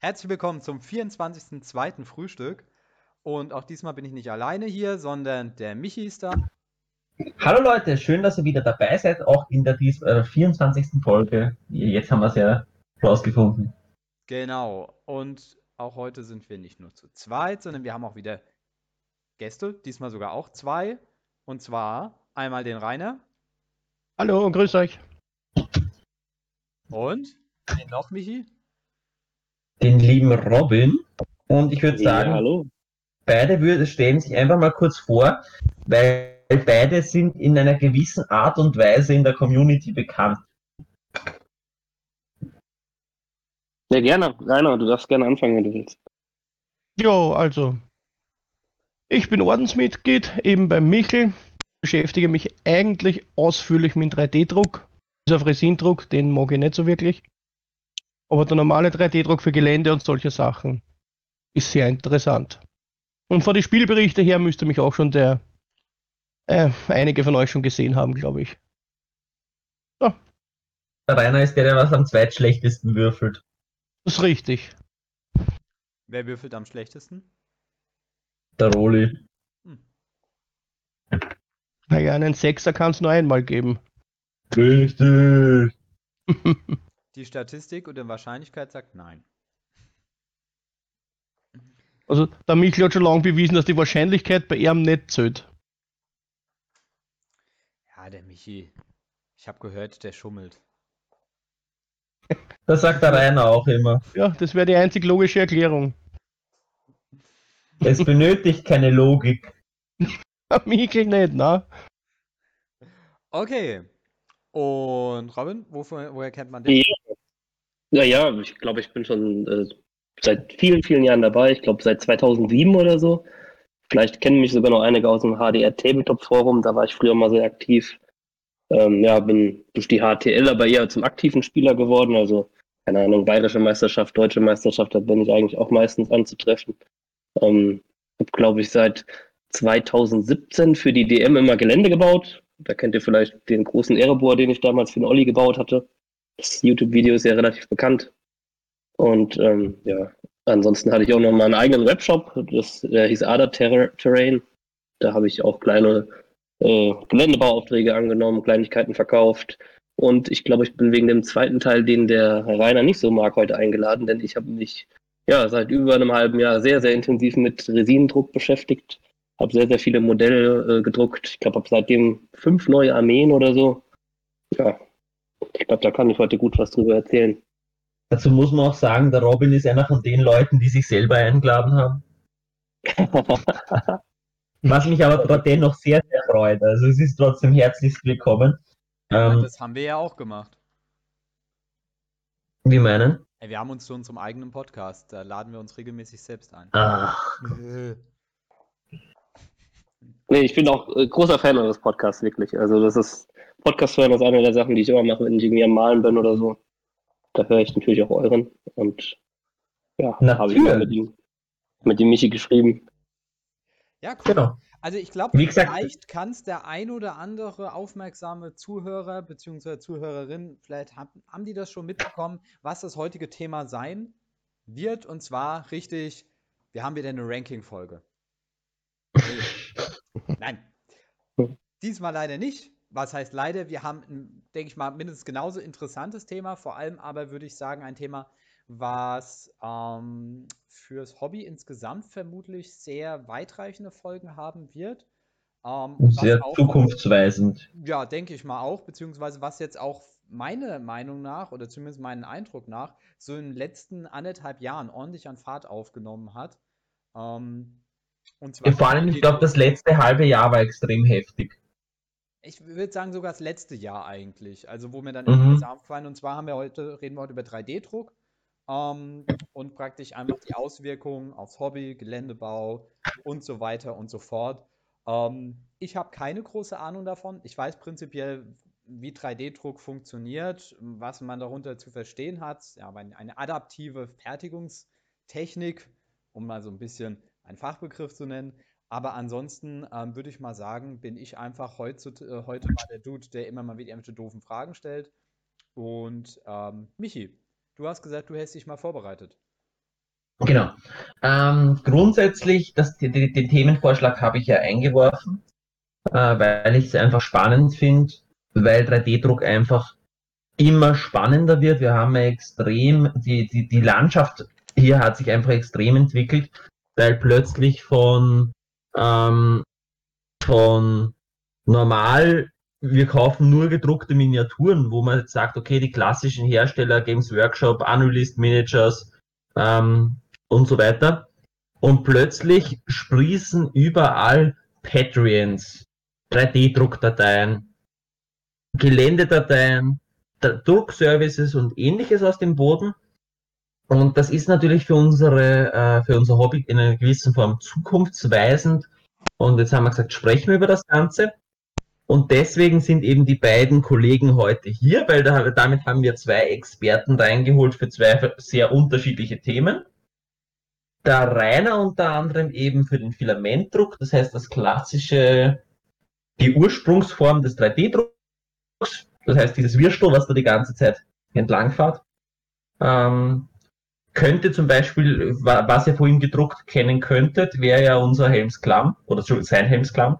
Herzlich willkommen zum 24.02. Frühstück. Und auch diesmal bin ich nicht alleine hier, sondern der Michi ist da. Hallo Leute, schön, dass ihr wieder dabei seid, auch in der dies, äh, 24. Folge. Jetzt haben wir es ja rausgefunden. Genau. Und auch heute sind wir nicht nur zu zweit, sondern wir haben auch wieder Gäste, diesmal sogar auch zwei. Und zwar einmal den Rainer. Hallo und grüß euch. Und den noch, Michi? Den lieben Robin. Und ich würde sagen, Ja, hallo. beide würde, stellen sich einfach mal kurz vor, weil beide sind in einer gewissen Art und Weise in der Community bekannt. Ja, gerne. Rainer, du darfst gerne anfangen, wenn du willst. Jo, also. Ich bin Ordensmitglied, eben beim Michel. Beschäftige mich eigentlich ausführlich mit 3D-Druck. Dieser Fresindruck, den mag ich nicht so wirklich. Aber der normale 3D-Druck für Gelände und solche Sachen ist sehr interessant. Und von den Spielberichte her müsste mich auch schon der äh, einige von euch schon gesehen haben, glaube ich. Der Rainer ist der, der was am zweitschlechtesten würfelt. Das ist richtig. Wer würfelt am schlechtesten? Der Roli. Naja, einen Sechser kann es nur einmal geben. Richtig. Die Statistik und die Wahrscheinlichkeit sagt nein. Also der Michel hat schon lange bewiesen, dass die Wahrscheinlichkeit bei ihm nicht zählt. Ja, der Michi. Ich habe gehört, der schummelt. Das sagt der Rainer auch immer. Ja, das wäre die einzig logische Erklärung. Es benötigt keine Logik. Michel nicht, ne? Okay. Und Robin, wofür, woher kennt man den? Ja, ja, ich glaube, ich bin schon äh, seit vielen, vielen Jahren dabei. Ich glaube, seit 2007 oder so. Vielleicht kennen mich sogar noch einige aus dem HDR Tabletop Forum. Da war ich früher mal sehr aktiv. Ähm, ja, bin durch die HTL aber eher zum aktiven Spieler geworden. Also, keine Ahnung, bayerische Meisterschaft, deutsche Meisterschaft, da bin ich eigentlich auch meistens anzutreffen. Ähm, habe, glaube ich, seit 2017 für die DM immer Gelände gebaut. Da kennt ihr vielleicht den großen Erebor, den ich damals für den Olli gebaut hatte. Das YouTube-Video ist ja relativ bekannt. Und ähm, ja, ansonsten hatte ich auch noch mal einen eigenen Webshop, das der hieß Ada Terra- Terrain. Da habe ich auch kleine äh, Geländebauaufträge angenommen, Kleinigkeiten verkauft. Und ich glaube, ich bin wegen dem zweiten Teil, den der Rainer nicht so mag, heute eingeladen, denn ich habe mich ja seit über einem halben Jahr sehr, sehr intensiv mit Resinendruck beschäftigt. Habe sehr, sehr viele Modelle äh, gedruckt. Ich glaube, habe seitdem fünf neue Armeen oder so. Ja, ich glaube, da kann ich heute gut was drüber erzählen. Dazu muss man auch sagen, der Robin ist einer von den Leuten, die sich selber eingeladen haben. Was mich aber trotzdem noch sehr, sehr freut. Also es ist trotzdem herzlichst willkommen. Ähm, das haben wir ja auch gemacht. wie meinen? Ey, wir haben uns schon zum eigenen Podcast. Da laden wir uns regelmäßig selbst ein. Ach, Nee, ich bin auch äh, großer Fan eures Podcasts, wirklich. Also das ist, Podcast hören ist eine der Sachen, die ich immer mache, wenn ich irgendwie am Malen bin oder so. Da höre ich natürlich auch euren. Und ja, habe ich mit ihm, mit dem Michi geschrieben. Ja, cool. genau. Also ich glaube, Wie gesagt- vielleicht kann es der ein oder andere aufmerksame Zuhörer bzw. Zuhörerin, vielleicht haben, haben die das schon mitbekommen, was das heutige Thema sein wird. Und zwar richtig, wir haben wieder eine Ranking-Folge. Nein. Diesmal leider nicht. Was heißt leider? Wir haben, denke ich mal, mindestens genauso interessantes Thema. Vor allem aber würde ich sagen, ein Thema, was ähm, fürs Hobby insgesamt vermutlich sehr weitreichende Folgen haben wird. Ähm, Sehr auch- zukunftsweisend. ja, denke ich mal auch, beziehungsweise was jetzt auch meiner Meinung nach oder zumindest meinen Eindruck nach so in den letzten anderthalb Jahren ordentlich an Fahrt aufgenommen hat. Ähm, und zwar Ja, vor allem, ich glaube, das letzte halbe Jahr war extrem heftig. Ich würde sagen sogar das letzte Jahr eigentlich, also wo mir dann Mhm. irgendwie aufgefallen und zwar haben wir heute reden wir heute über 3D-Druck ähm, und praktisch einfach die Auswirkungen aufs Hobby, Geländebau und so weiter und so fort. Ähm, ich habe keine große Ahnung davon. Ich weiß prinzipiell, wie 3D-Druck funktioniert, was man darunter zu verstehen hat. Ja, eine adaptive Fertigungstechnik, um mal so ein bisschen einen Fachbegriff zu nennen. Aber ansonsten ähm, würde ich mal sagen, bin ich einfach heutzu, äh, heute mal der Dude, der immer mal wieder irgendwelche doofen Fragen stellt. Und ähm, Michi, du hast gesagt, du hättest dich mal vorbereitet. Genau. Ähm, grundsätzlich, das, die, den Themenvorschlag habe ich ja eingeworfen, äh, weil ich es einfach spannend finde, weil 3D-Druck einfach immer spannender wird. Wir haben extrem, die, die, die Landschaft hier hat sich einfach extrem entwickelt, weil plötzlich von, ähm, von normal, wir kaufen nur gedruckte Miniaturen, wo man jetzt sagt, okay, die klassischen Hersteller, Games Workshop, Analyst Managers ähm, und so weiter. Und plötzlich sprießen überall Patreons, 3D-Druckdateien, Geländedateien, Druckservices und ähnliches aus dem Boden. Und das ist natürlich für unsere, äh, für unser Hobby in einer gewissen Form zukunftsweisend. Und jetzt haben wir gesagt, sprechen wir über das Ganze. Und deswegen sind eben die beiden Kollegen heute hier, weil da, damit haben wir zwei Experten reingeholt für zwei sehr unterschiedliche Themen. Der Rainer unter anderem eben für den Filamentdruck, das heißt das klassische, die Ursprungsform des 3D-Drucks, das heißt dieses Wirstel, was da die ganze Zeit entlangfahrt. Ähm, könnte zum Beispiel, was ihr vorhin gedruckt kennen könntet, wäre ja unser Helmsklamm oder sein Helmsklamm.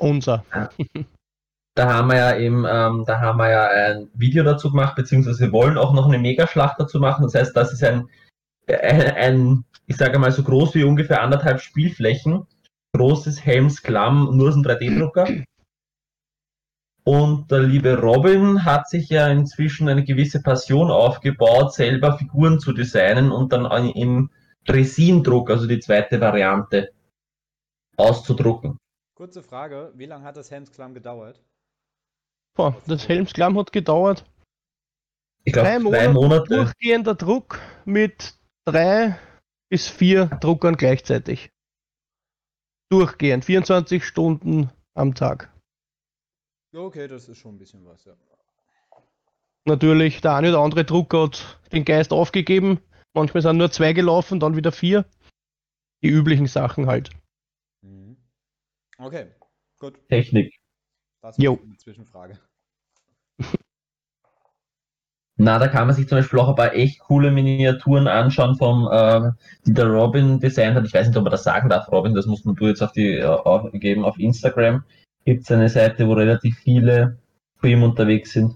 Unser. Da haben wir ja eben, ähm, da haben wir ja ein Video dazu gemacht, beziehungsweise wir wollen auch noch eine Megaschlacht dazu machen. Das heißt, das ist ein, ein, ein ich sage mal so groß wie ungefähr anderthalb Spielflächen, großes Helmsklamm, nur so ein 3D-Drucker. Und der liebe Robin hat sich ja inzwischen eine gewisse Passion aufgebaut, selber Figuren zu designen und dann im Resindruck, also die zweite Variante, auszudrucken. Kurze Frage, wie lange hat das Helmsklamm gedauert? Boah, das Helmsklamm hat gedauert. Ich glaube, drei zwei Monate, Monate. durchgehender Druck mit drei bis vier Druckern gleichzeitig. Durchgehend, 24 Stunden am Tag. Okay, das ist schon ein bisschen was, ja. Natürlich, der eine oder andere Drucker hat den Geist aufgegeben. Manchmal sind nur zwei gelaufen, dann wieder vier. Die üblichen Sachen halt. Mhm. Okay, gut. Technik. Das Jo. war eine Zwischenfrage. Na, da kann man sich zum Beispiel auch ein paar echt coole Miniaturen anschauen, vom, ähm, die der Robin designt hat. Ich weiß nicht, ob man das sagen darf, Robin, das musst du jetzt auf die äh, aufgeben. Auf Instagram gibt es eine Seite, wo relativ viele für ihn unterwegs sind.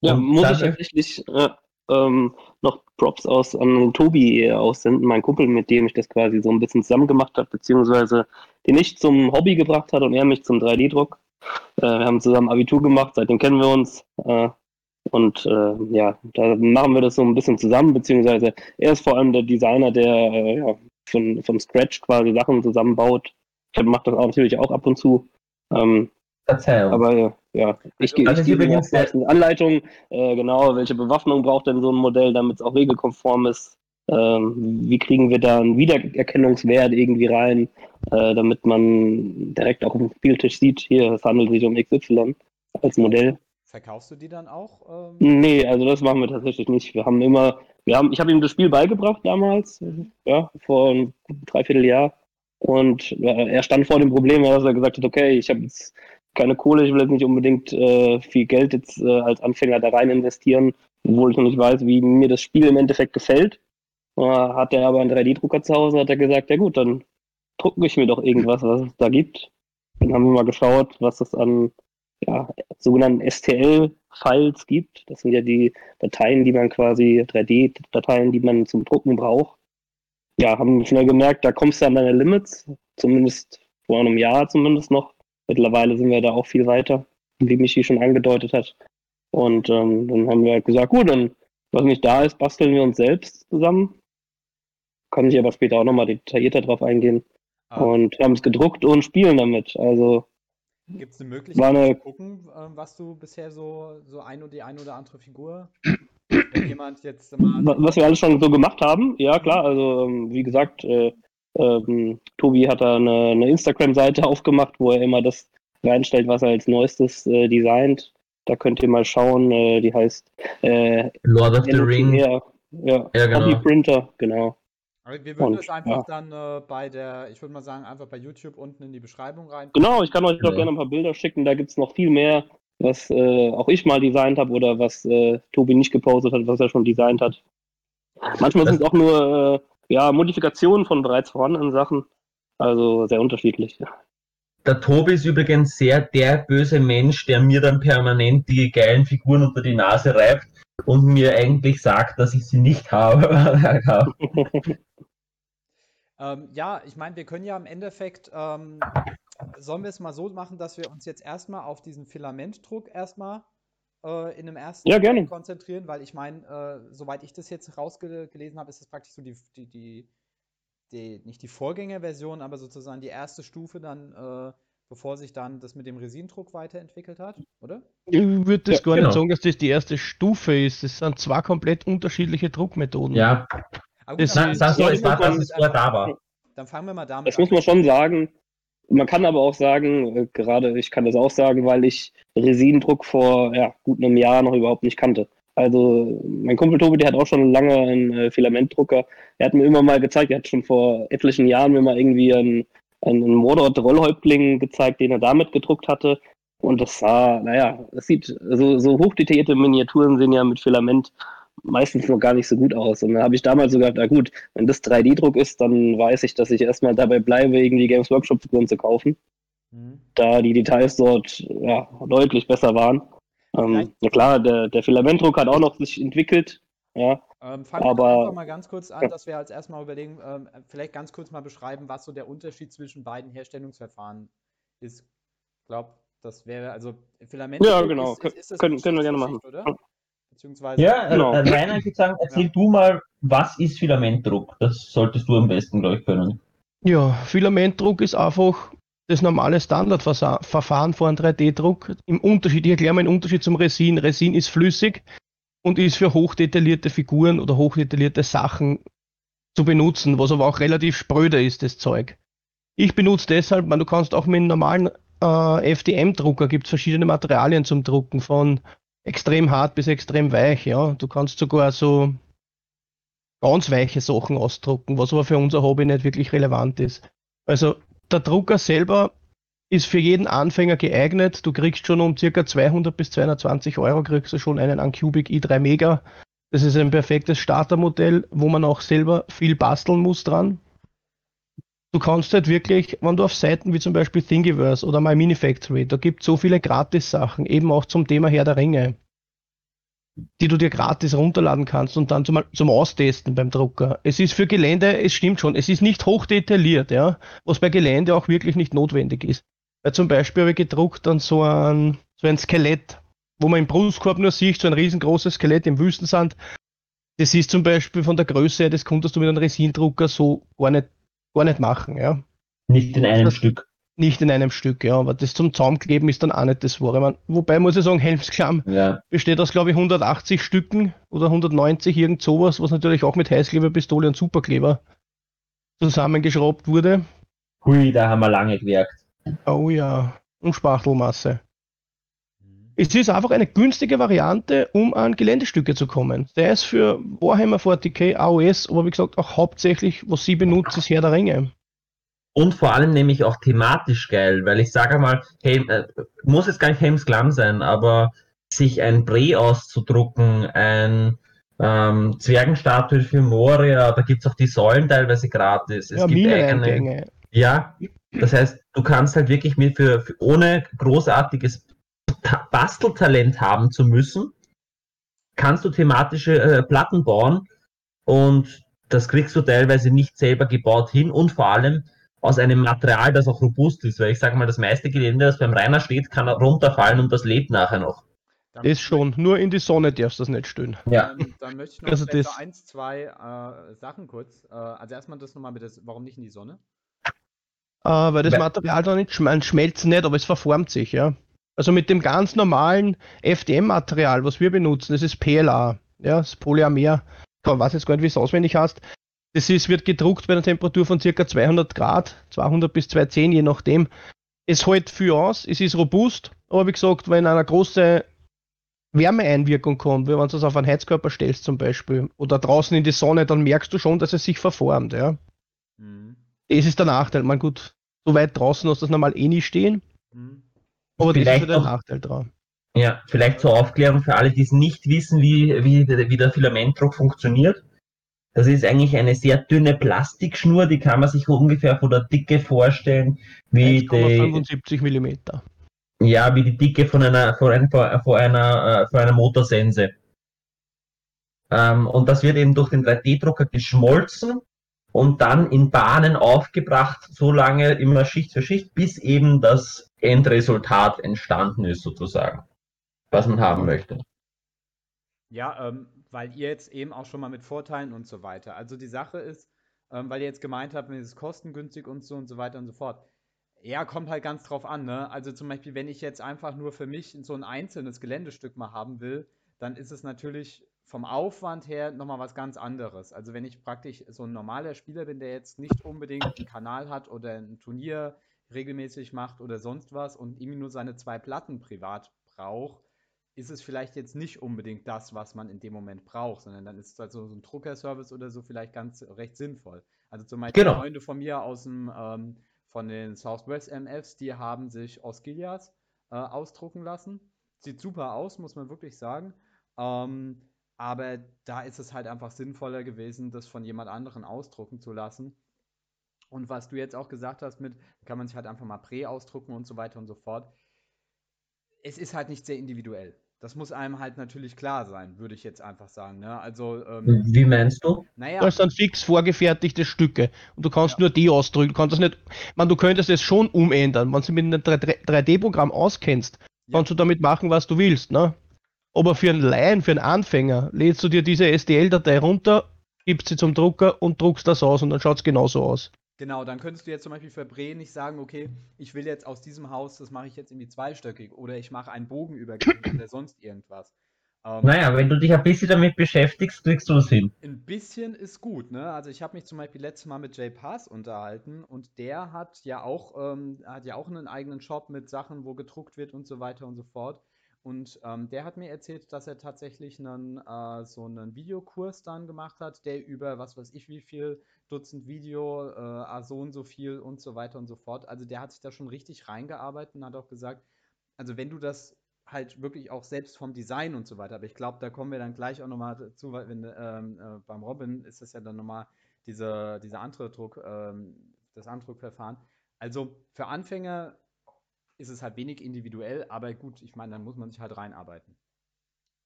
Ja, Und muss ich tatsächlich äh, ähm, noch Props aus an Tobi aussenden, mein Kumpel, mit dem ich das quasi so ein bisschen zusammen gemacht habe, beziehungsweise den ich zum Hobby gebracht hat und er mich zum 3D-Druck. Äh, wir haben zusammen Abitur gemacht, seitdem kennen wir uns. Äh, und äh, ja, da machen wir das so ein bisschen zusammen, beziehungsweise er ist vor allem der Designer, der äh, ja, von, von Scratch quasi Sachen zusammenbaut. Ich mache das auch natürlich auch ab und zu. Ähm, Verzeihung. aber äh, ja, ich, ge- Das ich gebe übrigens meistens Anleitung, äh, genau, welche Bewaffnung braucht denn so ein Modell, damit es auch regelkonform ist. Ähm, wie kriegen wir da einen Wiedererkennungswert irgendwie rein, äh, damit man direkt auch auf dem Spieltisch sieht, hier, es handelt sich um XY als Modell. Verkaufst du die dann auch? Ähm, Nee, also das machen wir tatsächlich nicht. Wir haben immer, wir haben, ich habe ihm das Spiel beigebracht damals, ja, vor einem Dreivierteljahr. Und äh, er stand vor dem Problem, dass er gesagt hat, okay, ich habe jetzt keine Kohle, ich will jetzt nicht unbedingt äh, viel Geld jetzt äh, als Anfänger da rein investieren, obwohl ich noch nicht weiß, wie mir das Spiel im Endeffekt gefällt. Äh, hat er aber einen 3D-Drucker zu Hause, hat er gesagt, ja gut, dann drucke ich mir doch irgendwas, was es da gibt. Dann haben wir mal geschaut, was es an ja, sogenannten STL-Files gibt. Das sind ja die Dateien, die man quasi, 3D-Dateien, die man zum Drucken braucht. Ja, haben schnell gemerkt, da kommst du an deine Limits, zumindest vor einem Jahr zumindest noch. Mittlerweile sind wir da auch viel weiter, wie Michi schon angedeutet hat. Und ähm, dann haben wir halt gesagt, gut, dann, was nicht da ist, basteln wir uns selbst zusammen. Kann ich aber später auch nochmal detaillierter drauf eingehen. ähm, Und haben es gedruckt und spielen damit. Also Gibt es eine Möglichkeit eine- zu gucken, ähm, was du bisher so, so ein oder die ein oder andere Figur, wenn jemand jetzt mal Wa- Was wir alles schon so gemacht haben, ja klar, also ähm, wie gesagt, äh, ähm, Tobi hat da eine, eine Instagram-Seite aufgemacht, wo er immer das reinstellt, was er als neuestes äh, designt. Da könnt ihr mal schauen, äh, die heißt äh, Lord of the Ring. NOTR, ja, Ja, genau. Hobby Printer, genau. Aber wir würden Und, es einfach ja. dann äh, bei der, ich würde mal sagen, einfach bei YouTube unten in die Beschreibung rein. Genau, ich kann euch Ja. auch gerne ein paar Bilder schicken, da gibt es noch viel mehr, was äh, auch ich mal designt habe oder was äh, Tobi nicht gepostet hat, was er schon designt hat. Manchmal sind es auch nur ja, Modifikationen von bereits vorhandenen Sachen. Also sehr unterschiedlich. Der Tobi ist übrigens sehr der böse Mensch, der mir dann permanent die geilen Figuren unter die Nase reibt und mir eigentlich sagt, dass ich sie nicht habe. Ähm, ja, ich meine, wir können ja im Endeffekt, ähm, sollen wir es mal so machen, dass wir uns jetzt erstmal auf diesen Filamentdruck erstmal äh, in einem ersten Ja, gerne. konzentrieren, weil ich meine, äh, soweit ich das jetzt rausgelesen habe, ist es praktisch so die, die, die, die, nicht die Vorgängerversion, aber sozusagen die erste Stufe dann, äh, bevor sich dann das mit dem Resindruck weiterentwickelt hat, oder? Ich würde das Ja, gar genau. nicht sagen, dass das die erste Stufe ist. Das sind zwei komplett unterschiedliche Druckmethoden. ja, Aber gut, Das dann sag, ist- sag so, Ja, es war, das dass muss es vorher da war. Dann fangen wir mal damit Das muss man schon sagen. Man kann aber auch sagen, äh, gerade ich kann das auch sagen, weil ich Resinendruck vor ja, gut einem Jahr noch überhaupt nicht kannte. Also mein Kumpel Tobi, der hat auch schon lange einen äh, Filamentdrucker. Er hat mir immer mal gezeigt, er hat schon vor etlichen Jahren mir mal irgendwie einen, einen Mordort-Rollhäuptling gezeigt, den er damit gedruckt hatte. Und das sah, naja, es sieht, so, so hochdetaillierte Miniaturen sehen ja mit Filament meistens noch gar nicht so gut aus. Und dann habe ich damals so gedacht, na gut, wenn das 3D-Druck ist, dann weiß ich, dass ich erstmal dabei bleibe, irgendwie Games Workshop-Figuren zu kaufen, Mhm. da die Details dort ja, deutlich besser waren. Ähm, ja klar, der, der Filamentdruck hat auch noch sich entwickelt. Ja, Ähm, fangen wir Aber- einfach mal ganz kurz an, dass wir als erstmal überlegen, ähm, vielleicht ganz kurz mal beschreiben, was so der Unterschied zwischen beiden Herstellungsverfahren ist. Ich glaube, das wäre, also Filament. Ja, genau. Ist, ist, ist das Können- können wir gerne Schicht, oder? Beziehungsweise. Ja, Genau. äh, Rainer, ich würde sagen, erzähl Ja. du mal, was ist Filamentdruck? Das solltest du am besten, glaube ich, können. Ja, Filamentdruck ist einfach das normale Standardverfahren für einen 3D-Druck. Im Unterschied, ich erkläre mal den Unterschied zum Resin. Resin ist flüssig und ist für hochdetaillierte Figuren oder hochdetaillierte Sachen zu benutzen, was aber auch relativ spröde ist, das Zeug. Ich benutze deshalb, man, du kannst auch mit einem normalen äh, FDM-Drucker, gibt es verschiedene Materialien zum Drucken, von extrem hart bis extrem weich. Ja. Du kannst sogar so ganz weiche Sachen ausdrucken, was aber für unser Hobby nicht wirklich relevant ist. Also der Drucker selber ist für jeden Anfänger geeignet. Du kriegst schon um ca. 200 bis 220 Euro kriegst du schon einen Ancubic i3 Mega. Das ist ein perfektes Startermodell, wo man auch selber viel basteln muss dran. Du kannst halt wirklich, wenn du auf Seiten wie zum Beispiel Thingiverse oder My Mini Factory, da gibt es so viele Gratis-Sachen, eben auch zum Thema Herr der Ringe, die du dir gratis runterladen kannst und dann zum, zum Austesten beim Drucker. Es ist für Gelände, es stimmt schon, es ist nicht hochdetailliert, ja, was bei Gelände auch wirklich nicht notwendig ist. Weil zum Beispiel habe ich gedruckt dann so ein, so ein Skelett, wo man im Brustkorb nur sieht, so ein riesengroßes Skelett im Wüstensand. Das ist zum Beispiel von der Größe her, das konntest du mit einem Resindrucker so gar nicht, gar nicht machen, ja. Nicht in einem Das- Stück. Nicht in einem Stück, ja, aber das zum Zaumkleben ist dann auch nicht das Wahre. Wobei muss ich sagen, Helmsklamm Ja. besteht aus, glaube ich, 180 Stücken oder 190, irgend sowas, was natürlich auch mit Heißkleberpistole und Superkleber zusammengeschraubt wurde. Hui, da haben wir lange gewerkt. Oh ja, und Spachtelmasse. Es ist einfach eine günstige Variante, um an Geländestücke zu kommen. Der ist für Warhammer 40k, AOS, aber wie gesagt auch hauptsächlich, was sie benutzt, ist Herr der Ringe. Und vor allem nämlich auch thematisch geil, weil ich sage mal, hey, äh, muss jetzt gar nicht Helms Klamm sein, aber sich ein Bre auszudrucken, ein ähm, Zwergenstatue für Moria, da gibt's auch die Säulen teilweise gratis. Es ja, gibt eigene, ja, das heißt, du kannst halt wirklich mit für, für ohne großartiges Basteltalent haben zu müssen, kannst du thematische äh, Platten bauen und das kriegst du teilweise nicht selber gebaut hin und vor allem aus einem Material, das auch robust ist, weil ich sage mal, das meiste Gelände, das beim Rainer steht, kann runterfallen und das lebt nachher noch. Dann Das schon, nur in die Sonne darfst du das nicht stellen. Ja. Ähm, dann möchte ich noch Also das- so eins, zwei äh, Sachen kurz. Äh, also erstmal das nochmal mit das, warum nicht in die Sonne? Äh, weil das Weil- Material da nicht schmelzt, schmelzt nicht, aber es verformt sich, ja. Also mit dem ganz normalen FDM-Material, was wir benutzen, das ist PLA, ja, das Polyamer, ich weiß jetzt gar nicht, wie es auswendig heißt. Das ist, wird gedruckt bei einer Temperatur von ca. 200 Grad, 200 bis 210, je nachdem. Es hält viel aus, es ist robust, aber wie gesagt, wenn eine große Wärmeeinwirkung kommt, wie wenn du es auf einen Heizkörper stellst zum Beispiel, oder draußen in die Sonne, dann merkst du schon, dass es sich verformt, ja. Mhm. Das ist der Nachteil. Man gut, so weit draußen hast du das normal eh nie stehen, Mhm. Aber das ist Vielleicht der noch- Nachteil dran. Ja, vielleicht zur Aufklärung für alle, die es nicht wissen, wie, wie, wie der Filamentdruck funktioniert. Das ist eigentlich eine sehr dünne Plastikschnur, die kann man sich ungefähr von der Dicke vorstellen, wie die, 1,75 Millimeter. ja, wie die Dicke von einer, von einer, von einer, äh, von einer Motorsense. Ähm, und das wird eben durch den 3D-Drucker geschmolzen und dann in Bahnen aufgebracht, so lange immer Schicht für Schicht, bis eben das Endresultat entstanden ist, sozusagen, was man haben möchte. Ja, ähm, weil ihr jetzt eben auch schon mal mit Vorteilen und so weiter. Also die Sache ist, ähm, weil ihr jetzt gemeint habt, es ist kostengünstig und so und so weiter und so fort. Ja, kommt halt ganz drauf an, ne? Also zum Beispiel, wenn ich jetzt einfach nur für mich so ein einzelnes Geländestück mal haben will, dann ist es natürlich vom Aufwand her nochmal was ganz anderes. Also wenn ich praktisch so ein normaler Spieler bin, der jetzt nicht unbedingt einen Kanal hat oder ein Turnier regelmäßig macht oder sonst was und irgendwie nur seine zwei Platten privat braucht, ist es vielleicht jetzt nicht unbedingt das, was man in dem Moment braucht, sondern dann ist es halt so, so ein Druckerservice oder so vielleicht ganz recht sinnvoll. Also zum Beispiel Genau. Freunde von mir aus dem, ähm, von den Southwest MFs, die haben sich Oscilias äh, ausdrucken lassen. Sieht super aus, muss man wirklich sagen. Ähm, aber da ist es halt einfach sinnvoller gewesen, das von jemand anderen ausdrucken zu lassen. Und was du jetzt auch gesagt hast mit, kann man sich halt einfach mal Prä ausdrucken und so weiter und so fort. Es ist halt nicht sehr individuell. Das muss einem halt natürlich klar sein, würde ich jetzt einfach sagen. Ne? Also, ähm, Wie meinst du? naja, Du hast dann fix vorgefertigte Stücke und du kannst Ja. nur die ausdrücken. Du kannst das nicht, man, du könntest es schon umändern. Wenn du mit einem 3D-Programm auskennst, Ja. kannst du damit machen, was du willst. Ne? Aber für einen Laien, für einen Anfänger, lädst du dir diese STL-Datei runter, gibst sie zum Drucker und druckst das aus und dann schaut es genauso aus. Genau, dann könntest du jetzt zum Beispiel für Bre nicht sagen, okay, ich will jetzt aus diesem Haus, das mache ich jetzt irgendwie zweistöckig oder ich mache einen Bogenübergang oder sonst irgendwas. Ähm, Naja, wenn du dich ein bisschen damit beschäftigst, kriegst du das hin. Ein bisschen ist gut, ne? Also ich habe mich zum Beispiel letztes Mal mit Jay Pass unterhalten und der hat ja auch, ähm, hat ja auch einen eigenen Shop mit Sachen, wo gedruckt wird und so weiter und so fort. Und ähm, der hat mir erzählt, dass er tatsächlich einen, äh, so einen Videokurs dann gemacht hat, der über was weiß ich wie viel Dutzend Video, äh, ah, so und so viel und so weiter und so fort. Also der hat sich da schon richtig reingearbeitet und hat auch gesagt, also wenn du das halt wirklich auch selbst vom Design und so weiter, aber ich glaube, da kommen wir dann gleich auch nochmal dazu, weil wenn, ähm, äh, beim Robin ist das ja dann nochmal diese, dieser andere Druck, ähm, das Andruckverfahren. Also für Anfänger ist es halt wenig individuell, aber gut, ich meine, dann muss man sich halt reinarbeiten.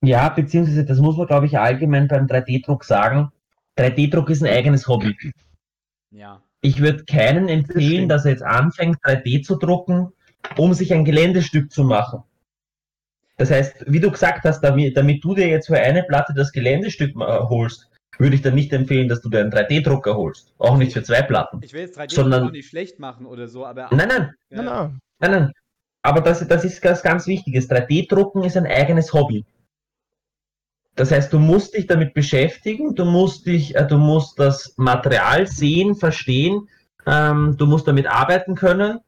Ja, beziehungsweise das muss man, glaube ich, allgemein beim 3D-Druck sagen. 3D-Druck ist ein eigenes Hobby. Ja, Ich würde keinen empfehlen, stimmt. dass er jetzt anfängt, 3D zu drucken, um sich ein Geländestück zu machen. Das heißt, wie du gesagt hast, damit, damit du dir jetzt für eine Platte das Geländestück äh, holst, würde ich dann nicht empfehlen, dass du dir einen 3D-Drucker holst. Auch nicht für zwei Platten. ich will jetzt 3D Sondern- auch nicht schlecht machen oder so, aber Nein, nein, Ja, Nein, nein. nein, nein. Aber das, das ist ganz, ganz Wichtiges. 3D-Drucken ist ein eigenes Hobby. Das heißt, du musst dich damit beschäftigen, du musst dich, äh, du musst das Material sehen, verstehen, ähm, du musst damit arbeiten können.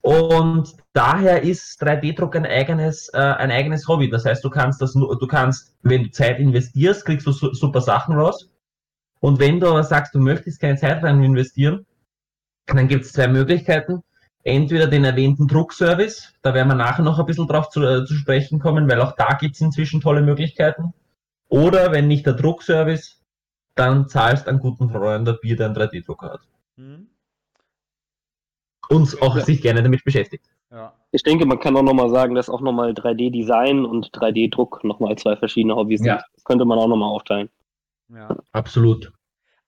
Und daher ist 3D-Druck ein eigenes, äh, ein eigenes Hobby. Das heißt, du kannst das nur, du kannst, wenn du Zeit investierst, kriegst du su super Sachen raus. Und wenn du aber sagst, du möchtest keine Zeit rein investieren, dann gibt es zwei Möglichkeiten. Entweder den erwähnten Druckservice, da werden wir nachher noch ein bisschen drauf zu, äh, zu sprechen kommen, weil auch da gibt es inzwischen tolle Möglichkeiten. Oder wenn nicht der Druckservice, dann zahlst einen guten Freund der Bier, der einen 3D-Drucker hat. Hm? Und auch Ja. sich gerne damit beschäftigt. Ja. Ich denke, man kann auch nochmal sagen, dass auch nochmal 3D-Design und 3D-Druck nochmal zwei verschiedene Hobbys Ja. sind. Das könnte man auch nochmal aufteilen. Ja. Absolut.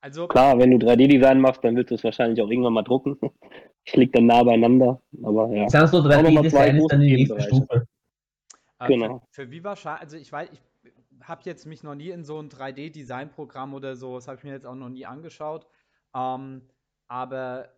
Also, Klar, wenn du 3D-Design machst, dann willst du es wahrscheinlich auch irgendwann mal drucken. Ich liegt dann nah beieinander, aber ja. Sagst du, Auch nochmal 3D-Design zwei ist dann die nächste. Stufe. äh, genau. für, für wie wahrscheinlich, also ich weiß, ich habe jetzt mich noch nie in so ein 3D-Design-Programm oder so, das habe ich mir jetzt auch noch nie angeschaut. Ähm, aber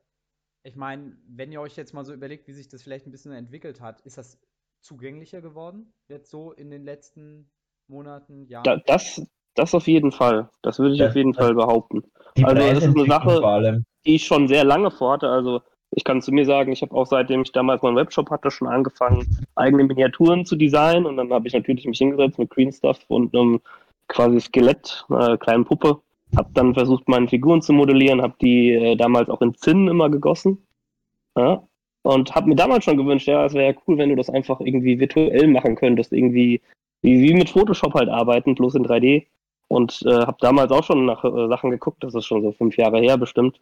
ich meine, wenn ihr euch jetzt mal so überlegt, wie sich das vielleicht ein bisschen entwickelt hat, ist das zugänglicher geworden? Jetzt so in den letzten Monaten, Jahren? Da, das, das auf jeden Fall. Das würde ich Ja, auf jeden Fall behaupten. Die Also, das ist eine Sache- vor allem. die ich schon sehr lange vorhatte. Also ich kann zu mir sagen, ich habe auch seitdem ich damals meinen Webshop hatte, schon angefangen, eigene Miniaturen zu designen. Und dann habe ich natürlich mich hingesetzt mit Green Stuff und einem quasi Skelett, einer kleinen Puppe. Habe dann versucht, meine Figuren zu modellieren, habe die äh, damals auch in Zinnen immer gegossen. Ja? Und habe mir damals schon gewünscht, ja, es wäre ja cool, wenn du das einfach irgendwie virtuell machen könntest, irgendwie wie, wie mit Photoshop halt arbeiten, bloß in 3D. und äh, habe damals auch schon nach äh, Sachen geguckt, das ist schon so fünf Jahre her bestimmt.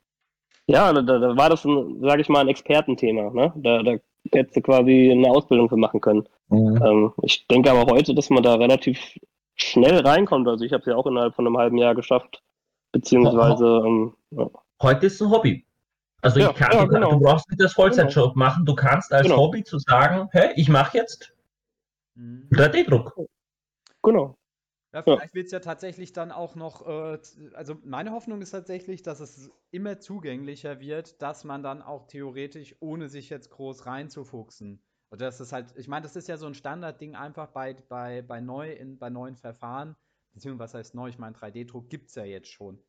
Ja, da, da war das, sage ich mal, ein Expertenthema. Ne? Da, da hättest du quasi eine Ausbildung für machen können. Mhm. Ähm, ich denke aber heute, dass man da relativ schnell reinkommt. Also ich habe es ja auch innerhalb von einem halben Jahr geschafft. Beziehungsweise. Ähm, ja. Heute ist es ein Hobby. Also ja, ich kann, ja, du, genau. du, brauchst nicht das Vollzeitjob genau. machen. Du kannst als genau. Hobby zu sagen, hey, ich mache jetzt 3D-Druck. Mhm. Genau. Ja, vielleicht wird es ja tatsächlich dann auch noch, äh, also meine Hoffnung ist tatsächlich, dass es immer zugänglicher wird, dass man dann auch theoretisch, ohne sich jetzt groß reinzufuchsen, oder das ist halt, ich meine, das ist ja so ein Standardding einfach bei, bei, bei, neu in, bei neuen Verfahren, beziehungsweise was heißt neu, ich meine, 3D-Druck gibt es ja jetzt schon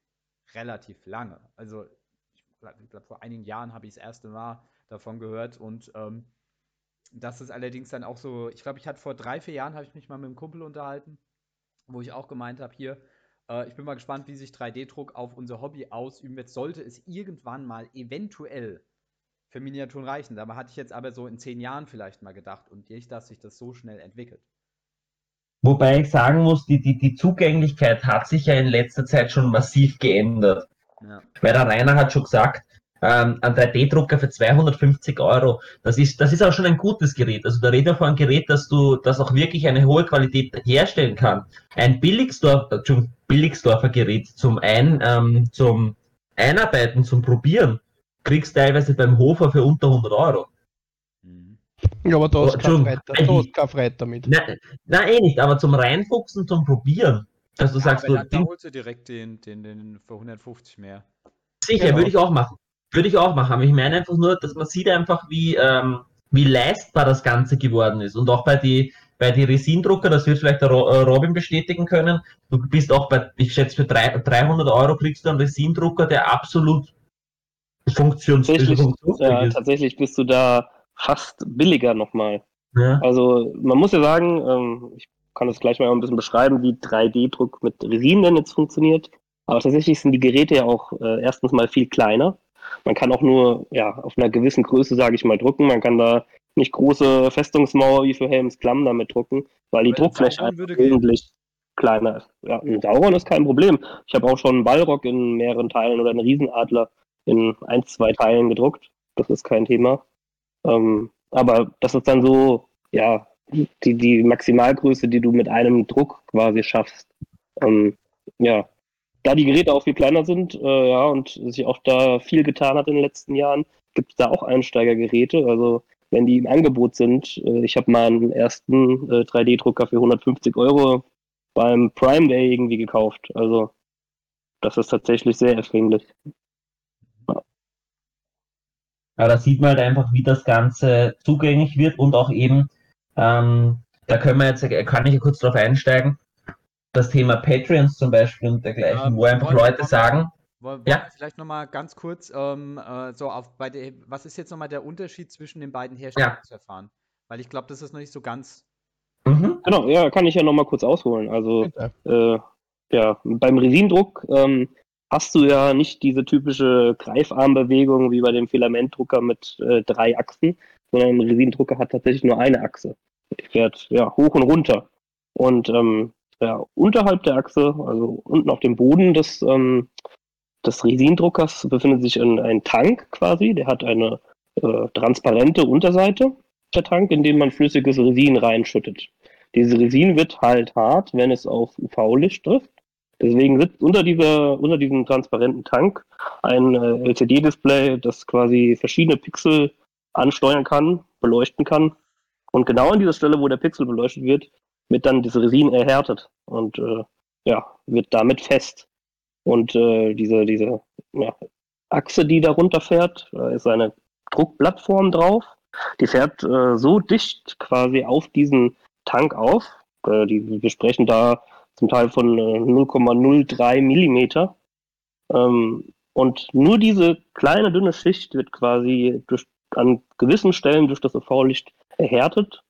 relativ lange. Also ich glaube, vor einigen Jahren habe ich das erste Mal davon gehört und ähm, das ist allerdings dann auch so, ich glaube, ich hatte vor drei, vier Jahren, habe ich mich mal mit einem Kumpel unterhalten, wo ich auch gemeint habe, hier, äh, ich bin mal gespannt, wie sich 3D-Druck auf unser Hobby ausüben wird. Sollte es irgendwann mal eventuell für Miniaturen reichen. Da hatte ich jetzt aber so in zehn Jahren vielleicht mal gedacht und nicht, dass sich das so schnell entwickelt. Wobei ich sagen muss, die, die, die Zugänglichkeit hat sich ja in letzter Zeit schon massiv geändert. Ja. Weil der Rainer hat schon gesagt, ähm, ein 3D-Drucker für 250 Euro. Das ist, das ist auch schon ein gutes Gerät. Also da reden wir von einem Gerät, dass du, das auch wirklich eine hohe Qualität herstellen kann. Ein Billigsdorfer, Billigsdorfer Gerät zum ein, ähm, zum Einarbeiten, zum Probieren, kriegst du teilweise beim Hofer für unter 100 Euro. Ja, aber da hast du kein Freit damit. Nein, nein, eh nicht, aber zum Reinfuchsen, zum Probieren. Also du ja, sagst, du, dann, da holst du direkt den, den, den für 150 mehr. Sicher, genau. würde ich auch machen. Würde ich auch machen. Aber ich meine einfach nur, dass man sieht einfach, wie, ähm, wie leistbar das Ganze geworden ist. Und auch bei die, bei die Resindrucker, das wird vielleicht der äh, Robin bestätigen können. Du bist auch bei, ich schätze, für 300 Euro kriegst du einen Resindrucker, der absolut funktionsfähig ist. Ja, tatsächlich bist du da fast billiger nochmal. Ja. Also man muss ja sagen, ähm, ich kann das gleich mal ein bisschen beschreiben, wie 3D-Druck mit Resin denn jetzt funktioniert. Aber tatsächlich sind die Geräte ja auch äh, erstens mal viel kleiner. Man kann auch nur ja, auf einer gewissen Größe, sage ich mal, drucken. Man kann da nicht große Festungsmauer wie für Helms Klamm damit drucken, weil die Druckfläche wesentlich kleiner ist. Ja, ein Sauron ist kein Problem. Ich habe auch schon einen Ballrock in mehreren Teilen oder einen Riesenadler in ein, zwei Teilen gedruckt. Das ist kein Thema. Ähm, aber das ist dann so, ja, die, die Maximalgröße, die du mit einem Druck quasi schaffst. Ähm, ja, da die Geräte auch viel kleiner sind, äh, ja, und sich auch da viel getan hat in den letzten Jahren, gibt es da auch Einsteigergeräte. Also wenn die im Angebot sind, äh, ich habe meinen ersten äh, 3D-Drucker für 150 Euro beim Prime Day irgendwie gekauft. Also das ist tatsächlich sehr erschwinglich. Ja. da sieht man halt einfach, wie das Ganze zugänglich wird und auch eben, ähm, da können wir jetzt, kann ich ja kurz drauf einsteigen, das Thema Patreons zum Beispiel und dergleichen, ähm, wo einfach Leute sagen. Wollen, ja? vielleicht nochmal ganz kurz, ähm, äh, so auf bei der, was ist jetzt nochmal der Unterschied zwischen den beiden Herstellungsverfahren? Ja. Weil ich glaube, das ist noch nicht so ganz. Mhm. Genau, ja, kann ich ja nochmal kurz ausholen. Also, äh, ja, beim Resindruck ähm, hast du ja nicht diese typische Greifarmbewegung wie bei dem Filamentdrucker mit äh, drei Achsen, sondern ein Resindrucker hat tatsächlich nur eine Achse. Die fährt ja hoch und runter. Und ähm, ja, unterhalb der Achse, also unten auf dem Boden des, ähm, des Resindruckers, befindet sich ein, ein Tank quasi. Der hat eine äh, transparente Unterseite, der Tank, in den man flüssiges Resin reinschüttet. Dieses Resin wird halt hart, wenn es auf UV-Licht trifft. Deswegen sitzt unter, dieser, unter diesem transparenten Tank ein äh, LCD-Display, das quasi verschiedene Pixel ansteuern kann, beleuchten kann. Und genau an dieser Stelle, wo der Pixel beleuchtet wird, wird dann das Resin erhärtet und äh, ja, wird damit fest. Und äh, diese, diese ja, Achse, die da runterfährt, ist eine Druckplattform drauf. Die fährt äh, so dicht quasi auf diesen Tank auf. Äh, die, wir sprechen da zum Teil von 0,03 äh, Millimeter. Ähm, und nur diese kleine dünne Schicht wird quasi durch, an gewissen Stellen durch das UV-Licht erhärtet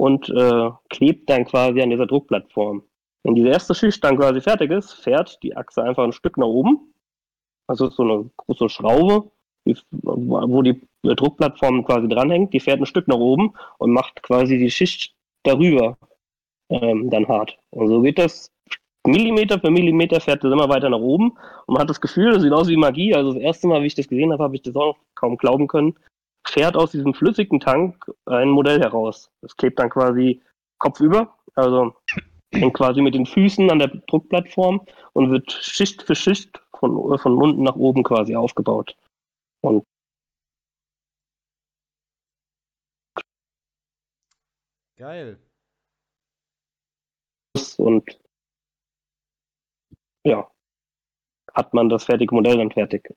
und äh, klebt dann quasi an dieser Druckplattform. Wenn diese erste Schicht dann quasi fertig ist, fährt die Achse einfach ein Stück nach oben. Also so eine große Schraube, die, wo die Druckplattform quasi dranhängt, die fährt ein Stück nach oben und macht quasi die Schicht darüber ähm, dann hart. Und so geht das Millimeter für Millimeter fährt das immer weiter nach oben und man hat das Gefühl, das sieht aus wie Magie. Also das erste Mal, wie ich das gesehen habe, habe ich das auch kaum glauben können. Fährt aus diesem flüssigen Tank ein Modell heraus. Das klebt dann quasi kopfüber, also hängt quasi mit den Füßen an der Druckplattform und wird Schicht für Schicht von, von unten nach oben quasi aufgebaut. Und Geil. und ja, hat man das fertige Modell dann fertig.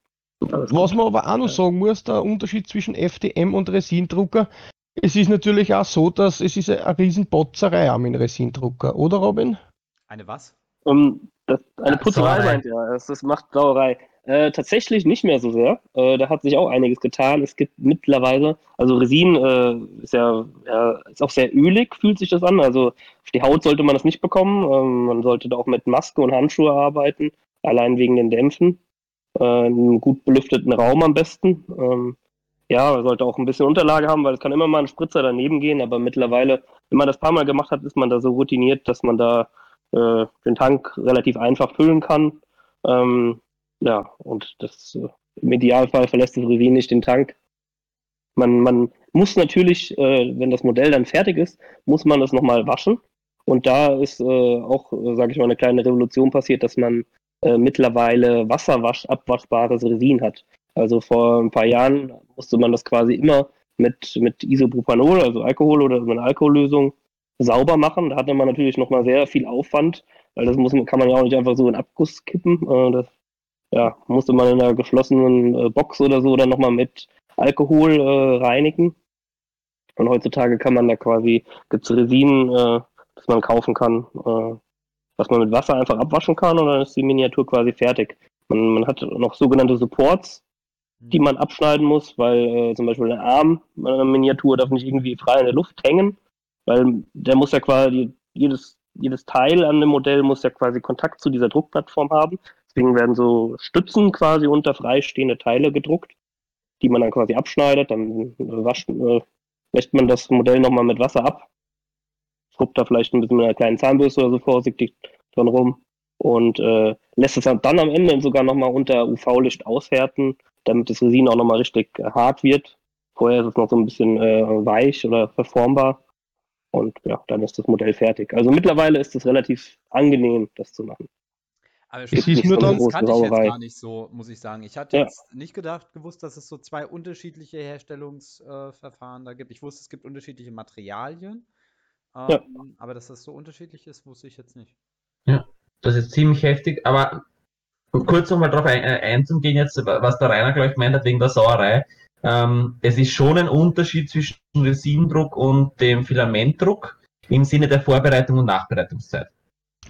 Was man aber auch noch sagen muss, der Unterschied zwischen FDM und Resindrucker, es ist natürlich auch so, dass es ist eine riesen Botzerei am in Resindrucker, oder Robin? Eine was? Um, das, eine Ja, Putzerei Sauerei. meint ja, das, das macht Sauerei. Äh, tatsächlich nicht mehr so sehr. Äh, da hat sich auch einiges getan. Es gibt mittlerweile, also Resin äh, ist ja, ja ist auch sehr ölig, fühlt sich das an. Also auf die Haut sollte man das nicht bekommen. Ähm, man sollte da auch mit Maske und Handschuhe arbeiten, allein wegen den Dämpfen. Äh, einen gut belüfteten Raum am besten. Ähm, ja, sollte auch ein bisschen Unterlage haben, weil es kann immer mal ein Spritzer daneben gehen, aber mittlerweile, wenn man das paar Mal gemacht hat, ist man da so routiniert, dass man da äh, den Tank relativ einfach füllen kann. Ähm, ja, und das äh, im Idealfall verlässt das Resin nicht den Tank. Man, man muss natürlich, äh, wenn das Modell dann fertig ist, muss man das nochmal waschen. Und da ist äh, auch, äh, sage ich mal, eine kleine Revolution passiert, dass man äh, mittlerweile wasserwasch abwaschbares Resin hat. Also vor ein paar Jahren musste man das quasi immer mit, mit Isopropanol, also Alkohol oder mit einer Alkohollösung sauber machen. Da hatte man natürlich nochmal sehr viel Aufwand, weil das muss, kann man ja auch nicht einfach so in Abguss kippen. Äh, das ja, musste man in einer geschlossenen äh, Box oder so dann nochmal mit Alkohol äh, reinigen. Und heutzutage kann man da quasi, gibt's Resin, äh, das man kaufen kann, was man mit Wasser einfach abwaschen kann und dann ist die Miniatur quasi fertig. Man, man hat noch sogenannte Supports, die man abschneiden muss, weil äh, zum Beispiel der Arm einer Miniatur darf nicht irgendwie frei in der Luft hängen, weil der muss ja quasi, jedes, jedes Teil an dem Modell muss ja quasi Kontakt zu dieser Druckplattform haben. Deswegen werden so Stützen quasi unter freistehende Teile gedruckt, die man dann quasi abschneidet, dann wascht, äh, wäscht man das Modell nochmal mit Wasser ab, schrubbt da vielleicht ein bisschen mit einer kleinen Zahnbürste oder so vorsichtig dran rum und äh, lässt es dann am Ende sogar nochmal unter UV-Licht aushärten, damit das Resin auch nochmal richtig äh, hart wird. Vorher ist es noch so ein bisschen äh, weich oder verformbar. Und ja, dann ist das Modell fertig. Also mittlerweile ist es relativ angenehm, das zu machen. Aber das dann- kannte ich jetzt gar nicht so, muss ich sagen. Ich hatte Ja. jetzt nicht gedacht, gewusst, dass es so zwei unterschiedliche Herstellungsverfahren da gibt. Ich wusste, es gibt unterschiedliche Materialien. Ähm, Ja. Aber dass das so unterschiedlich ist, wusste ich jetzt nicht. Das ist ziemlich heftig, aber um kurz nochmal darauf ein, äh, einzugehen, jetzt, was der Rainer gleich gemeint hat, wegen der Sauerei. Ähm, es ist schon ein Unterschied zwischen Resindruck und dem Filamentdruck im Sinne der Vorbereitung und Nachbereitungszeit.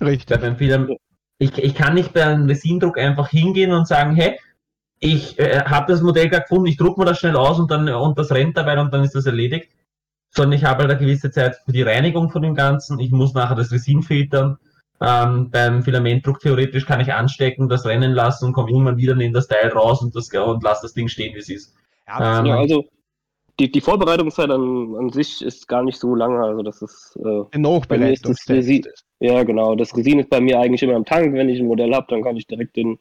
Richtig. beim ich, ich kann nicht bei einem Resindruck einfach hingehen und sagen, hey, ich äh, habe das Modell gerade gefunden, ich druck mir das schnell aus und dann und das rennt dabei und dann ist das erledigt. Sondern ich habe halt eine gewisse Zeit für die Reinigung von dem Ganzen. Ich muss nachher das Resin filtern. Ähm, beim Filamentdruck theoretisch kann ich anstecken, das rennen lassen und komme irgendwann wieder neben das Teil raus und, das, und lasse das Ding stehen, wie es ist. Ja, Ähm, Ja, also die, die Vorbereitungszeit an, an sich ist gar nicht so lange. Also das ist äh, Die Nachbereitung. das Resin- Ja, genau. Das Resin ist bei mir eigentlich immer im Tank. Wenn ich ein Modell habe, dann kann ich direkt den,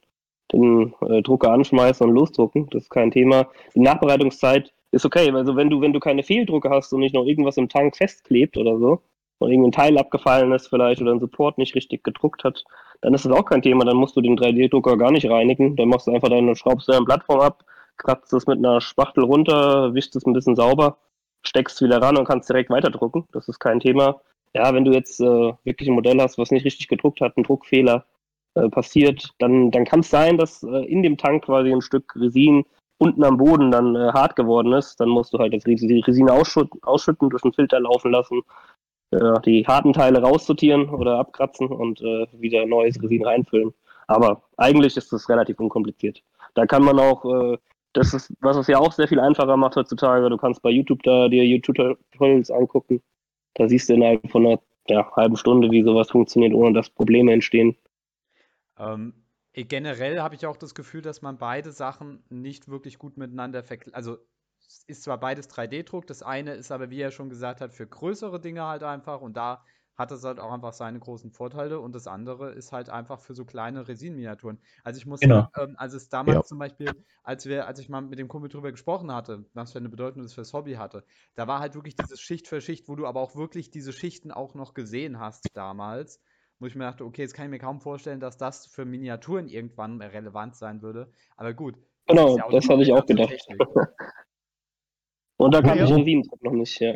den äh, Drucker anschmeißen und losdrucken. Das ist kein Thema. Die Nachbereitungszeit ist okay. Also wenn du, wenn du keine Fehldrucke hast und nicht noch irgendwas im Tank festklebt oder so, und irgendein Teil abgefallen ist vielleicht oder ein Support nicht richtig gedruckt hat, dann ist das auch kein Thema. Dann musst du den 3D-Drucker gar nicht reinigen. Dann machst du einfach deine, schraubst deine Plattform ab, kratzt es mit einer Spachtel runter, wischst es ein bisschen sauber, steckst es wieder ran und kannst direkt weiterdrucken. Das ist kein Thema ja, wenn du jetzt äh, wirklich ein Modell hast, was nicht richtig gedruckt hat, ein Druckfehler äh, passiert, dann, dann kann es sein, dass äh, in dem Tank quasi ein Stück Resin unten am Boden dann äh, hart geworden ist. Dann musst du halt das Resin, die Resin ausschütten, ausschütten, durch den Filter laufen lassen, äh, die harten Teile raussortieren oder abkratzen und äh, wieder neues Resin reinfüllen. Aber eigentlich ist das relativ unkompliziert. Da kann man auch, äh, das ist, was es ja auch sehr viel einfacher macht heutzutage, du kannst bei YouTube da dir YouTube-Tutorials angucken. Da siehst du innerhalb von einer ja, halben Stunde, wie sowas funktioniert, ohne dass Probleme entstehen. Ähm, generell habe ich auch das Gefühl, dass man beide Sachen nicht wirklich gut miteinander vergleicht. Also es ist zwar beides 3D-Druck, das eine ist aber, wie er schon gesagt hat, für größere Dinge halt einfach und da hat das halt auch einfach seine großen Vorteile und das andere ist halt einfach für so kleine Resin-Miniaturen. Also ich muss Genau. sagen, ähm, als es damals Ja. zum Beispiel, als wir, als ich mal mit dem Kumpel drüber gesprochen hatte, was für eine Bedeutung das fürs Hobby hatte, da war halt wirklich dieses Schicht für Schicht, wo du aber auch wirklich diese Schichten auch noch gesehen hast damals, wo ich mir dachte, okay, jetzt kann ich mir kaum vorstellen, dass das für Miniaturen irgendwann relevant sein würde. Aber gut. Genau, ist ja das hatte ich auch gedacht. Und da kam ja. ich Resin-Druck noch nicht, ja.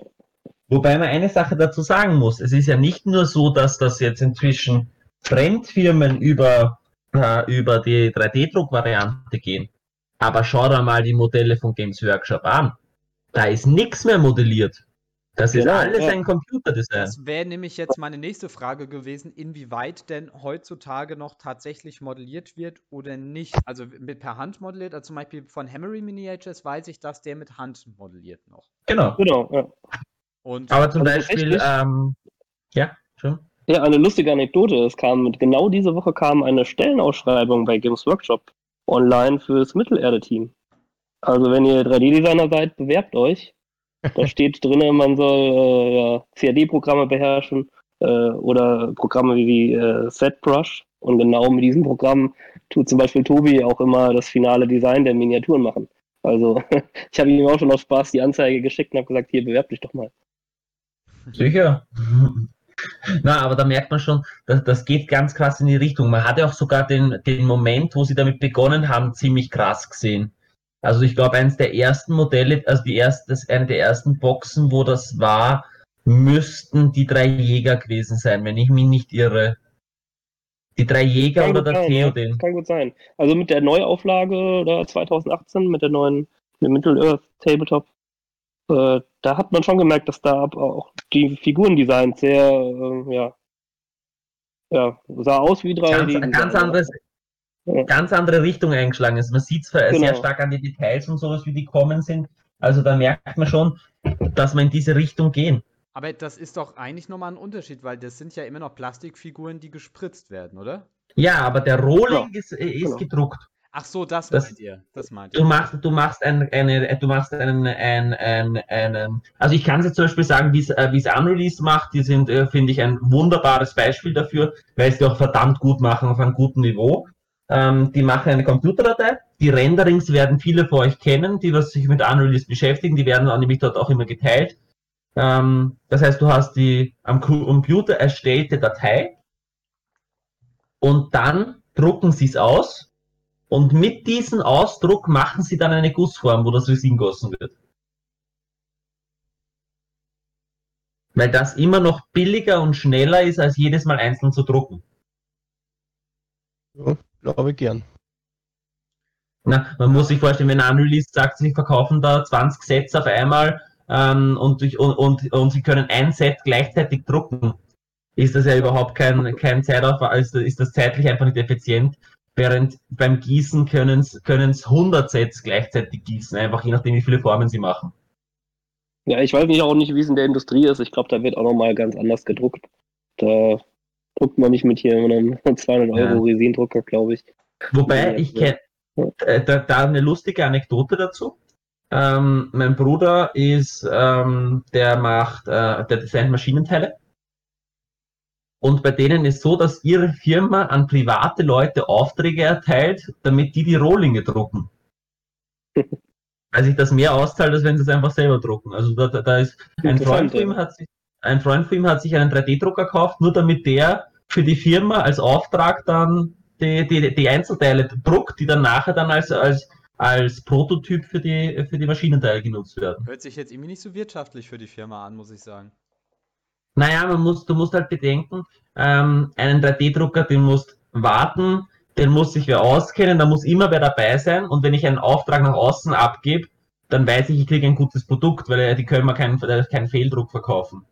Wobei man eine Sache dazu sagen muss. Es ist ja nicht nur so, dass das jetzt inzwischen Fremdfirmen über, äh, über die 3D-Druck-Variante gehen. Aber schau dir mal die Modelle von Games Workshop an. Da ist nichts mehr modelliert. Das ist Genau, alles ja. ein Computerdesign. Das wäre nämlich jetzt meine nächste Frage gewesen, inwieweit denn heutzutage noch tatsächlich modelliert wird oder nicht. Also mit per Hand modelliert, also zum Beispiel von Hammery Miniatures weiß ich, dass der mit Hand modelliert noch. Genau. Genau, ja. Und Aber zum Also Beispiel, ähm, ja, schon. Ja, eine lustige Anekdote. Es kam genau diese Woche kam eine Stellenausschreibung bei Games Workshop online fürs Mittelerde-Team. Also wenn ihr 3D-Designer seid, bewerbt euch. Da steht drin, man soll äh, ja, CAD-Programme beherrschen äh, oder Programme wie äh, ZBrush. Und genau mit diesem Programm tut zum Beispiel Tobi auch immer das finale Design der Miniaturen machen. Also ich habe ihm auch schon aus Spaß die Anzeige geschickt und habe gesagt, hier bewerb dich doch mal. Sicher. Na, aber da merkt man schon, das, das geht ganz krass in die Richtung. Man hatte auch sogar den, den Moment, wo sie damit begonnen haben, ziemlich krass gesehen. Also ich glaube, eines der ersten Modelle, also die erste, das, eine der ersten Boxen, wo das war, müssten die drei Jäger gewesen sein, wenn ich mich nicht irre. Die drei Jäger Kann oder der sein, ja. Theoden. Kann gut sein. Also mit der Neuauflage da 2018, mit der neuen Middle-earth Tabletop, äh, da hat man schon gemerkt, dass da auch die Figurendesigns sehr, äh, ja, ja, sah aus wie 3D. Ganz, ganz anderes. Ganz andere Richtung eingeschlagen ist. Man sieht es sehr Genau. stark an die Details und sowas, wie die kommen sind. Also da merkt man schon, dass wir in diese Richtung gehen. aber das ist doch eigentlich nochmal ein Unterschied, weil das sind ja immer noch Plastikfiguren, die gespritzt werden, oder? Ja, aber der Rohling ist, äh, ist Genau. gedruckt. Ach so, das, Das- meint ihr. Das meint Du ihr. machst, du machst ein, eine, du machst einen, einen, einen, einen also ich kann es jetzt zum Beispiel sagen, wie es äh, wie es Unreleased macht, die sind, äh, finde ich, ein wunderbares Beispiel dafür, weil es die auch verdammt gut machen auf einem guten Niveau. Ähm, die machen eine Computerdatei, die Renderings werden viele von euch kennen, die was sich mit Unreleased beschäftigen, die werden nämlich dort auch immer geteilt. Ähm, das heißt, du hast die am Computer erstellte Datei und dann drucken sie es aus und mit diesem Ausdruck machen sie dann eine Gussform, wo das Resin gossen wird. Weil das immer noch billiger und schneller ist, als jedes Mal einzeln zu drucken. Glaube ich gern. Na, man muss sich vorstellen, wenn Unreleased sagt, sie verkaufen da 20 Sets auf einmal ähm, und, durch, und, und, und sie können ein Set gleichzeitig drucken, ist das ja überhaupt kein, kein Zeitaufwand, ist, ist das zeitlich einfach nicht effizient. Während beim Gießen können es 100 Sets gleichzeitig gießen, einfach je nachdem, wie viele Formen sie machen. Ja, ich weiß nicht auch nicht, wie es in der Industrie ist. Ich glaube, da wird auch nochmal ganz anders gedruckt. Da druckt man nicht mit hier einem 200 Euro Ja. Resindrucker, glaube ich. Wobei, ich kenne äh, da, da eine lustige Anekdote dazu. Ähm, mein Bruder ist, ähm, der macht, äh, der designt Maschinenteile. Und bei denen ist so, dass ihre Firma an private Leute Aufträge erteilt, damit die die Rohlinge drucken. Weil sich das mehr auszahlt, als wenn sie es einfach selber drucken. Also da, da, ist ein Freund von ihm hat sich, ein Freund von ihm hat sich einen 3D-Drucker gekauft, nur damit der für die Firma als Auftrag dann die, die, die Einzelteile druckt, die dann nachher dann als, als, als Prototyp für die, für die Maschinenteile genutzt werden. Hört sich jetzt irgendwie nicht so wirtschaftlich für die Firma an, muss ich sagen. Naja, man muss, du musst halt bedenken, ähm, einen 3D-Drucker, den musst warten, den muss sich wer auskennen, da muss immer wer dabei sein und wenn ich einen Auftrag nach außen abgebe, dann weiß ich, ich kriege ein gutes Produkt, weil äh, die können mir keinen, äh, keinen Fehldruck verkaufen.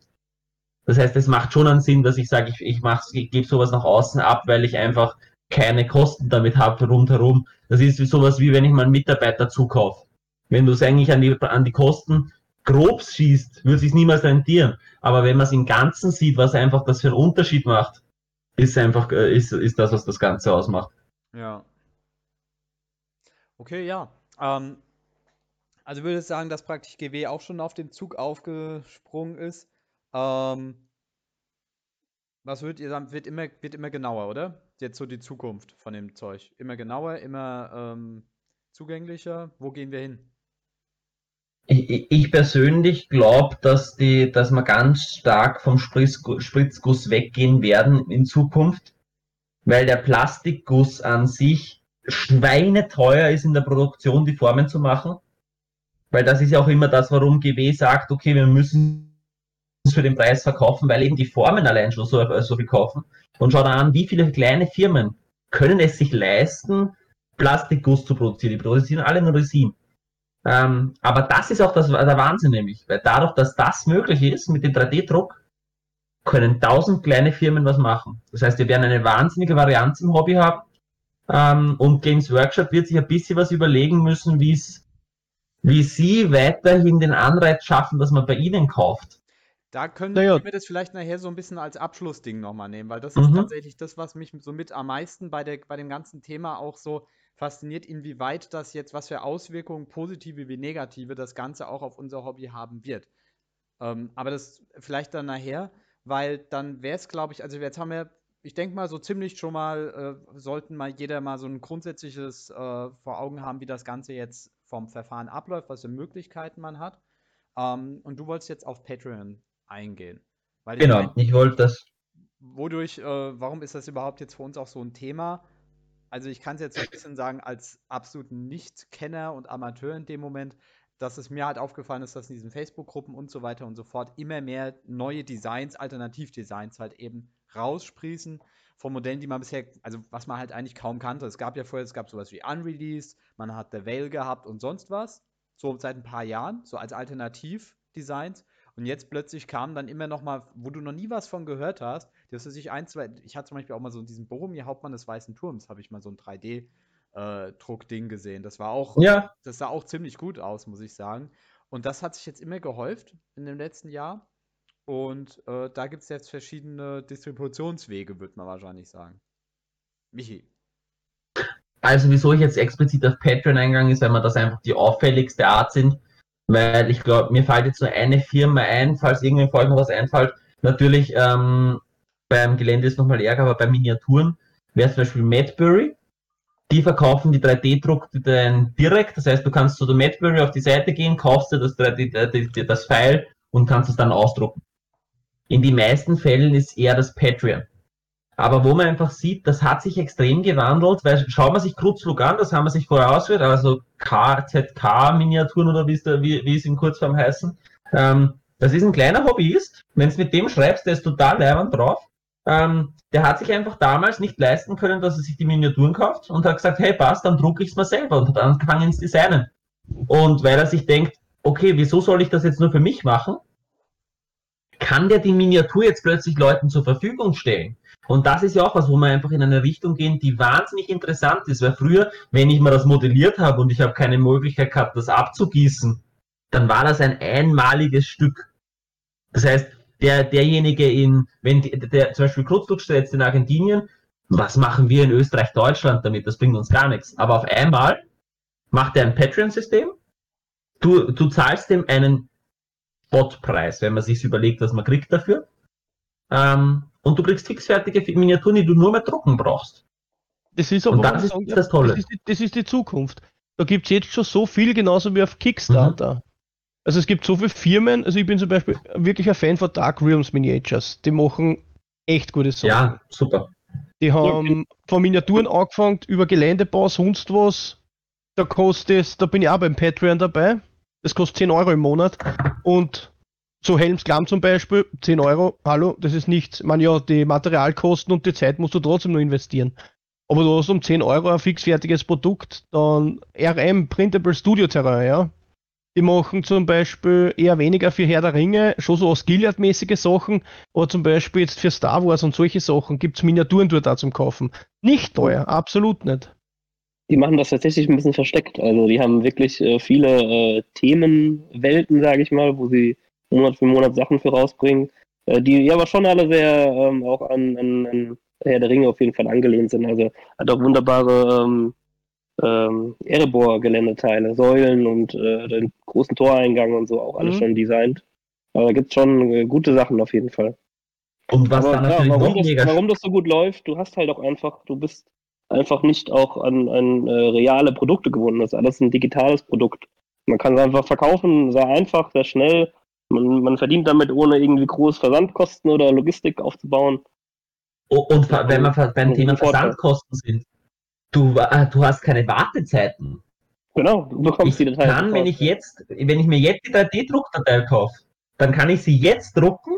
Das heißt, es macht schon einen Sinn, dass ich sage, ich, ich, ich gebe sowas nach außen ab, weil ich einfach keine Kosten damit habe rundherum. Das ist sowas wie wenn ich mal einen Mitarbeiter zukaufe. Wenn du es eigentlich an die, an die Kosten grob schießt, wird sich niemals rentieren. Aber wenn man es im Ganzen sieht, was einfach das für einen Unterschied macht, ist einfach, äh, ist, ist das, was das Ganze ausmacht. Ja. Okay, ja. Ähm, also würde ich sagen, dass praktisch GW auch schon auf den Zug aufgesprungen ist. Ähm, Was würdet ihr sagen, wird immer, wird immer genauer, oder? Jetzt so die Zukunft von dem Zeug. Immer genauer, immer ähm, zugänglicher. Wo gehen wir hin? Ich, ich persönlich glaube, dass, dass wir ganz stark vom Spritzguss, weggehen werden in Zukunft, weil der Plastikguss an sich schweineteuer ist in der Produktion, die Formen zu machen. Weil das ist ja auch immer das, warum GW sagt, okay, wir müssen für den Preis verkaufen, weil eben die Formen allein schon so, so viel kaufen. Und schau da an, wie viele kleine Firmen können es sich leisten, Plastikguss zu produzieren. Die produzieren alle nur Resin. Ähm, aber das ist auch das, der Wahnsinn nämlich, weil dadurch, dass das möglich ist mit dem 3D-Druck, können tausend kleine Firmen was machen. Das heißt, wir werden eine wahnsinnige Varianz im Hobby haben ähm, und Games Workshop wird sich ein bisschen was überlegen müssen, wie es wie sie weiterhin den Anreiz schaffen, dass man bei ihnen kauft. Da können Naja. wir das vielleicht nachher so ein bisschen als Abschlussding nochmal nehmen, weil das Mhm. ist tatsächlich das, was mich so mit am meisten bei, der, bei dem ganzen Thema auch so fasziniert, inwieweit das jetzt, was für Auswirkungen, positive wie negative, das Ganze auch auf unser Hobby haben wird. Ähm, aber das vielleicht dann nachher, weil dann wäre es, glaube ich, also jetzt haben wir, ich denke mal, so ziemlich schon mal, äh, sollten mal jeder mal so ein grundsätzliches äh, vor Augen haben, wie das Ganze jetzt vom Verfahren abläuft, was für Möglichkeiten man hat. Ähm, und du wolltest jetzt auf Patreon eingehen. Weil ich Genau, mein, ich wollte das. wodurch, äh, warum ist das überhaupt jetzt für uns auch so ein Thema? Also ich kann es jetzt so ein bisschen sagen, als absoluten Nicht-Kenner und Amateur in dem Moment, dass es mir halt aufgefallen ist, dass in diesen Facebook-Gruppen und so weiter und so fort immer mehr neue Designs, Alternativdesigns halt eben raussprießen von Modellen, die man bisher, also was man halt eigentlich kaum kannte. Es gab ja vorher, es gab sowas wie Unreleased, man hat The Veil gehabt und sonst was, so seit ein paar Jahren, so als Alternativdesigns. Und jetzt plötzlich kamen dann immer noch mal, wo du noch nie was von gehört hast, dass du sich ein, zwei, ich hatte zum Beispiel auch mal so diesen Boromir Hauptmann des Weißen Turms, habe ich mal so ein 3D-Druck-Ding gesehen. Das war auch, Ja, das sah auch ziemlich gut aus, muss ich sagen. Und das hat sich jetzt immer gehäuft in dem letzten Jahr. Und äh, da gibt es jetzt verschiedene Distributionswege, würde man wahrscheinlich sagen. Michi. also wieso ich jetzt explizit auf Patreon eingegangen ist, weil wir das einfach die auffälligste Art sind. Weil ich glaube, mir fällt jetzt nur eine Firma ein, falls irgendwie vorhin noch was einfällt. Natürlich, ähm, beim Gelände ist nochmal ärger, aber bei Miniaturen wäre zum Beispiel Madbury. Die verkaufen die 3D-Druck dann direkt. Das heißt, du kannst zu der Madbury auf die Seite gehen, kaufst dir das, 3D, äh, das File und kannst es dann ausdrucken. In den meisten Fällen ist eher das Patreon. Aber wo man einfach sieht, das hat sich extrem gewandelt, weil schaut man sich Krutzlug an, das haben wir sich vorher ausgehört, also KZK-Miniaturen oder wie es, wie, es in Kurzform heißen. Ähm, das ist ein kleiner Hobbyist. Wenn du mit dem schreibst, der ist total leibend drauf. Ähm, der hat sich einfach damals nicht leisten können, dass er sich die Miniaturen kauft und hat gesagt, hey passt, dann drucke ich es mal selber und hat angefangen ins Designen. Und weil er sich denkt, okay, wieso soll ich das jetzt nur für mich machen? Kann der die Miniatur jetzt plötzlich Leuten zur Verfügung stellen? Und das ist ja auch was, wo wir einfach in eine Richtung gehen, die wahnsinnig interessant ist. Weil früher, wenn ich mal das modelliert habe und ich habe keine Möglichkeit gehabt, das abzugießen, dann war das ein einmaliges Stück. Das heißt, der, derjenige in, wenn die, der zum Beispiel Krutzlutsch jetzt in Argentinien, was machen wir in Österreich, Deutschland damit? Das bringt uns gar nichts. Aber auf einmal macht er ein Patreon-System. Du, du zahlst dem einen Spotpreis, wenn man sich überlegt, was man kriegt dafür. Ähm, und du kriegst fixfertige Miniaturen, die du nur mehr drucken brauchst. Das ist aber Und das ist sagen das Tolle. Das ist, die, das ist die Zukunft. Da gibt es jetzt schon so viel, genauso wie auf Kickstarter. Also es gibt so viele Firmen, also ich bin zum Beispiel wirklich ein Fan von Dark Realms Miniatures. Die machen echt gute Sachen. Ja, super. Die haben von Miniaturen angefangen, über Geländebau, sonst was. Da kostet es, da bin ich auch beim Patreon dabei. Das kostet 10 Euro im Monat. Und so Helms Klamm zum Beispiel, 10 Euro, hallo, das ist nichts. Man ja, die Materialkosten und die Zeit musst du trotzdem nur investieren. Aber du hast um 10 Euro ein fixfertiges Produkt, dann RM, Printable Studio Terrain, ja. Die machen zum Beispiel eher weniger für Herr der Ringe, schon so aus Gilead-mäßige Sachen, aber zum Beispiel jetzt für Star Wars und solche Sachen gibt es Miniaturen dort auch zum Kaufen. Nicht teuer, absolut nicht. Die machen das tatsächlich ein bisschen versteckt. Also die haben wirklich äh, viele äh, Themenwelten, sage ich mal, wo sie Monat für Monat Sachen für rausbringen, äh, die ja aber schon alle sehr ähm, auch an, an, an Herr der Ringe auf jeden Fall angelehnt sind. Also hat auch wunderbare ähm, ähm, Erebor-Geländeteile, Säulen und äh, den großen Toreingang und so auch alles Mhm. schon designt. Aber da gibt es schon äh, gute Sachen auf jeden Fall. Und was Aber dann natürlich warum, noch das, warum das so gut läuft, du hast halt auch einfach, du bist einfach nicht auch an, an äh, reale Produkte gebunden. Das ist alles ein digitales Produkt. Man kann es einfach verkaufen, sehr einfach, sehr schnell. Man, man verdient damit, ohne irgendwie große Versandkosten oder Logistik aufzubauen. Und wenn wir beim Thema. Versandkosten sind, du, äh, du hast keine Wartezeiten. Genau, du bekommst Ich die Datei. kann, wenn ich jetzt, wenn ich mir jetzt die 3D-Druckdatei kaufe, dann kann ich sie jetzt drucken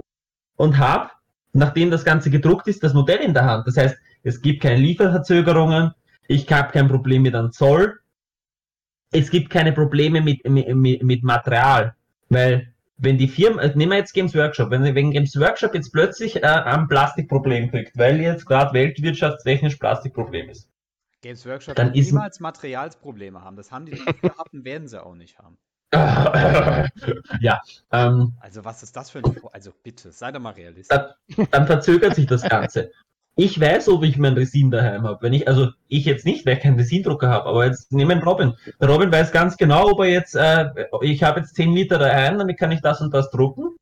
und habe, nachdem das Ganze gedruckt ist, das Modell in der Hand. Das heißt, es gibt keine Lieferverzögerungen, ich habe kein Problem mit einem Zoll, es gibt keine Probleme mit, mit, mit Material, weil wenn die Firma, äh, nehmen wir jetzt Games Workshop, wenn, wenn Games Workshop jetzt plötzlich äh, ein Plastikproblem kriegt, weil jetzt gerade weltwirtschaftstechnisch Plastikproblem ist, Games Workshop Dann wird niemals Materialsprobleme haben. Das haben die nicht gehabt und werden sie auch nicht haben. ja, ähm, Also was ist das für ein... Also bitte, sei doch mal realistisch. Das- dann verzögert sich das Ganze. Ich weiß, ob ich mein Resin daheim habe. Wenn ich, also ich jetzt nicht, weil ich keinen Resindrucker habe, aber jetzt nehmen Robin. Der Robin weiß ganz genau, ob er jetzt, äh, ich habe jetzt 10 Liter daheim, damit kann ich das und das drucken.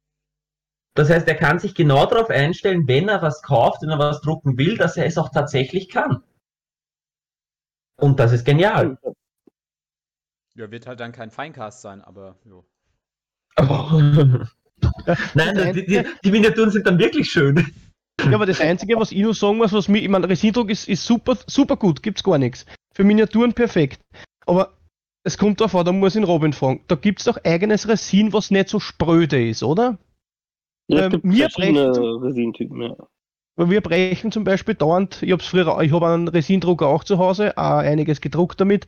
Das heißt, er kann sich genau darauf einstellen, wenn er was kauft, wenn er was drucken will, dass er es auch tatsächlich kann. Und das ist genial. Ja, wird halt dann kein Feincast sein, aber jo. Nein, die, die, die Miniaturen sind dann wirklich schön. Ja, aber das Einzige, was ich nur sagen muss, was mir, ich meine, Resindruck ist, ist super, super gut, gibt's gar nichts. Für Miniaturen perfekt. Aber es kommt darauf an, da muss ich den Robin fragen. Da gibt's doch eigenes Resin, was nicht so spröde ist, oder? Ja, es ähm, verschiedene brechen- Resintypen, ja. Weil wir brechen zum Beispiel dauernd, ich hab's früher, ich habe einen Resindrucker auch zu Hause, auch einiges gedruckt damit.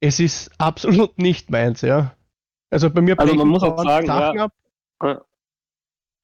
Es ist absolut nicht meins, ja. Also bei mir Also man muss auch sagen, Sachen ja. ab.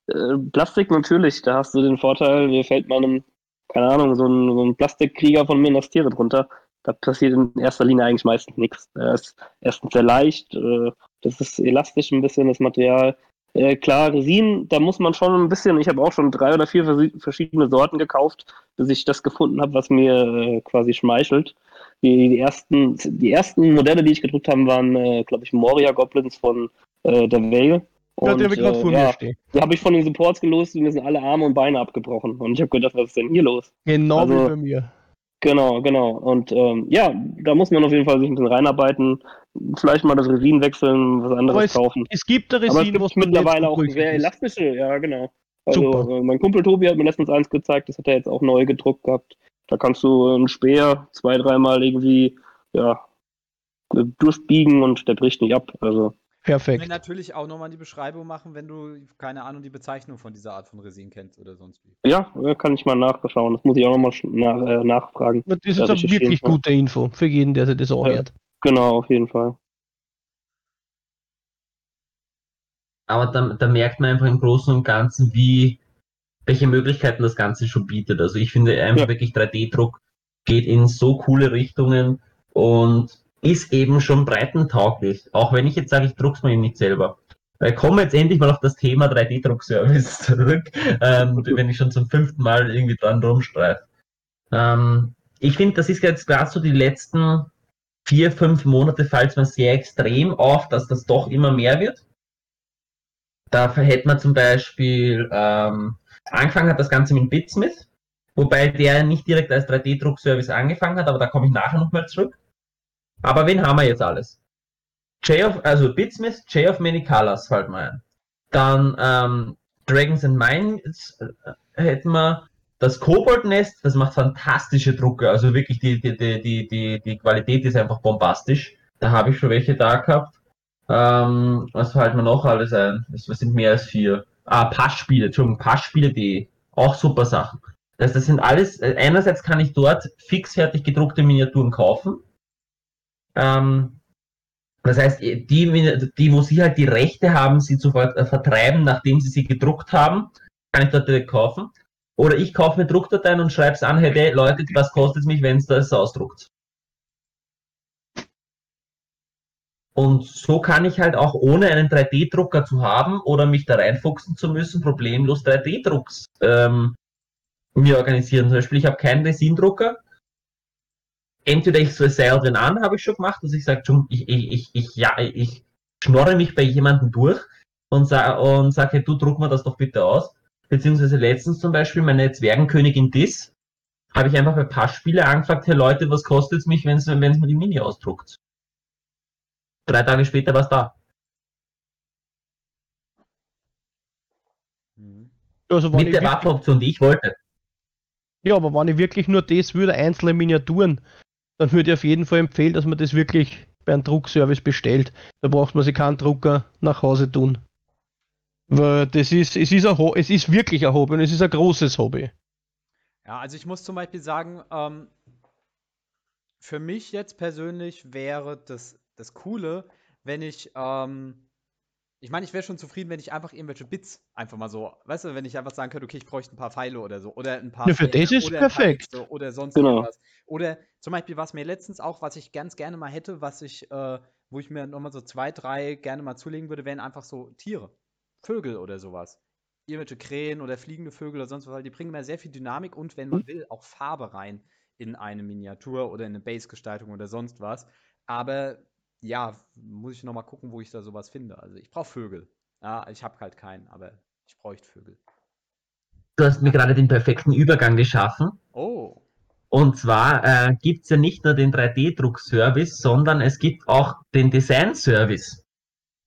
Äh, Plastik natürlich, da hast du den Vorteil, mir fällt mal einem, keine Ahnung, so ein, so ein Plastikkrieger von mir das Tiere drunter. Da passiert in erster Linie eigentlich meistens nichts. Er ist erstens sehr leicht, äh, das ist elastisch ein bisschen, das Material. Äh, klar, Resin, da muss man schon ein bisschen, ich habe auch schon drei oder vier verschiedene Sorten gekauft, bis ich das gefunden habe, was mir quasi schmeichelt. Die, die, ersten, die ersten Modelle, die ich gedruckt habe, waren, glaube ich, Moria Goblins von äh, der Vale. Ja, die habe äh, ja, da habe ich von den Supports gelost und mir sind alle Arme und Beine abgebrochen. Und ich habe gedacht, was ist denn hier los? Genau also- wie bei mir. Genau, genau. Und ähm, ja, da muss man auf jeden Fall sich ein bisschen reinarbeiten. Vielleicht mal das Resin wechseln, was anderes es, kaufen. es gibt ein Aber es Resin, gibt mittlerweile auch sehr ist. elastische, ja genau. Also Super. äh, mein Kumpel Tobi hat mir letztens eins gezeigt, das hat er jetzt auch neu gedruckt gehabt. Da kannst du einen Speer zwei, dreimal irgendwie ja, äh, durchbiegen und der bricht nicht ab. Also Perfekt. natürlich auch nochmal die Beschreibung machen, wenn du, keine Ahnung, die Bezeichnung von dieser Art von Resin kennst oder sonst wie. ja, äh, kann ich mal nachschauen. Das muss ich auch nochmal nach, äh, nachfragen. Das ist Ja, wirklich gute Info für jeden, der sich das anhört. Genau, auf jeden Fall. Aber da, da merkt man einfach im Großen und Ganzen, wie, welche Möglichkeiten das Ganze schon bietet. Also ich finde einfach Ja. wirklich 3D-Druck geht in so coole Richtungen und ist eben schon breitentauglich. Auch wenn ich jetzt sage, ich druck's mir nicht selber. Weil kommen jetzt endlich mal auf das Thema 3D-Druck-Service zurück, ähm, wenn ich schon zum fünften Mal irgendwie dran rumstreife. Ähm, ich finde, das ist jetzt gerade so die letzten vier, fünf Monate fällt mir sehr extrem auf, dass das doch immer mehr wird. Da hätte man zum Beispiel ähm, angefangen hat das Ganze mit Bitsmith, wobei der nicht direkt als 3D-Druckservice angefangen hat, aber da komme ich nachher nochmal zurück. Aber wen haben wir jetzt alles? J of, also Bitsmith, J of Many Colors fällt mir ein. Dann ähm, Dragons and Mines äh, hätten wir das Kobold Nest, das macht fantastische Drucke, also wirklich die, die, die, die, die, Qualität ist einfach bombastisch. Da habe ich schon welche da gehabt. Ähm, was fällt mir noch alles ein? Es sind mehr als vier. Ah, Passspiele, Entschuldigung, Passspiele.de. Auch super Sachen. Das, das sind alles, äh, einerseits kann ich dort fixfertig gedruckte Miniaturen kaufen. Ähm, das heißt, die, Mini- die, wo sie halt die Rechte haben, sie zu äh, vertreiben, nachdem sie sie gedruckt haben, kann ich dort direkt kaufen. Oder ich kaufe mir Druckdateien und schreibe es an, hey, Leute, was kostet es mich, wenn es das ausdruckt? Und so kann ich halt auch ohne einen 3D-Drucker zu haben oder mich da reinfuchsen zu müssen, problemlos 3D-Drucks ähm, mir organisieren. Zum Beispiel, ich habe keinen Resindrucker. Entweder ich so seil drin an, habe ich schon gemacht, dass ich sage, ich, ich, ich, ich, ja, ich schnorre mich bei jemandem durch und, sa und sage, hey, du druck mir das doch bitte aus. beziehungsweise letztens zum Beispiel meine Zwergenkönigin Dis, habe ich einfach bei Passspiele angefragt, hey Leute, was kostet es mich, wenn es mir die Mini ausdruckt? Drei Tage später war es da. Mhm. Also, Mit der Waffenoption, die ich wollte. Ja, aber wenn ich wirklich nur das würde, einzelne Miniaturen, dann würde ich auf jeden Fall empfehlen, dass man das wirklich bei einem Druckservice bestellt. Da braucht man sich keinen Drucker nach Hause tun. Weil das ist, es ist, ein, es ist wirklich ein Hobby und es ist ein großes Hobby. Ja, also ich muss zum Beispiel sagen, ähm, für mich jetzt persönlich wäre das, das Coole, wenn ich, ähm, ich meine, ich wäre schon zufrieden, wenn ich einfach irgendwelche Bits einfach mal so, weißt du, wenn ich einfach sagen könnte, okay, ich bräuchte ein paar Pfeile oder so, oder ein paar Ja, für das ist perfekt. Äxte oder sonst Genau. irgendwas. Oder zum Beispiel, was mir letztens auch, was ich ganz gerne mal hätte, was ich, äh, wo ich mir nochmal so zwei, drei gerne mal zulegen würde, wären einfach so Tiere. Vögel oder sowas. Irgendwelche Krähen oder fliegende Vögel oder sonst was, weil die bringen mir sehr viel Dynamik und wenn man will, auch Farbe rein in eine Miniatur oder in eine Base-Gestaltung oder sonst was. Aber ja, muss ich nochmal gucken, wo ich da sowas finde. Also ich brauche Vögel. Ja, ich habe halt keinen, aber ich bräuchte Vögel. Du hast mir gerade den perfekten Übergang geschaffen. Oh. Und zwar äh, gibt es ja nicht nur den 3D-Druck-Service, sondern es gibt auch den Design-Service.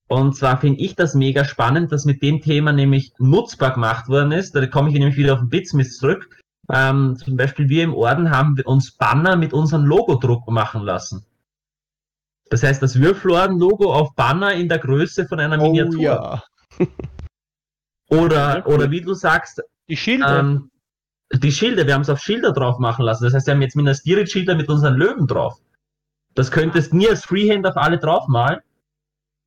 Und zwar finde ich das mega spannend, dass mit dem Thema nämlich nutzbar gemacht worden ist. Da komme ich nämlich wieder auf den Bitsmith zurück. Ähm, zum Beispiel wir im Orden haben uns Banner mit unserem Logodruck machen lassen. Das heißt, das Würfelorden-Logo auf Banner in der Größe von einer Miniatur. Oh ja. Oder, oder wie du sagst, Die Schilder. ähm, die Schilder, wir haben es auf Schilder drauf machen lassen. Das heißt, wir haben jetzt Minas Tirith Schilder mit unseren Löwen drauf. Das könntest nie als Freehand auf alle draufmalen,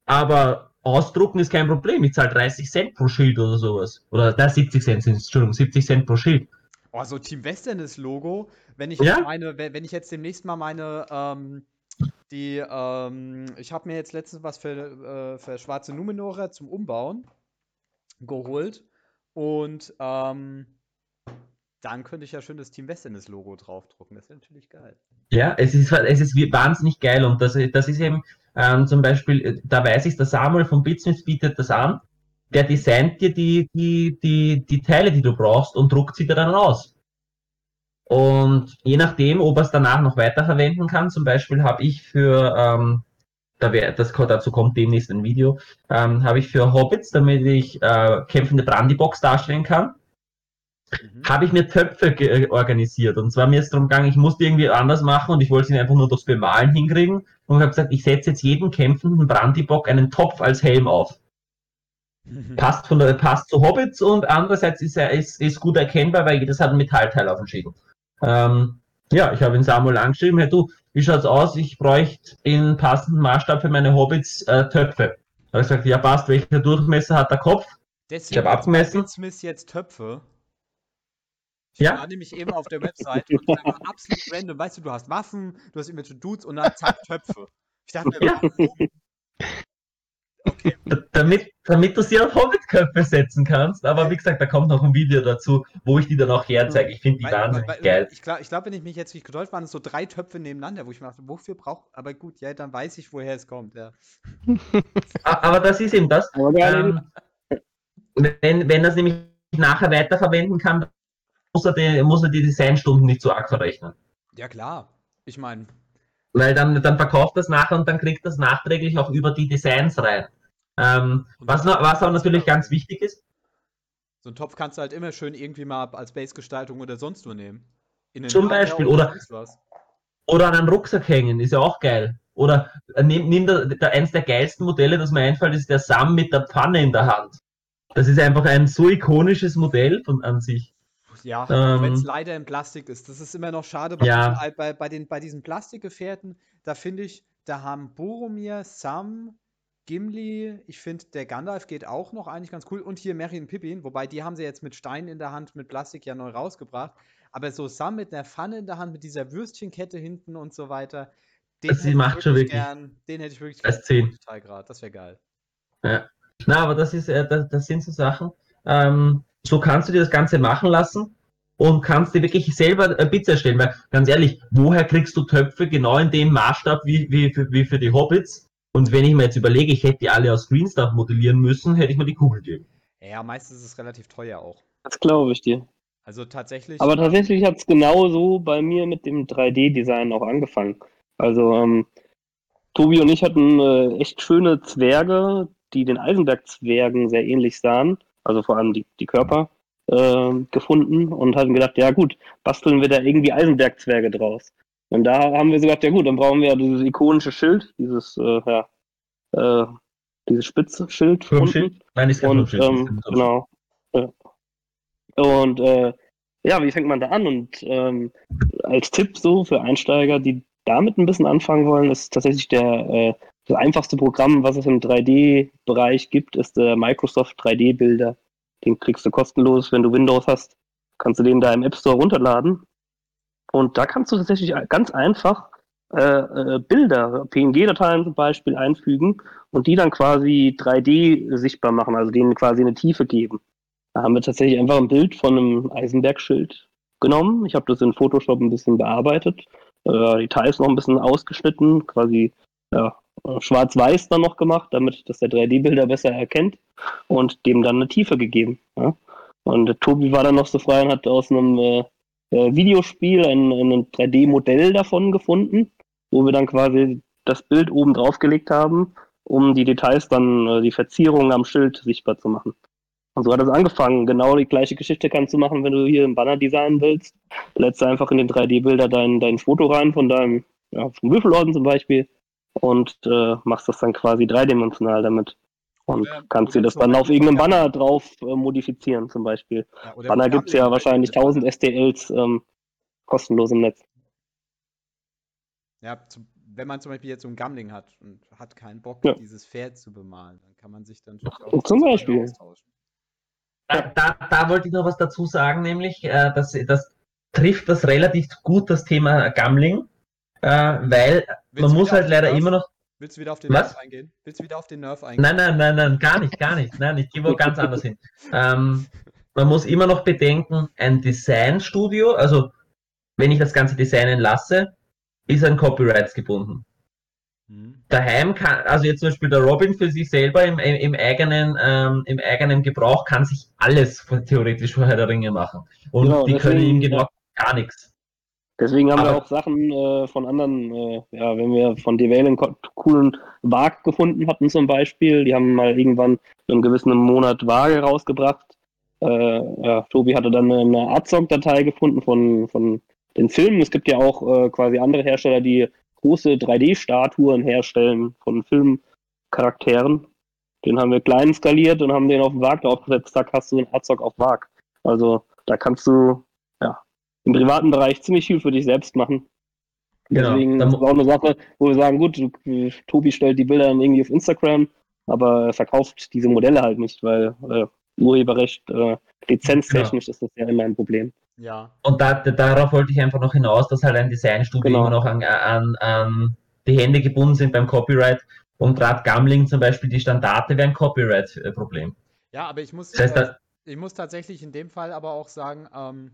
aber ausdrucken ist kein Problem. Ich zahle 30 Cent pro Schild oder sowas. Oder da 70 Cent sind Entschuldigung, 70 Cent pro Schild. Oh, so Team Westernes Logo. Wenn ich Ja? meine, wenn wenn ich jetzt demnächst mal meine, ähm, die, ähm, ich habe mir jetzt letztens was für, äh, für schwarze Numenora zum Umbauen geholt. Und ähm, dann könnte ich ja schön das Team Westernes Logo draufdrucken. Das wäre natürlich geil. Ja, es ist, es ist wahnsinnig geil und das, das ist eben ähm, zum Beispiel, äh, da weiß ich, der Samuel von Bitsmith bietet das an. Der designt dir die, die, die, die Teile, die du brauchst und druckt sie dir dann aus. Und je nachdem, ob er es danach noch weiterverwenden kann, zum Beispiel habe ich für, ähm, da wär, das, dazu kommt demnächst ein Video, ähm, habe ich für Hobbits, damit ich äh, kämpfende Brandybox darstellen kann, Mhm. habe ich mir Töpfe äh, organisiert. Und zwar mir ist darum gegangen, ich musste irgendwie anders machen und ich wollte ihn einfach nur durchs Bemalen hinkriegen. Und habe gesagt, ich setze jetzt jedem kämpfenden Brandybock einen Topf als Helm auf. Passt, von der, passt zu Hobbits und andererseits ist er ist, ist gut erkennbar, weil jedes hat ein Metallteil auf dem Schädel. Ähm, ja, ich habe ihn Samuel angeschrieben, hey du, wie schaut's aus? Ich bräuchte in passenden Maßstab für meine Hobbits äh, Töpfe. Da habe ich gesagt, ja passt, welcher Durchmesser hat der Kopf? Deswegen hab abgemessen. gibt's bei Bitsmith jetzt Töpfe. Ich Ja? war nämlich eben auf der Website und da war absolut random. Weißt du, du hast Waffen, du hast irgendwelche Dudes und dann zack, Töpfe. Ich dachte mir, Ja. Okay. Damit, damit du sie auf Hobbitköpfe setzen kannst. Aber wie gesagt, da kommt noch ein Video dazu, wo ich die dann auch herzeige. Ich finde die Weil- wahnsinnig weil- geil. Ich glaube, ich glaub, wenn ich mich jetzt nicht gedeutet waren es so drei Töpfe nebeneinander, wo ich mir dachte, wofür braucht. Aber gut, ja, dann weiß ich, woher es kommt. Ja. Aber das ist eben das. Ähm, wenn, wenn er es nämlich nachher weiterverwenden kann, muss er, die, muss er die Designstunden nicht so arg verrechnen. ja, klar. Ich meine, Weil dann, dann verkauft das nachher und dann kriegt das nachträglich auch über die Designs rein. Ähm, was, was auch natürlich ganz wichtig ist, so einen Topf kannst du halt immer schön irgendwie mal als Base-Gestaltung oder sonst wo nehmen. Zum Beispiel, oder- was. oder an einen Rucksack hängen, ist ja auch geil. Oder äh, nimm, nimm der, der, eins der geilsten Modelle, das mir einfällt, ist der Sam mit der Pfanne in der Hand. Das ist einfach ein so ikonisches Modell von an sich. Ja, Ähm, wenn es leider in Plastik ist. Das ist immer noch schade bei, Ja. diesen, bei, bei, den, bei diesen Plastikgefährten. Da finde ich, da haben Boromir, Sam, Gimli, ich finde, der Gandalf geht auch noch eigentlich ganz cool. Und hier Merry und Pippin, wobei die haben sie jetzt mit Stein in der Hand, mit Plastik ja neu rausgebracht. Aber so Sam mit einer Pfanne in der Hand, mit dieser Würstchenkette hinten und so weiter, den Das hätte ich macht schon wirklich gern, den hätte ich wirklich als 10. total grad. Das wäre geil. Na, aber das ist, äh, das, das sind so Sachen. Ähm, so kannst du dir das Ganze machen lassen und kannst dir wirklich selber äh, Bits erstellen. Weil ganz ehrlich, woher kriegst du Töpfe genau in dem Maßstab wie, wie, für, wie für die Hobbits? Und wenn ich mir jetzt überlege, ich hätte die alle aus Greenstuff modellieren müssen, hätte ich mir die Kugel gegeben. Ja, meistens ist es relativ teuer auch. Das glaube ich dir. Also tatsächlich. Aber tatsächlich hat es genauso bei mir mit dem 3D-Design auch angefangen. Also ähm, Tobi und ich hatten äh, echt schöne Zwerge, die den Eisenberg-Zwergen sehr ähnlich sahen, also vor allem die, die Körper, äh, gefunden und hatten gedacht, ja gut, basteln wir da irgendwie Eisenberg-Zwerge draus. Und da haben wir so gedacht, ja gut, dann brauchen wir ja dieses ikonische Schild, dieses, äh, ja, äh, dieses spitze Schild. Turmschild? Nein, ist kein Und ähm, genau. Ja. Und äh, ja, wie fängt man da an? Und ähm, als Tipp so für Einsteiger, die damit ein bisschen anfangen wollen, ist tatsächlich der äh, das einfachste Programm, was es im 3D-Bereich gibt, ist der Microsoft 3D-Bilder. Den kriegst du kostenlos, wenn du Windows hast. Kannst du den da im App Store runterladen. Und da kannst du tatsächlich ganz einfach äh, äh, Bilder, PNG-Dateien zum Beispiel einfügen und die dann quasi 3D sichtbar machen, also denen quasi eine Tiefe geben. Da haben wir tatsächlich einfach ein Bild von einem Eisenbergschild genommen. Ich habe das in Photoshop ein bisschen bearbeitet, äh, Details noch ein bisschen ausgeschnitten, quasi ja, schwarz-weiß dann noch gemacht, damit das der 3D-Bilder besser erkennt und dem dann eine Tiefe gegeben. Ja? Und Tobi war dann noch so frei und hat aus einem äh, äh, Videospiel ein, ein 3D-Modell davon gefunden, wo wir dann quasi das Bild oben drauf gelegt haben, um die Details dann, äh, die Verzierungen am Schild sichtbar zu machen. Und so hat es angefangen. Genau die gleiche Geschichte kannst du machen, wenn du hier einen Banner designen willst. Lädst einfach in den 3D-Bilder dein, dein Foto rein von deinem ja, vom Würfelorden zum Beispiel und äh, machst das dann quasi dreidimensional damit. Und Oder- kannst dir oder das dann auf irgendeinem Banner drauf äh, modifizieren, zum Beispiel. Ja, Banner gibt es ja wahrscheinlich beispielsweise. 1000 STLs ähm, kostenlos im Netz. Ja, zum, wenn man zum Beispiel jetzt so ein Gambling hat und hat keinen Bock, Ja. dieses Pferd zu bemalen, dann kann man sich dann natürlich auch Zum Beispiel. austauschen. Da, da, da wollte ich noch was dazu sagen, nämlich, äh, dass das trifft das relativ gut, das Thema Gambling, äh, weil Willst man muss halt leider Nerf? immer noch. Willst du wieder auf den Was? Nerf eingehen? Willst du wieder auf den Nerf eingehen? Nein, nein, nein, nein, gar nicht, gar nicht. Nein, ich gehe wo ganz anders hin. Ähm, man muss immer noch bedenken, ein Designstudio, also wenn ich das Ganze designen lasse, ist an Copyrights gebunden. Hm. daheim kann, also jetzt zum Beispiel der Robin für sich selber im, im, im eigenen, ähm, im eigenen Gebrauch kann sich alles von, theoretisch vor Herr der Ringe machen. Und Genau, die können ihm genau ja. gar nichts. Deswegen haben wir Aber- auch Sachen äh, von anderen, äh, ja, wenn wir von Devale einen coolen Wag gefunden hatten zum Beispiel, die haben mal irgendwann in einem gewissen Monat Waage rausgebracht. Äh, ja, Tobi hatte dann eine Artsock-Datei gefunden von, von den Filmen. Es gibt ja auch äh, quasi andere Hersteller, die große 3D-Statuen herstellen von Filmcharakteren. Den haben wir klein skaliert und haben den auf den Wag draufgesetzt. Zack, hast du einen Artsock auf Wag. Also da kannst du im privaten Bereich ziemlich viel für dich selbst machen. Genau, Deswegen da ist es auch eine Sache, wo wir sagen, gut, Tobi stellt die Bilder dann irgendwie auf Instagram, aber er verkauft diese Modelle halt nicht, weil äh, Urheberrecht, äh, lizenztechnisch ist das ja immer ein Problem. Ja, Und da, da, darauf wollte ich einfach noch hinaus, dass halt ein Designstudio Genau. immer noch an, an, an die Hände gebunden sind beim Copyright. Und gerade Gambling zum Beispiel, die Standarte wären Copyright-Problem. ja, aber ich muss, Das heißt, äh, ich muss tatsächlich in dem Fall aber auch sagen, ähm,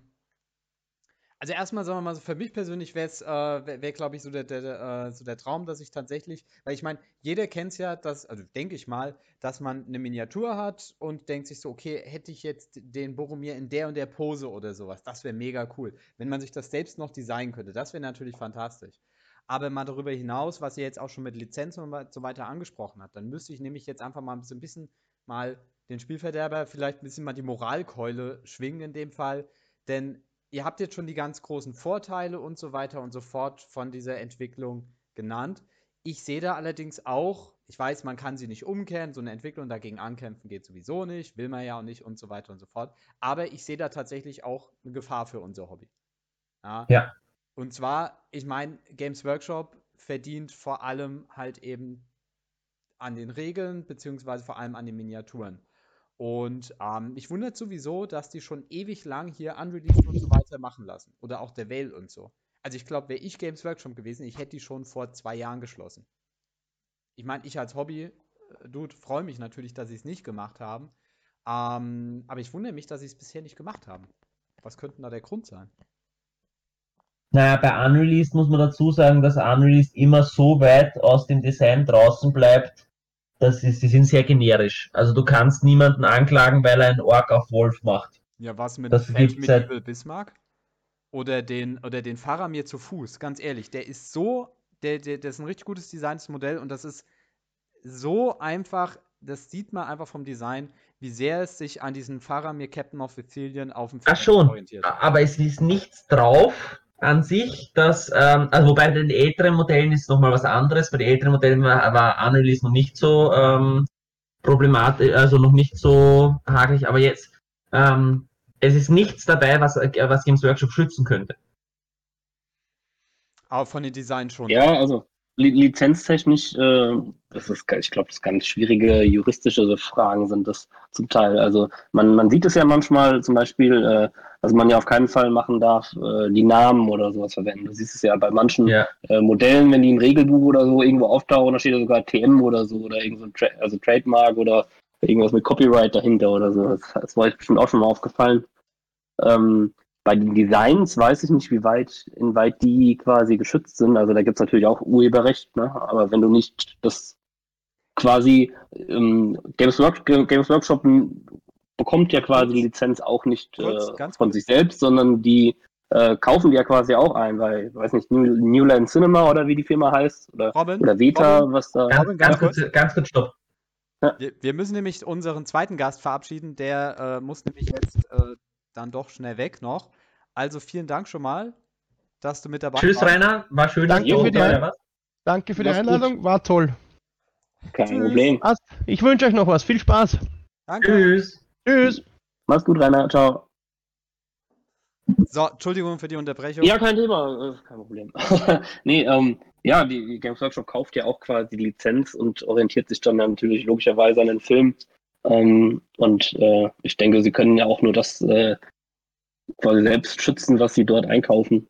also erstmal sagen wir mal so, für mich persönlich wäre es, äh, wäre, wär, glaube ich, so der, der, der, äh, so der Traum, dass ich tatsächlich, weil ich meine, jeder kennt es ja, dass, also denke ich mal, dass man eine Miniatur hat und denkt sich so, okay, hätte ich jetzt den Boromir in der und der Pose oder sowas, das wäre mega cool. Wenn man sich das selbst noch designen könnte, das wäre natürlich fantastisch. Aber mal darüber hinaus, was ihr jetzt auch schon mit Lizenzen und so weiter angesprochen habt, dann müsste ich nämlich jetzt einfach mal so ein bisschen mal den Spielverderber vielleicht ein bisschen mal die Moralkeule schwingen in dem Fall. Denn ihr habt jetzt schon die ganz großen Vorteile und so weiter und so fort von dieser Entwicklung genannt. Ich sehe da allerdings auch, ich weiß, man kann sie nicht umkehren, so eine Entwicklung dagegen ankämpfen geht sowieso nicht, will man ja auch nicht und so weiter und so fort. Aber ich sehe da tatsächlich auch eine Gefahr für unser Hobby. Ja. Ja. Und zwar, ich meine, Games Workshop verdient vor allem halt eben an den Regeln, beziehungsweise vor allem an den Miniaturen. Und ähm, mich wundert sowieso, dass die schon ewig lang hier Unreleased und so weiter machen lassen. Oder auch der Vale und so. Also ich glaube, wäre ich Games Workshop gewesen, ich hätte die schon vor zwei Jahren geschlossen. Ich meine, ich als Hobby-Dude freue mich natürlich, dass sie es nicht gemacht haben. Ähm, aber ich wundere mich, dass sie es bisher nicht gemacht haben. Was könnte da der Grund sein? naja, bei Unreleased muss man dazu sagen, dass Unreleased immer so weit aus dem Design draußen bleibt, dass sie, sie sind sehr generisch. Also du kannst niemanden anklagen, weil er einen Ork auf Wolf macht. Ja, was mit Das seit- Medieval Bismarck? Oder den, oder den Faramir zu Fuß, ganz ehrlich, der ist so, der, der, der ist ein richtig gutes designtes Modell und das ist so einfach, das sieht man einfach vom Design, wie sehr es sich an diesen Faramir Captain of Sicilian auf dem Ach Pferd schon, orientiert. aber es ist nichts drauf an sich, dass, ähm, also wobei bei den älteren Modellen ist nochmal was anderes. Bei den älteren Modellen war, war Unrelease noch nicht so ähm, problematisch, also noch nicht so hagelig, aber jetzt, ähm, es ist nichts dabei, was, äh, was Games Workshop schützen könnte. Aber von den Designs schon. Ja, also lizenztechnisch, äh, das ist, ich glaube, das ganz schwierige juristische Fragen sind das zum Teil. Also man, man sieht es ja manchmal zum Beispiel, äh, dass man ja auf keinen Fall machen darf, äh, die Namen oder sowas verwenden. Du siehst es ja bei manchen Ja. äh, Modellen, wenn die im Regelbuch oder so irgendwo auftauchen, da steht ja sogar TM oder so oder irgend so ein Tra also Trademark oder irgendwas mit Copyright dahinter oder so. Das, das war euch bestimmt auch schon mal aufgefallen. Ähm, bei den Designs weiß ich nicht, wie weit, inweit die quasi geschützt sind. Also da gibt es natürlich auch Urheberrecht, ne? aber wenn du nicht das quasi ähm, Games, Work Games Workshop bekommt ja quasi die Lizenz auch nicht Kurz, äh, ganz von sich selbst, sondern die äh, kaufen die ja quasi auch ein, weil, weiß nicht, New, Newland Cinema oder wie die Firma heißt oder, Robin, oder Vita, Robin, was da. Ganz, Robin, ganz, ganz kurz, ganz kurz, stopp. Wir, wir müssen nämlich unseren zweiten Gast verabschieden. Der äh, muss nämlich jetzt äh, dann doch schnell weg noch. Also vielen Dank schon mal, dass du mit dabei Tschüss, warst. Rainer, war schön, Danke dass für die Ein-. Danke für die Mach's gut. Einladung, war toll. Kein Tschüss. Problem. Ich wünsche euch noch was. Viel Spaß. Danke. Tschüss. Tschüss. Mach's gut, Rainer. Ciao. So, Entschuldigung für die Unterbrechung. Ja, kein Thema, äh, kein Problem. nee, ähm, ja, die, die Games Workshop kauft ja auch quasi die Lizenz und orientiert sich dann natürlich logischerweise an den Film. Ähm, und äh, ich denke, sie können ja auch nur das äh, quasi selbst schützen, was sie dort einkaufen.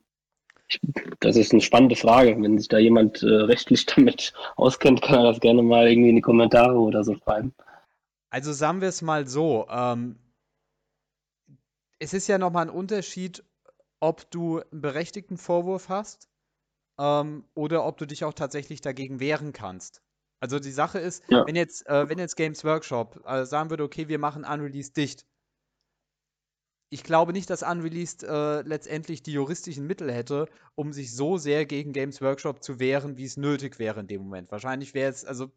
Das ist eine spannende Frage. Wenn sich da jemand äh, rechtlich damit auskennt, kann er das gerne mal irgendwie in die Kommentare oder so schreiben. Also sagen wir es mal so, ähm, es ist ja nochmal ein Unterschied, ob du einen berechtigten Vorwurf hast ähm, oder ob du dich auch tatsächlich dagegen wehren kannst. Also die Sache ist, Ja. wenn jetzt, äh, wenn jetzt Games Workshop äh, sagen würde, okay, wir machen Unreleased dicht. Ich glaube nicht, dass Unreleased äh, letztendlich die juristischen Mittel hätte, um sich so sehr gegen Games Workshop zu wehren, wie es nötig wäre in dem Moment. Wahrscheinlich wäre es, also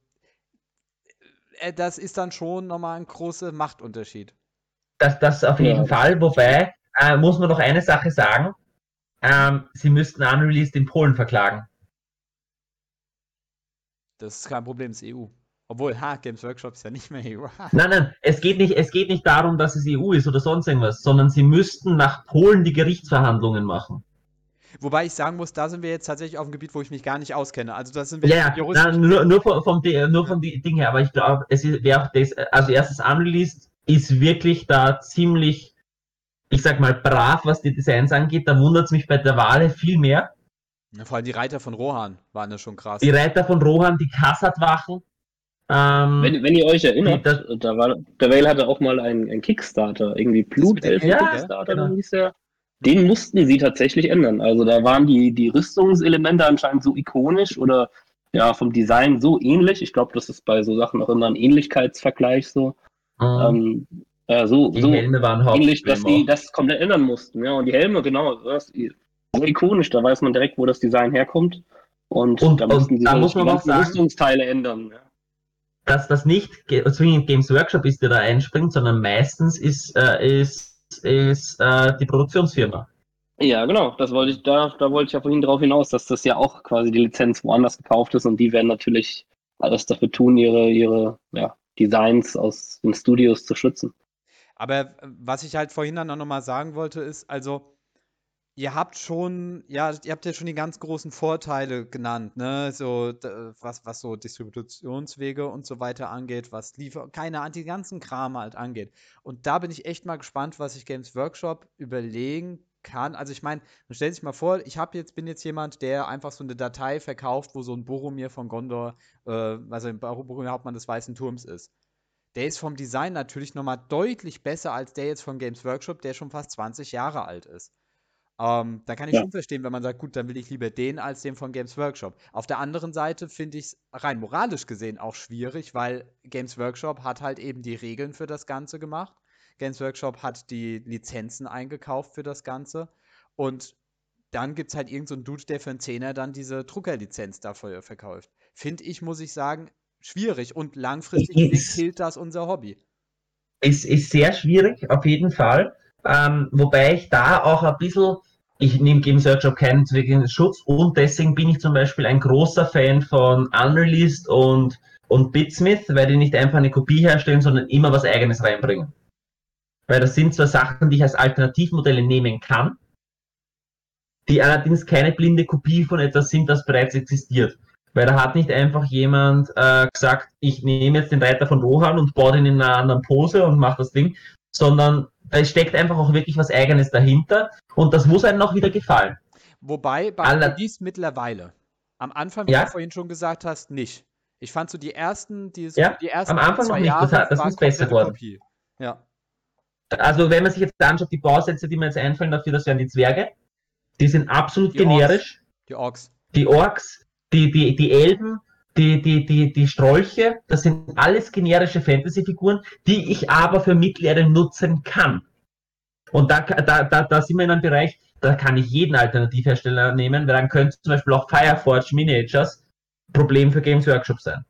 äh, das ist dann schon nochmal ein großer Machtunterschied. Das, das auf Ja. jeden Fall, wobei, äh, muss man noch eine Sache sagen. Ähm, sie müssten Unreleased in Polen verklagen. Das ist kein Problem, das ist EU. Obwohl, ha, Games Workshop ist ja nicht mehr EU. Nein, nein, es geht nicht, es geht nicht darum, dass es EU ist oder sonst irgendwas, sondern sie müssten nach Polen die Gerichtsverhandlungen machen. Wobei ich sagen muss, da sind wir jetzt tatsächlich auf einem Gebiet, wo ich mich gar nicht auskenne. Also da sind wir Ja, nein, nur, nur vom, vom, nur vom Di- Ding her, aber ich glaube, es wäre auch das, also erstes Unreleased ist wirklich da ziemlich, ich sag mal, brav, was die Designs angeht. Da wundert es mich bei der Wale viel mehr. Ja, Vor allem die Reiter von Rohan waren ja schon krass. Die Reiter von Rohan, die Kassat-Wachen. Ähm, Wenn, wenn ihr euch erinnert, Das- da war, der Vale hatte auch mal einen, einen Kickstarter, irgendwie Blutelfen Ja, Kickstarter, genau. dann hieß der. Den mussten sie tatsächlich ändern. Also da waren die, die Rüstungselemente anscheinend so ikonisch oder ja vom Design so ähnlich. Ich glaube, das ist bei so Sachen auch immer ein Ähnlichkeitsvergleich so. ähm, Ähm, äh, so, die so Helme waren ähnlich, dass die das komplett ändern mussten. Ja, und die Helme, genau, das, so ikonisch, da weiß man direkt, wo das Design herkommt. Und, Und- da und mussten sie da so muss man Rüstungsteile ändern. Ja. Dass das nicht ge- zwingend Games Workshop ist, der da einspringt, sondern meistens ist, äh, ist, ist äh, die Produktionsfirma. Ja, genau. Das wollte ich, da, da wollte ich ja vorhin drauf hinaus, dass das ja auch quasi die Lizenz woanders gekauft ist und die werden natürlich alles dafür tun, ihre, ihre ja, Designs aus den Studios zu schützen. Aber was ich halt vorhin dann auch nochmal sagen wollte, ist, also, ihr habt schon, ja, ihr habt ja schon die ganz großen Vorteile genannt, ne? So, was, was so Distributionswege und so weiter angeht, was Liefer, keine Ahnung, die ganzen Kram halt angeht. Und da bin ich echt mal gespannt, was sich Games Workshop überlegen kann. Also ich meine, man stellt sich mal vor, ich habe jetzt, bin jetzt jemand, der einfach so eine Datei verkauft, wo so ein Boromir von Gondor, äh, also ein Boromir Hauptmann des Weißen Turms ist. Der ist vom Design natürlich nochmal deutlich besser als der jetzt von Games Workshop, der schon fast 20 Jahre alt ist. Ähm, da kann ich Ja. schon verstehen, wenn man sagt, gut, dann will ich lieber den als den von Games Workshop. Auf der anderen Seite finde ich es rein moralisch gesehen auch schwierig, weil Games Workshop hat halt eben die Regeln für das Ganze gemacht. Games Workshop hat die Lizenzen eingekauft für das Ganze. Und dann gibt es halt irgendeinen so Dude, der für einen Zehner dann diese Druckerlizenz dafür verkauft. Finde ich, muss ich sagen, schwierig. Und langfristig Ist- killt das unser Hobby. ist, ist sehr schwierig, auf jeden Fall. Ähm, wobei ich da auch ein bisschen, ich nehme Games Workshop keinen zwingenden Schutz und deswegen bin ich zum Beispiel ein großer Fan von Unreleased und, und Bitsmith, weil die nicht einfach eine Kopie herstellen, sondern immer was eigenes reinbringen. Weil das sind zwar Sachen, die ich als Alternativmodelle nehmen kann, die allerdings keine blinde Kopie von etwas sind, das bereits existiert. Weil da hat nicht einfach jemand äh, gesagt, ich nehme jetzt den Reiter von Rohan und baue den in einer anderen Pose und mache das Ding, sondern es steckt einfach auch wirklich was Eigenes dahinter und das muss einem auch wieder gefallen. Wobei bei Alle- dies mittlerweile. Am Anfang, wie Ja. du vorhin schon gesagt hast, nicht. Ich fand so die ersten, die, so Ja, die ersten am Anfang noch nicht. Das Jahre das waren ist besser geworden. Ja. Also wenn man sich jetzt anschaut, die Bausätze, die mir jetzt einfallen dafür, das wären die Zwerge, die sind absolut Die generisch. Die Orks. Die Orks, die, die, die Elben, die, die, die, die Strolche, das sind alles generische Fantasy-Figuren, die ich aber für Mittlere nutzen kann. Und da, da, da, da sind wir in einem Bereich, da kann ich jeden Alternativhersteller nehmen, weil dann könnte zum Beispiel auch Fireforge Miniatures Problem für Games Workshop sein.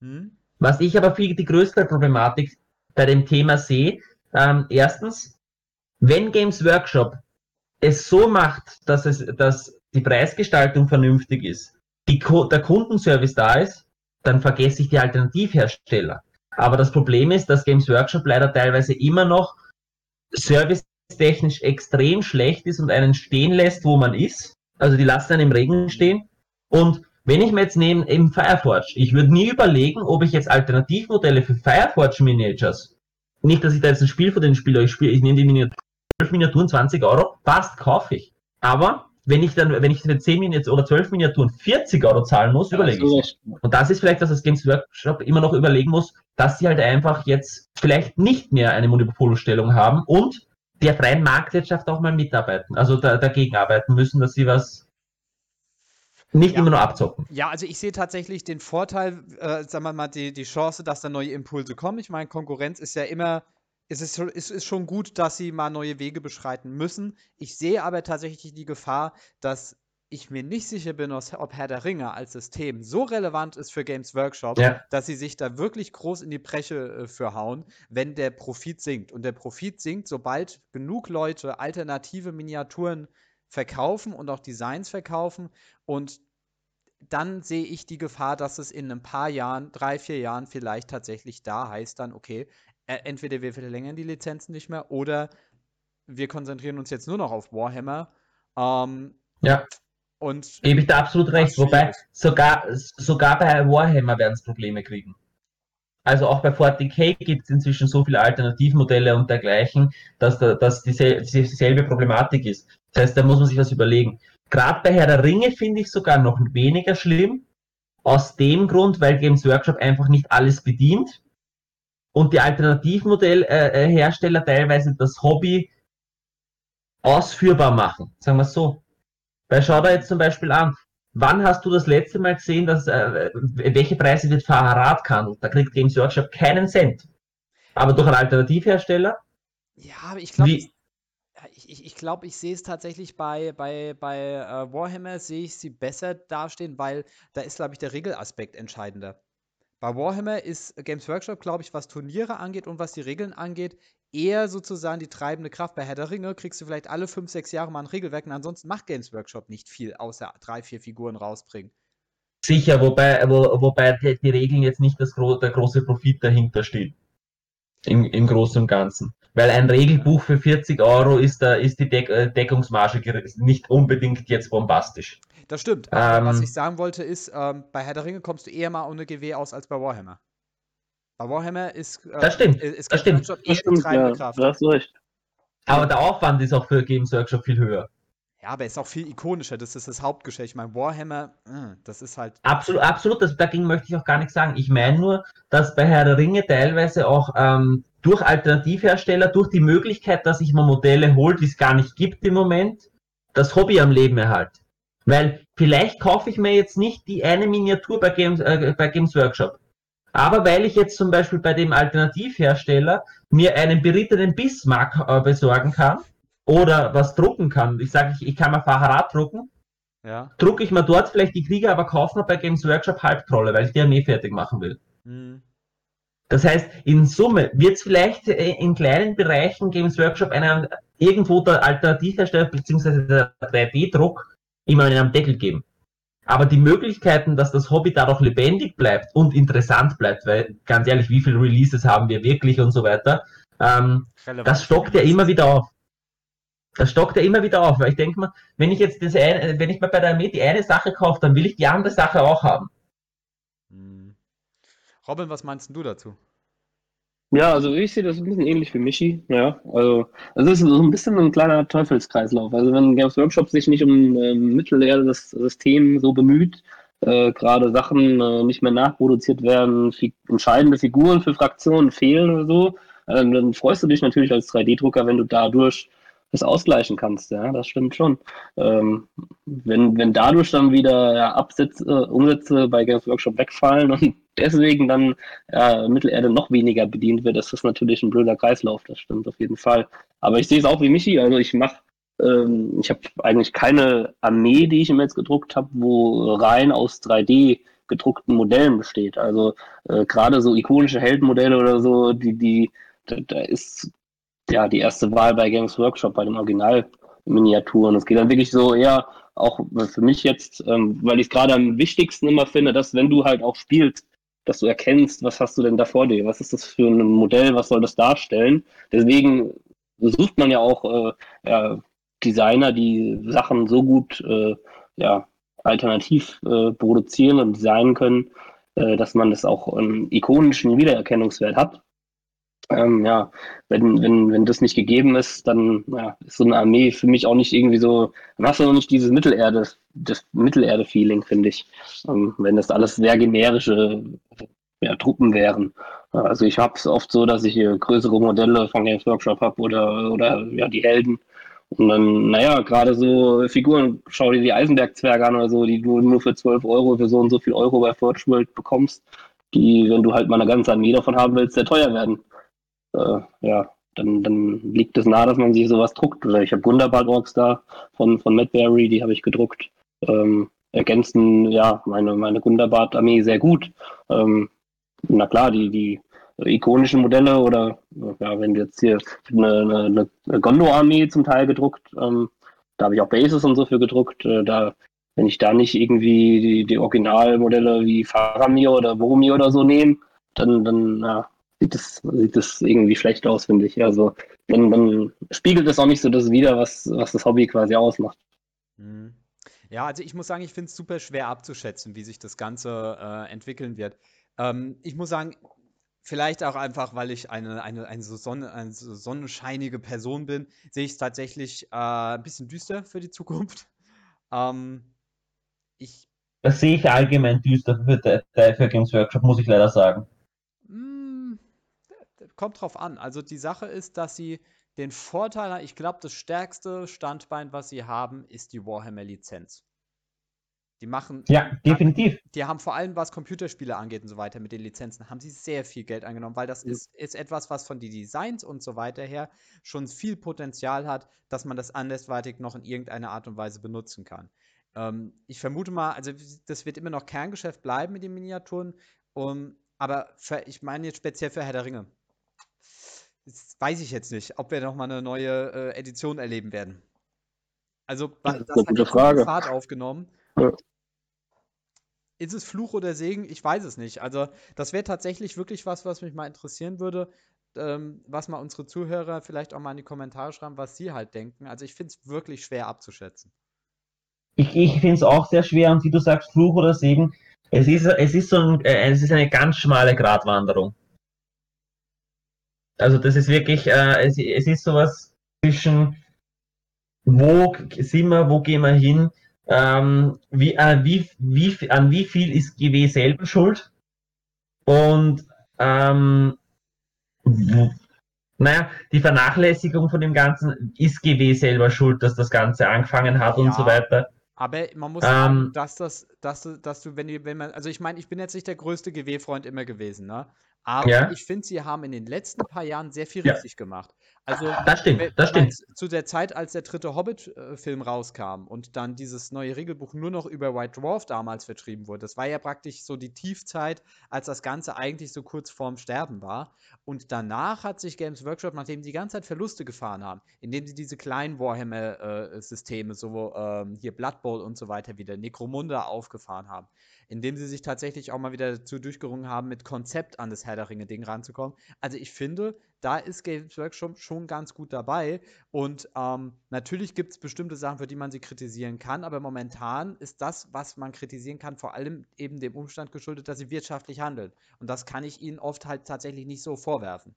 Hm? Was ich aber viel die größte Problematik bei dem Thema sehe, ähm, erstens, wenn Games Workshop es so macht, dass es, dass die Preisgestaltung vernünftig ist, die, der Kundenservice da ist, dann vergesse ich die Alternativhersteller. Aber das Problem ist, dass Games Workshop leider teilweise immer noch servicetechnisch extrem schlecht ist und einen stehen lässt, wo man ist. Also die lassen einen im Regen stehen. Und wenn ich mir jetzt nehme, eben Fireforge, ich würde nie überlegen, ob ich jetzt Alternativmodelle für Fireforge Miniatures, nicht, dass ich da jetzt ein Spiel von denen spiele, ich spiele, ich nehme die Miniaturen, 12 Miniaturen, 20 Euro, passt, kaufe ich. Aber wenn ich dann, wenn ich für 10 Miniaturen oder 12 Miniaturen 40 Euro zahlen muss, überlege ich. so es. Und das ist vielleicht, dass das Games Workshop immer noch überlegen muss, dass sie halt einfach jetzt vielleicht nicht mehr eine Monopolstellung haben und der freien Marktwirtschaft auch mal mitarbeiten, also da, dagegen arbeiten müssen, dass sie was nicht Ja. immer nur abzocken. Ja, also ich sehe tatsächlich den Vorteil, äh, sagen wir mal, die, die Chance, dass da neue Impulse kommen. Ich meine, Konkurrenz ist ja immer, es ist, schon- es ist schon gut, dass sie mal neue Wege beschreiten müssen. Ich sehe aber tatsächlich die Gefahr, dass ich mir nicht sicher bin, ob Herr der Ringe als System so relevant ist für Games Workshop, Ja. dass sie sich da wirklich groß in die Breche äh, für hauen, wenn der Profit sinkt. Und der Profit sinkt, sobald genug Leute alternative Miniaturen verkaufen und auch Designs verkaufen. Und dann sehe ich die Gefahr, dass es in ein paar Jahren, drei, vier Jahren vielleicht tatsächlich da heißt dann, okay, entweder wir verlängern die Lizenzen nicht mehr oder wir konzentrieren uns jetzt nur noch auf Warhammer. Ähm, Ja. und Gebe ich da absolut recht. Wobei sogar, sogar bei Warhammer werden es Probleme kriegen. Also auch bei 40k gibt es inzwischen so viele Alternativmodelle und dergleichen, dass, da, dass diese, dieselbe Problematik ist. Das heißt, da muss man sich was überlegen. Gerade bei Herr der Ringe finde ich sogar noch weniger schlimm. Aus dem Grund, weil Games Workshop einfach nicht alles bedient und die Alternativmodellhersteller äh, Hersteller teilweise das Hobby ausführbar machen. Sagen wir es so. Weil schau da jetzt zum Beispiel an, wann hast du das letzte Mal gesehen, dass äh, welche Preise wird Fahrrad gehandelt? Da kriegt Games Workshop keinen Cent. Aber durch einen Alternativhersteller, ja, aber ich glaube, ich, ich, ich, glaub, ich sehe es tatsächlich bei, bei, bei äh, Warhammer, sehe ich sie besser dastehen, weil da ist, glaube ich, der Regelaspekt entscheidender. Bei Warhammer ist Games Workshop, glaube ich, was Turniere angeht und was die Regeln angeht, eher sozusagen die treibende Kraft. Bei Herr der Ringe kriegst du vielleicht alle fünf, sechs Jahre mal ein Regelwerk und ansonsten macht Games Workshop nicht viel, außer drei, vier Figuren rausbringen. sicher, wobei, wo, wobei die, die Regeln jetzt nicht das gro der große Profit dahinter steht. Im, Im Großen und Ganzen. Weil ein Regelbuch für 40 Euro ist, da, ist die Deck äh, Deckungsmarge nicht unbedingt jetzt bombastisch. Das stimmt. Aber was Ähm. ich sagen wollte ist, ähm, bei Herr der Ringe kommst du eher mal ohne GW aus als bei Warhammer. Bei Warhammer ist, äh, Das stimmt, ist, ist das stimmt. Workshop Das stimmt, ja, Kraft. da hast du recht. Aber der Aufwand ist auch für Games Workshop viel höher. Ja, aber er ist auch viel ikonischer. Das ist das Hauptgeschäft. Ich meine, Warhammer, äh, das ist halt. Absolut, absolut, das, dagegen möchte ich auch gar nichts sagen. Ich meine nur, dass bei Herr der Ringe teilweise auch ähm, durch Alternativhersteller, durch die Möglichkeit, dass ich mir Modelle hole, die es gar nicht gibt im Moment, das Hobby am Leben erhalte. Weil vielleicht kaufe ich mir jetzt nicht die eine Miniatur bei Games, äh, bei Games Workshop. Aber weil ich jetzt zum Beispiel bei dem Alternativhersteller mir einen berittenen Bismarck äh, besorgen kann oder was drucken kann, ich sage, ich, ich kann mal Fahrrad drucken, Ja. drucke ich mir dort vielleicht die Krieger, aber kaufe mir bei Games Workshop Halbtrolle, weil ich die Armee fertig machen will. Hm. Das heißt, in Summe wird es vielleicht äh, in kleinen Bereichen Games Workshop einen, irgendwo der Alternativhersteller bzw. der 3D-Druck immer einen am Deckel geben. Aber die Möglichkeiten, dass das Hobby dadurch lebendig bleibt und interessant bleibt, weil ganz ehrlich, wie viele Releases haben wir wirklich und so weiter, ähm, das stockt ja immer wieder auf. Das stockt ja immer wieder auf, weil ich denke mal, wenn ich jetzt das eine, wenn ich mir bei der Armee die eine Sache kaufe, dann will ich die andere Sache auch haben. Hm. Robin, was meinst du dazu? Ja, also ich sehe das ein bisschen ähnlich wie Michi. Ja, also es ist so ein bisschen ein kleiner Teufelskreislauf. Also wenn Games Workshop sich nicht um ähm, Mittelerde das System so bemüht, äh, gerade Sachen äh, nicht mehr nachproduziert werden, fi entscheidende Figuren für Fraktionen fehlen oder so, äh, dann freust du dich natürlich als 3D-Drucker, wenn du dadurch das ausgleichen kannst. Ja, das stimmt schon. Ähm, wenn, wenn dadurch dann wieder ja, Absätze, Umsätze bei Games Workshop wegfallen und deswegen dann ja, Mittelerde noch weniger bedient wird, ist das natürlich ein blöder Kreislauf, das stimmt auf jeden Fall. Aber ich sehe es auch wie Michi, also ich mache, ähm, ich habe eigentlich keine Armee, die ich mir jetzt gedruckt habe, wo rein aus 3D gedruckten Modellen besteht. Also äh, gerade so ikonische Heldenmodelle oder so, die, die, da, da ist ja die erste Wahl bei Games Workshop, bei den Originalminiaturen. Es geht dann wirklich so eher auch für mich jetzt, ähm, weil ich es gerade am wichtigsten immer finde, dass wenn du halt auch spielst, dass du erkennst, was hast du denn da vor dir? Was ist das für ein Modell? Was soll das darstellen? Deswegen sucht man ja auch äh, ja, Designer, die Sachen so gut äh, ja, alternativ äh, produzieren und designen können, äh, dass man das auch einen ikonischen Wiedererkennungswert hat. Ähm, ja, wenn, wenn, wenn das nicht gegeben ist, dann ja, ist so eine Armee für mich auch nicht irgendwie so, dann hast du noch nicht dieses Mittelerde, das Mittelerde-Feeling, finde ich. Ähm, wenn das alles sehr generische ja, Truppen wären. Also ich habe es oft so, dass ich hier größere Modelle von Games Workshop habe oder, oder ja, die Helden. Und dann, naja, gerade so Figuren, schau dir die Eisenberg-Zwerge an oder so, die du nur für 12 Euro, für so und so viel Euro bei Forge World bekommst, die, wenn du halt mal eine ganze Armee davon haben willst, sehr teuer werden äh, ja, dann, dann liegt es nahe, dass man sich sowas druckt. Oder ich habe Wunderball Orks da von, von Madberry, die habe ich gedruckt. Ähm, ergänzen ja meine, meine Gundabad-Armee sehr gut. Ähm, na klar, die, die ikonischen Modelle oder ja, wenn jetzt hier eine, eine, eine Gondo-Armee zum Teil gedruckt, ähm, da habe ich auch Bases und so für gedruckt. Äh, da, wenn ich da nicht irgendwie die, die Originalmodelle wie Faramir oder Boromir oder so nehme, dann, dann ja, sieht das, sieht das irgendwie schlecht aus, finde ich. Also dann, dann spiegelt es auch nicht so das wider, was, was das Hobby quasi ausmacht. Hm. Ja, also ich muss sagen, ich finde es super schwer abzuschätzen, wie sich das Ganze äh, entwickeln wird. Ähm, ich muss sagen, vielleicht auch einfach, weil ich eine, eine, eine, so sonne, eine so sonnenscheinige Person bin, sehe ich es tatsächlich äh, ein bisschen düster für die Zukunft. Ähm, ich Das sehe ich allgemein düster für, für, für Games Workshop, muss ich leider sagen. Mm, kommt drauf an. Also die Sache ist, dass sie den Vorteil haben, ich glaube, das stärkste Standbein, was sie haben, ist die Warhammer-Lizenz. Die machen, Ja, definitiv. die haben vor allem, was Computerspiele angeht und so weiter, mit den Lizenzen, haben sie sehr viel Geld eingenommen, weil das Mhm. ist, ist etwas, was von den Designs und so weiter her schon viel Potenzial hat, dass man das andersweitig noch in irgendeiner Art und Weise benutzen kann. Ähm, ich vermute mal, also das wird immer noch Kerngeschäft bleiben mit den Miniaturen, um, aber für, ich meine jetzt speziell für Herr der Ringe. Das weiß ich jetzt nicht, ob wir noch mal eine neue äh, Edition erleben werden. Also, Das das eine hat gute Frage. Fahrt aufgenommen. Ja. Ist es Fluch oder Segen? Ich weiß es nicht. Also, das wäre tatsächlich wirklich was, was mich mal interessieren würde, ähm, was mal unsere Zuhörer vielleicht auch mal in die Kommentare schreiben, was sie halt denken. Also, ich finde es wirklich schwer abzuschätzen. Ich, ich finde es auch sehr schwer und wie du sagst, Fluch oder Segen, es ist, es ist so ein, äh, es ist eine ganz schmale Gratwanderung. Also das ist wirklich, äh, es, es ist sowas zwischen, wo sind wir, wo gehen wir hin, ähm, wie, äh, wie, wie, an wie viel ist GW selber schuld und ähm, naja, die Vernachlässigung von dem Ganzen ist GW selber schuld, dass das Ganze angefangen hat und so Ja. weiter. Aber man muss Ähm, sagen, dass das, dass du, dass du, wenn du, wenn man, also ich meine, ich bin jetzt nicht der größte GW-Freund immer gewesen, ne? Aber Ja. ich finde, sie haben in den letzten paar Jahren sehr viel Ja. richtig gemacht. Also Das stimmt, das stimmt. Zu der Zeit, als der dritte Hobbit-Film rauskam und dann dieses neue Regelbuch nur noch über White Dwarf damals vertrieben wurde, das war ja praktisch so die Tiefzeit, als das Ganze eigentlich so kurz vorm Sterben war. Und danach hat sich Games Workshop, nachdem sie die ganze Zeit Verluste gefahren haben, indem sie diese kleinen Warhammer-Systeme, so ähm, hier Blood Bowl und so weiter, wieder Necromunda aufgefahren haben, indem sie sich tatsächlich auch mal wieder dazu durchgerungen haben, mit Konzept an das Herr der Ringe-Ding ranzukommen. Also ich finde, da ist Games Workshop schon ganz gut dabei. Und ähm, natürlich gibt es bestimmte Sachen, für die man sie kritisieren kann, aber momentan ist das, was man kritisieren kann, vor allem eben dem Umstand geschuldet, dass sie wirtschaftlich handeln. Und das kann ich ihnen oft halt tatsächlich nicht so vorwerfen.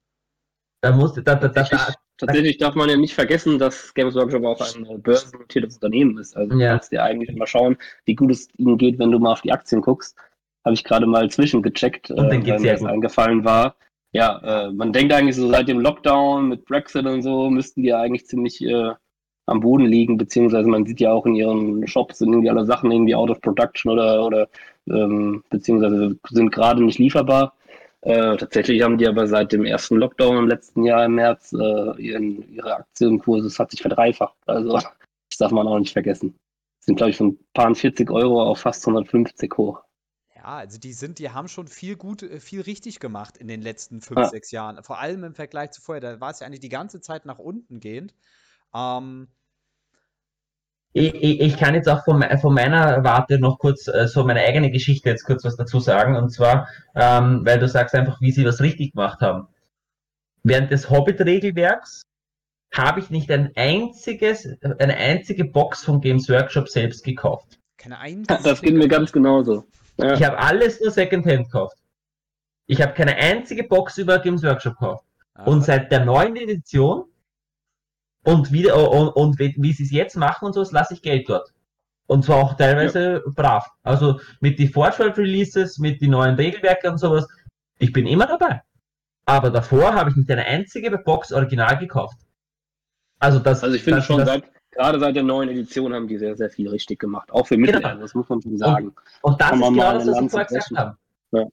Da muss, da, da, da, da, Tatsächlich, tatsächlich darf man ja nicht vergessen, dass Games Workshop auch ein äh, börsennotiertes Unternehmen ist. Also du Ja. kannst dir eigentlich mal schauen, wie gut es ihnen geht, wenn du mal auf die Aktien guckst. Habe ich gerade mal zwischengecheckt, Und denen geht's weil mir eingefallen war. Ja, äh, man denkt eigentlich so seit dem Lockdown mit Brexit und so müssten die eigentlich ziemlich äh, am Boden liegen, beziehungsweise man sieht ja auch in ihren Shops sind irgendwie alle Sachen irgendwie out of production oder, oder ähm, beziehungsweise sind gerade nicht lieferbar. Äh, tatsächlich haben die aber seit dem ersten Lockdown im letzten Jahr im März äh, ihren, ihre Aktienkurse, hat sich verdreifacht. Also das darf man auch nicht vergessen. Sind, glaube ich, von ein paar 40 Euro auf fast 150 hoch. Ja, also die sind, die haben schon viel gut, äh, viel richtig gemacht in den letzten fünf, Ja. sechs Jahren. Vor allem im Vergleich zu vorher. Da war es ja eigentlich die ganze Zeit nach unten gehend. Ähm, Ich, ich, ich kann jetzt auch von, von meiner Warte noch kurz äh, so meine eigene Geschichte jetzt kurz was dazu sagen. Und zwar, ähm, weil du sagst einfach, wie sie was richtig gemacht haben. Während des Hobbit-Regelwerks habe ich nicht ein einziges, eine einzige Box von Games Workshop selbst gekauft. keine einzige. Das geht mir ganz genauso. Ja. Ich habe alles nur Secondhand gekauft. Ich habe keine einzige Box über Games Workshop gekauft. Ja, Und seit der neuen Edition und wie, und, und wie, sie es jetzt machen und sowas, lasse ich Geld dort. Und zwar auch teilweise brav. Also mit die Fortschritt-Releases, mit die neuen Regelwerke und sowas. Ich bin immer dabei. Aber davor habe ich nicht eine einzige Box original gekauft. Also das, Also ich finde das, schon, das, seit, gerade seit der neuen Edition haben die sehr, sehr viel richtig gemacht. Auch für Mittelerde, Genau. das muss man schon sagen. Und das Kann ist genau das, was Sie vorher gesagt haben. Ja.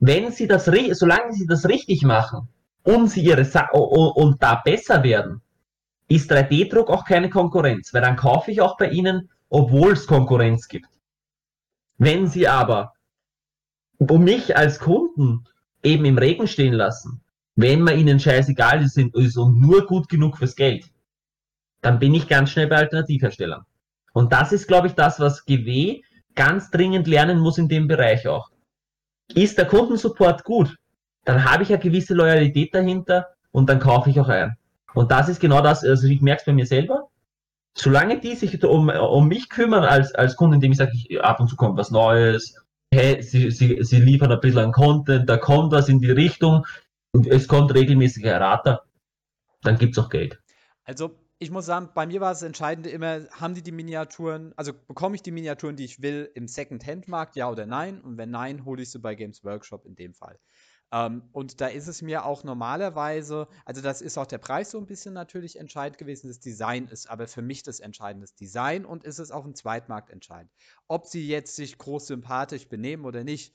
Wenn Sie das, solange Sie das richtig machen und Sie Ihre Sa o- und da besser werden, ist 3D-Druck auch keine Konkurrenz, weil dann kaufe ich auch bei Ihnen, obwohl es Konkurrenz gibt. Wenn Sie aber um mich als Kunden eben im Regen stehen lassen, wenn man Ihnen scheißegal ist und nur gut genug fürs Geld, dann bin ich ganz schnell bei Alternativherstellern. Und das ist, glaube ich, das, was GW ganz dringend lernen muss in dem Bereich auch. Ist der Kundensupport gut, dann habe ich eine gewisse Loyalität dahinter und dann kaufe ich auch ein. Und das ist genau das, also ich merke es bei mir selber. Solange die sich um, um mich kümmern als, als Kunde, indem ich sage, ich, ab und zu kommt was Neues, hey, sie, sie, sie liefern ein bisschen an Content, da kommt was in die Richtung und es kommt regelmäßig Errater, dann gibt's auch Geld. Also, ich muss sagen, bei mir war das Entscheidende immer, haben die die Miniaturen, also bekomme ich die Miniaturen, die ich will, im Second-Hand-Markt, ja oder nein? Und wenn nein, hole ich sie bei Games Workshop in dem Fall. Ähm, und da ist es mir auch normalerweise, also das ist auch der Preis so ein bisschen natürlich entscheidend gewesen, das Design ist aber für mich das entscheidende Design und ist es auf dem Zweitmarkt entscheidend. Ob sie jetzt sich groß sympathisch benehmen oder nicht,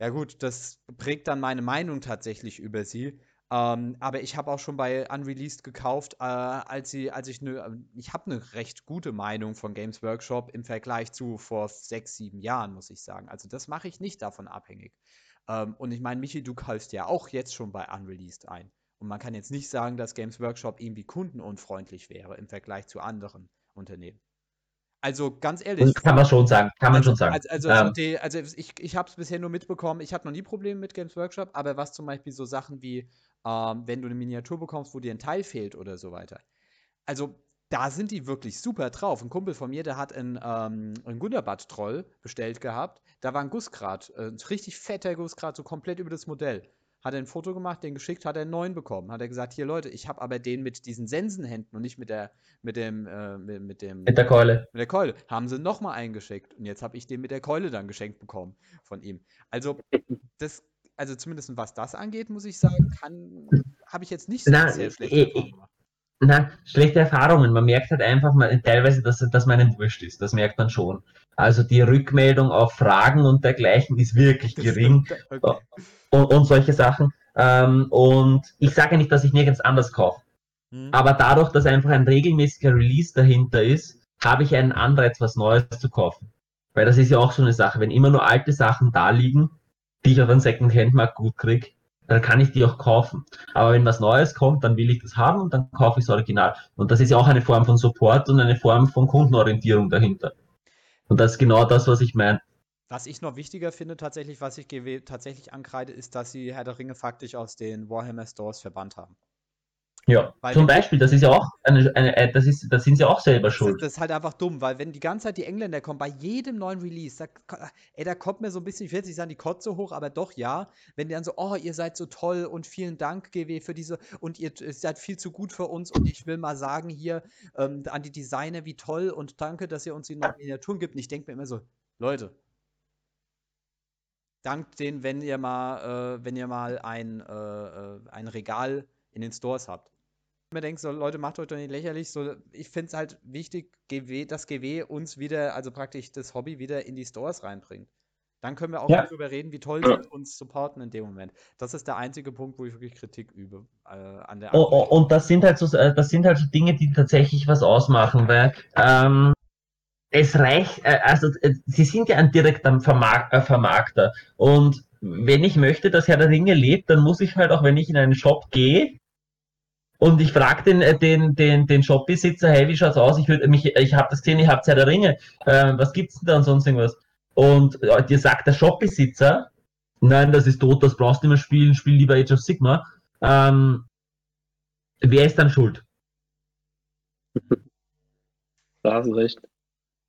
ja gut, das prägt dann meine Meinung tatsächlich über sie. Ähm, aber ich habe auch schon bei Unreleased gekauft, äh, als sie, als ich ne, ich habe eine recht gute Meinung von Games Workshop im Vergleich zu vor sechs, sieben Jahren, muss ich sagen. Also das mache ich nicht davon abhängig. Ähm, und ich meine, Michi, du kaufst ja auch jetzt schon bei Unreleased ein. Und man kann jetzt nicht sagen, dass Games Workshop irgendwie kundenunfreundlich wäre im Vergleich zu anderen Unternehmen. Also ganz ehrlich. Das kann man schon sagen, kann man Also, schon sagen. also, also, Ähm, die, also ich, ich habe es bisher nur mitbekommen, ich hatte noch nie Probleme mit Games Workshop, aber was zum Beispiel so Sachen wie, ähm, wenn du eine Miniatur bekommst, wo dir ein Teil fehlt oder so weiter. Also da sind die wirklich super drauf. Ein Kumpel von mir, der hat einen, ähm, einen Gunderbad-Troll bestellt gehabt. Da war ein Gussgrad, äh, ein richtig fetter Gussgrad, so komplett über das Modell. Hat er ein Foto gemacht, den geschickt, hat er einen neuen bekommen. Hat er gesagt, hier Leute, ich habe aber den mit diesen Sensenhänden und nicht mit der, mit dem, äh, mit, mit dem mit der Keule. mit der Keule. Haben sie nochmal eingeschickt. Und jetzt habe ich den mit der Keule dann geschenkt bekommen von ihm. Also, das, also zumindest was das angeht, muss ich sagen, kann, habe ich jetzt nicht so Na, sehr schlechte eh, Erfahrungen gemacht. Na, schlechte Erfahrungen. Man merkt halt einfach man, teilweise, dass, dass man einem wurscht ist. Das merkt man schon. Also die Rückmeldung auf Fragen und dergleichen ist wirklich gering. Okay. Und, und, solche Sachen. Ähm, und ich sage nicht, dass ich nirgends anders kaufe. Hm. Aber dadurch, dass einfach ein regelmäßiger Release dahinter ist, habe ich einen Anreiz, was Neues zu kaufen. Weil das ist ja auch so eine Sache. Wenn immer nur alte Sachen da liegen, die ich auf einem Second-Hand-Markt gut kriege, dann kann ich die auch kaufen. Aber wenn was Neues kommt, dann will ich das haben und dann kaufe ich das Original. Und das ist ja auch eine Form von Support und eine Form von Kundenorientierung dahinter. Und das ist genau das, was ich meine. Was ich noch wichtiger finde, tatsächlich, was ich tatsächlich ankreide, ist, dass sie Herr der Ringe faktisch aus den Warhammer Stores verbannt haben. Ja, weil zum Beispiel, das ist ja auch eine, eine, äh, das ist, das sind sie auch selber schuld. Das ist halt einfach dumm, weil wenn die ganze Zeit die Engländer kommen, bei jedem neuen Release, da, ey, da kommt mir so ein bisschen, ich will jetzt nicht sagen, die Kotze hoch, aber doch ja, wenn die dann so, oh, ihr seid so toll und vielen Dank, GW, für diese, und ihr seid viel zu gut für uns und ich will mal sagen hier ähm, an die Designer, wie toll und danke, dass ihr uns die neuen Miniaturen gibt. Und ich denke mir immer so, Leute, dankt denen, wenn ihr mal, äh, wenn ihr mal ein, äh, äh ein Regal in den Stores habt mir denke, so Leute, macht euch doch nicht lächerlich. So, ich finde es halt wichtig, GW, dass GW uns wieder, also praktisch das Hobby wieder in die Stores reinbringt. Dann können wir auch ja. darüber reden, wie toll ja. sie uns supporten in dem Moment. Das ist der einzige Punkt, wo ich wirklich Kritik übe äh, an der. Oh, oh, und das sind halt so, äh, das sind halt so Dinge, die tatsächlich was ausmachen, weil ähm, es reicht, äh, also äh, sie sind ja ein direkter Vermark äh, Vermarkter und wenn ich möchte, dass Herr der Ringe lebt, dann muss ich halt auch, wenn ich in einen Shop gehe, und ich frage den, äh, den, den, den Shopbesitzer, hey, wie schaut's aus? Ich, würd, mich, ich habe das gesehen, ich habe Zeit der Ringe. Äh, was gibt's denn da und sonst irgendwas? Und äh, dir sagt der Shopbesitzer, nein, das ist tot, das brauchst du nicht mehr spielen, spiel lieber Age of Sigma. Ähm, wer ist dann schuld? Da hast du recht.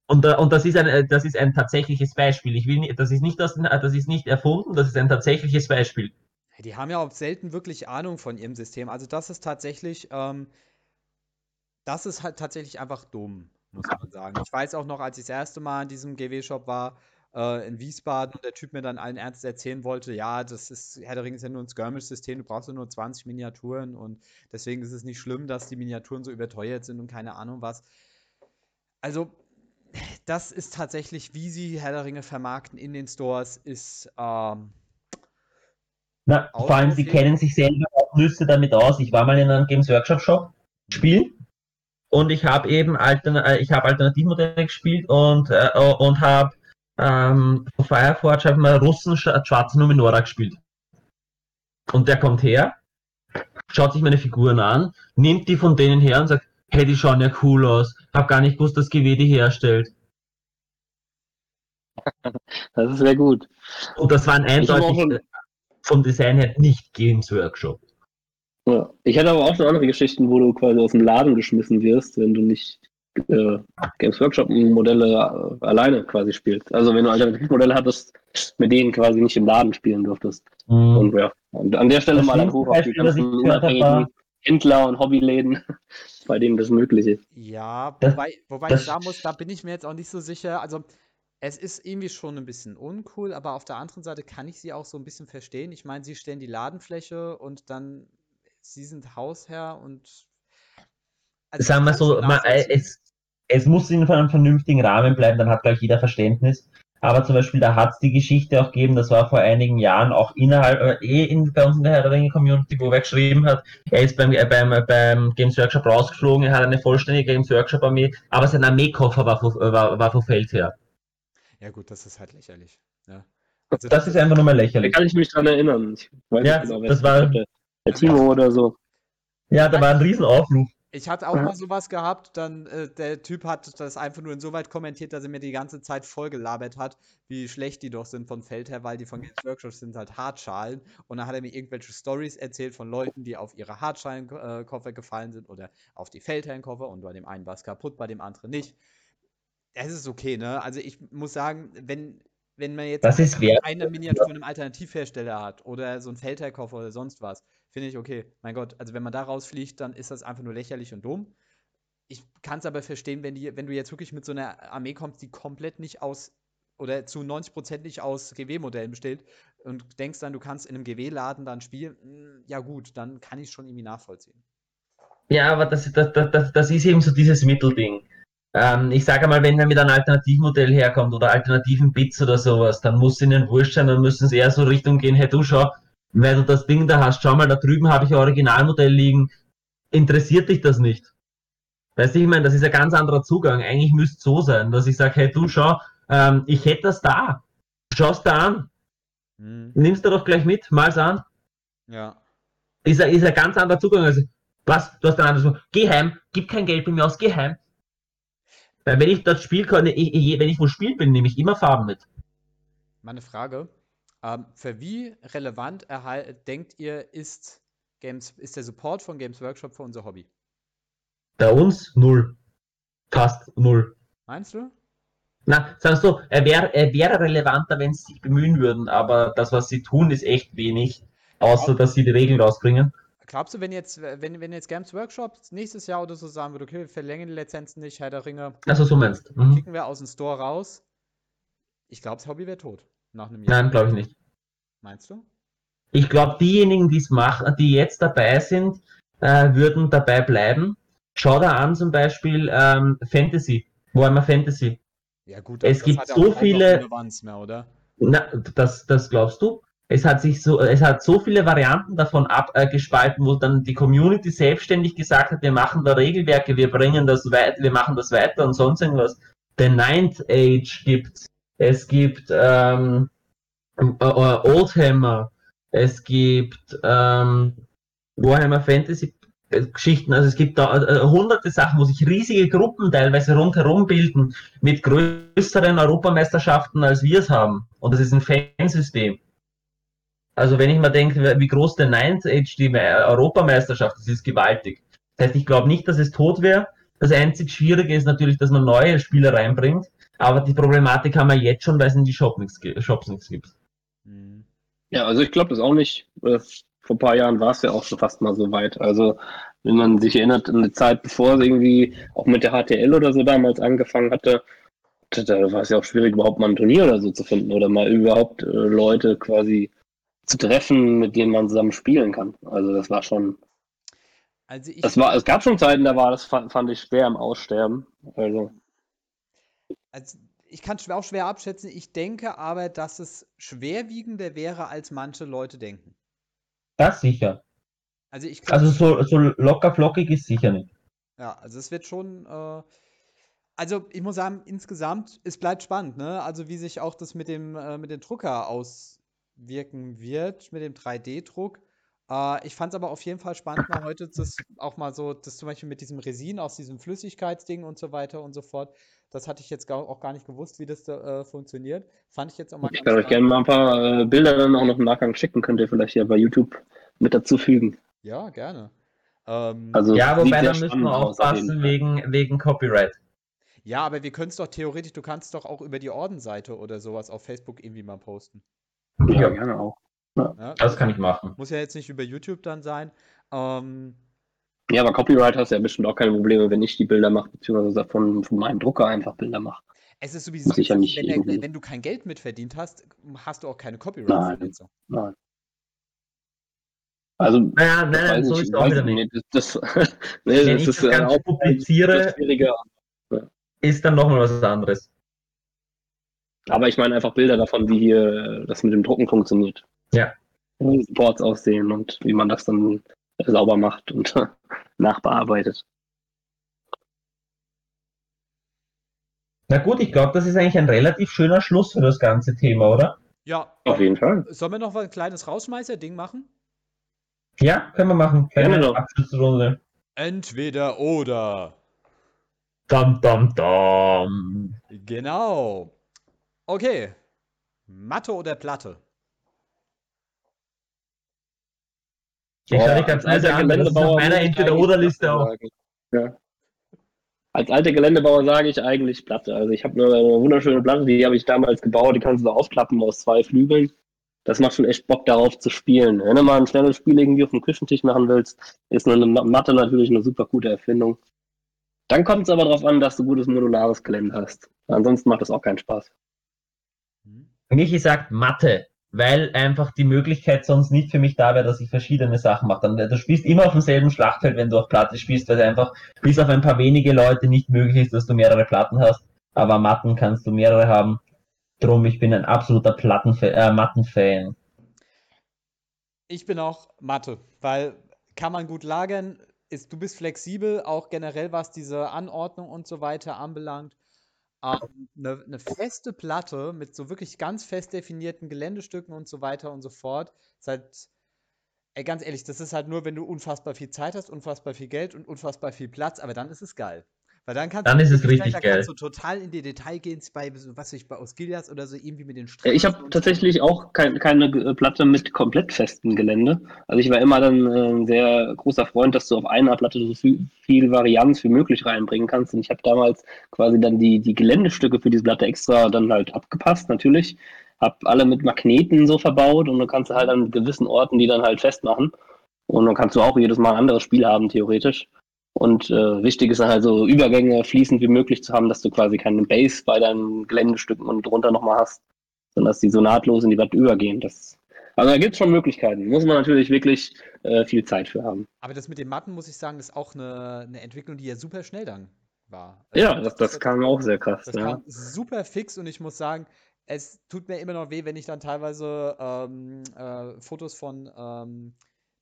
Und, und das, ist ein, äh, das ist ein tatsächliches Beispiel. Ich will nicht, das, ist nicht das, das ist nicht erfunden, das ist ein tatsächliches Beispiel. Die haben ja auch selten wirklich Ahnung von ihrem System. Also das ist tatsächlich, ähm, das ist halt tatsächlich einfach dumm, muss man sagen. Ich weiß auch noch, als ich das erste Mal in diesem GW-Shop war, äh, in Wiesbaden, und der Typ mir dann allen Ernstes erzählen wollte, ja, das ist, Herr der Ringe ist ja nur ein Skirmish-System, du brauchst nur 20 Miniaturen und deswegen ist es nicht schlimm, dass die Miniaturen so überteuert sind und keine Ahnung was. Also, das ist tatsächlich, wie sie Herr der Ringe vermarkten in den Stores, ist, ähm, na, vor allem, sie kennen sich selber auch Nüsse damit aus. Ich war mal in einem Games Workshop Shop spielen und ich habe eben Altern äh, ich habe Alternativmodelle gespielt und, äh, und habe ähm, Fireforge habe mal Russen schwarzen Numenora gespielt. Und der kommt her, schaut sich meine Figuren an, nimmt die von denen her und sagt, hey, die schauen ja cool aus. Hab gar nicht gewusst, dass GW die herstellt. Das ist sehr gut. Und das waren eindeutig, vom Design her nicht Games Workshop. Ja. Ich hätte aber auch schon andere Geschichten, wo du quasi aus dem Laden geschmissen wirst, wenn du nicht äh, Games Workshop Modelle äh, alleine quasi spielst. Also wenn du Alternativmodelle hattest, mit denen quasi nicht im Laden spielen durftest. Mhm. Und ja, und an der Stelle das mal ein Hoch auf die ganzen unabhängigen Händler und Hobbyläden, bei denen das möglich ist. Ja, wobei, wobei ich sagen muss, da bin ich mir jetzt auch nicht so sicher. Also es ist irgendwie schon ein bisschen uncool, aber auf der anderen Seite kann ich sie auch so ein bisschen verstehen. Ich meine, sie stellen die Ladenfläche und dann sie sind Hausherr und also sagen wir so, man, äh, es, es muss in einem vernünftigen Rahmen bleiben, dann hat gleich jeder Verständnis. Aber zum Beispiel, da hat es die Geschichte auch gegeben, das war vor einigen Jahren auch innerhalb, äh, eh in, bei uns in der Herr Community, wo wer geschrieben hat, er ist beim, äh, beim, beim Games Workshop rausgeflogen, er hat eine vollständige Games Workshop Armee, aber sein Armeekoffer war, war, war vom Feld her. Ja, gut, das ist halt lächerlich. Ja. Also, das, das ist einfach nur mal lächerlich. Da kann ich mich dran erinnern. Ich weiß ja, genau, das war der, Timo oder so. Ja, da war ein Riesenaufruf. Ich hatte auch mal sowas gehabt, dann äh, der Typ hat das einfach nur insoweit kommentiert, dass er mir die ganze Zeit vollgelabert hat, wie schlecht die doch sind von Feld her, weil die von Games Workshop sind halt Hartschalen. Und dann hat er mir irgendwelche Stories erzählt von Leuten, die auf ihre Hartschalenkoffer gefallen sind oder auf die Feldherrenkoffer und bei dem einen war es kaputt, bei dem anderen nicht es ist okay, ne? Also ich muss sagen, wenn, wenn man jetzt das ist eine Miniatur in einem Alternativhersteller hat oder so ein Feldherrkoffer oder sonst was, finde ich okay. Mein Gott, also wenn man da rausfliegt, dann ist das einfach nur lächerlich und dumm. Ich kann es aber verstehen, wenn, die, wenn du jetzt wirklich mit so einer Armee kommst, die komplett nicht aus oder zu 90% nicht aus GW-Modellen besteht und denkst dann, du kannst in einem GW-Laden dann spielen, hm, ja gut, dann kann ich es schon irgendwie nachvollziehen. Ja, aber das, das, das, das ist eben so dieses Mittelding. Ähm, ich sage mal, wenn er mit einem Alternativmodell herkommt oder alternativen Bits oder sowas, dann muss es ihnen wurscht sein, dann müssen sie eher so Richtung gehen, hey du schau, weil du das Ding da hast, schau mal, da drüben habe ich ein Originalmodell liegen, interessiert dich das nicht? Weißt du, ich meine, das ist ein ganz anderer Zugang. Eigentlich müsste es so sein, dass ich sage, hey du schau, ähm, ich hätte das da. Schau's da an. Hm, Nimmst du doch gleich mit, mal's an. ja. Ist ein, ist ein ganz anderer Zugang. Also, was? Du hast ein anderes. Geh heim, gib kein Geld bei mir aus, geh heim. Weil wenn ich das Spiel kann, ich, ich, wenn ich wo spielen bin, nehme ich immer Farben mit. Meine Frage. Ähm, für wie relevant denkt ihr, ist, Games, ist der Support von Games Workshop für unser Hobby? Bei uns null. Fast null. Meinst du? Na, sagst du, er wäre er wäre relevanter, wenn sie sich bemühen würden, aber das, was sie tun, ist echt wenig. Außer, dass sie die Regeln rausbringen. Glaubst du, wenn jetzt, wenn, wenn jetzt Games Workshop nächstes Jahr oder so sagen würde, okay, wir verlängern die Lizenzen nicht, Herr der Ringe, Also, so meinst du. Mhm. kicken wir aus dem Store raus? Ich glaube, das Hobby wäre tot. Nach einem Jahr. Nein, glaube ich nicht. Meinst du? Ich glaube, diejenigen, die es machen, die jetzt dabei sind, äh, würden dabei bleiben. Schau da an zum Beispiel ähm, Fantasy, Warhammer Fantasy. Ja, gut, Es das gibt so viele- Relevanz mehr, oder? Na, das, das glaubst du? Es hat sich so, es hat so viele Varianten davon abgespalten, wo dann die Community selbstständig gesagt hat, wir machen da Regelwerke, wir bringen das weiter, wir machen das weiter und sonst irgendwas. The Ninth Age gibt's. Es gibt ähm, äh, äh, Oldhammer. Es gibt ähm, Warhammer Fantasy äh, Geschichten. Also es gibt da äh, hunderte Sachen, wo sich riesige Gruppen teilweise rundherum bilden mit größeren Europameisterschaften, als wir es haben. Und das ist ein Fansystem. Also wenn ich mal denke, wie groß der Ninth Age die Me- Europameisterschaft ist, ist gewaltig. Das heißt, ich glaube nicht, dass es tot wäre. Das einzig Schwierige ist natürlich, dass man neue Spieler reinbringt. Aber die Problematik haben wir jetzt schon, weil es in die Shop gi- Shops nichts gibt. Hm. Ja, also ich glaube das auch nicht. Äh, Vor ein paar Jahren war es ja auch schon fast mal so weit. Also wenn man sich erinnert an die Zeit, bevor es irgendwie auch mit der HTL oder so damals angefangen hatte, da da war es ja auch schwierig, überhaupt mal ein Turnier oder so zu finden oder mal überhaupt äh, Leute quasi zu treffen, mit denen man zusammen spielen kann. Also das war schon, Also ich, das war, es gab schon Zeiten, da war das fand, fand ich schwer im Aussterben. Also also ich kann es auch schwer abschätzen. Ich denke aber, dass es schwerwiegender wäre, als manche Leute denken. Das sicher. Also ich Also so, so locker flockig ist sicher nicht. ja, also es wird schon, äh, also ich muss sagen, insgesamt, es bleibt spannend, ne? Also wie sich auch das mit dem, äh, mit dem Drucker auswirken wird, mit dem 3D-Druck. Äh, ich fand es aber auf jeden Fall spannend, mal heute das auch mal so, das zum Beispiel mit diesem Resin aus diesem Flüssigkeitsding und so weiter und so fort. Das hatte ich jetzt auch gar nicht gewusst, wie das da, äh, funktioniert. Fand ich jetzt auch mal ich kann euch gerne mal ein paar äh, Bilder dann auch noch im Nachgang schicken, könnt ihr vielleicht hier bei YouTube mit dazu fügen. Ja, gerne. Ähm, Also Ja, wobei da müssen wir aufpassen wegen, wegen Copyright. ja, aber wir können es doch theoretisch, du kannst doch auch über die Ordenseite oder sowas auf Facebook irgendwie mal posten. Ja, Ja. gerne auch. Ja, Das kann ich machen. Muss ja jetzt nicht über YouTube dann sein. Ähm, Ja, aber Copyright hast du ja bestimmt auch keine Probleme, wenn ich die Bilder mache, beziehungsweise von, von meinem Drucker einfach Bilder mache. es ist sowieso ich ja so, nicht wenn, der, wenn du kein Geld mitverdient hast, hast du auch keine Nein. Copyright-Verletzung. Nein. Also, Naja, nein, nein, so ist es auch wieder ich nicht. Das, das, nee, Wenn das ich ist das äh, Ganze auch publiziere- das. Ist dann nochmal was anderes. Aber ich meine einfach Bilder davon, wie hier das mit dem Drucken funktioniert. Ja. Wie die Ports aussehen und wie man das dann sauber macht und nachbearbeitet. Na gut, ich glaube, das ist eigentlich ein relativ schöner Schluss für das ganze Thema, oder? Ja, Auf jeden Fall. sollen wir noch mal ein kleines Rausschmeißer-Ding machen? Ja, können wir machen. Gerne Kleine doch. Abschlussrunde. Entweder oder. Dam, dam, dam. Genau. Okay. Matte oder Platte? Ich schau dich ganz alter Geländebauer meiner muss ich Entweder-Oder-Liste eigentlich auch. Ja. Als alter Geländebauer sage ich eigentlich Platte. Also ich habe eine, eine wunderschöne Platte, die habe ich damals gebaut, die kannst du so aufklappen aus zwei Flügeln. Das macht schon echt Bock darauf zu spielen. Wenn du mal ein schnelles Spiel irgendwie auf dem Küchentisch machen willst, ist eine Ma- Matte natürlich eine super gute Erfindung. Dann kommt es aber darauf an, dass du gutes modulares Gelände hast. Ansonsten macht das auch keinen Spaß. Michi sagt Mathe. weil einfach die Möglichkeit sonst nicht für mich da wäre, dass ich verschiedene Sachen mache. Dann, du spielst immer auf demselben Schlachtfeld, wenn du auf Platte spielst, weil einfach bis auf ein paar wenige Leute nicht möglich ist, dass du mehrere Platten hast. Aber Matten kannst du mehrere haben. Drum, ich bin ein absoluter äh, Mattenfan. Ich bin auch Mathe, weil kann man gut lagern, ist, du bist flexibel, auch generell was diese Anordnung und so weiter anbelangt. Ähm, eine, eine feste Platte mit so wirklich ganz fest definierten Geländestücken und so weiter und so fort, ist halt, ey, ganz ehrlich, das ist halt nur, wenn du unfassbar viel Zeit hast, unfassbar viel Geld und unfassbar viel Platz, aber dann ist es geil. Weil dann kannst Dann du ist es richtig da geil. kannst du total in die Detail gehen, bei, was ich, bei Osgiliath oder so, irgendwie mit den Ja, Strichen. Ich habe tatsächlich auch kein, keine Ge- Platte mit komplett festem Gelände. Also ich war immer dann äh, ein sehr großer Freund, dass du auf einer Platte so viel, viel Varianz wie möglich reinbringen kannst. Und ich habe damals quasi dann die, die Geländestücke für diese Platte extra dann halt abgepasst, natürlich. Hab alle mit Magneten so verbaut und dann kannst du halt an gewissen Orten die dann halt festmachen. Und dann kannst du auch jedes Mal ein anderes Spiel haben, theoretisch. Und äh, wichtig ist dann halt so Übergänge fließend wie möglich zu haben, dass du quasi keinen Base bei deinen Geländestücken und drunter nochmal hast sondern dass die so nahtlos in die Wand übergehen. Das, also da gibt es schon Möglichkeiten. Muss man natürlich wirklich äh, viel Zeit für haben. Aber das mit den Matten, muss ich sagen, ist auch eine, eine Entwicklung, die ja super schnell dann war. Also Ja, das, das kam auch sehr krass. Das Ja. kam super fix und ich muss sagen, es tut mir immer noch weh, wenn ich dann teilweise ähm, äh, Fotos von ähm,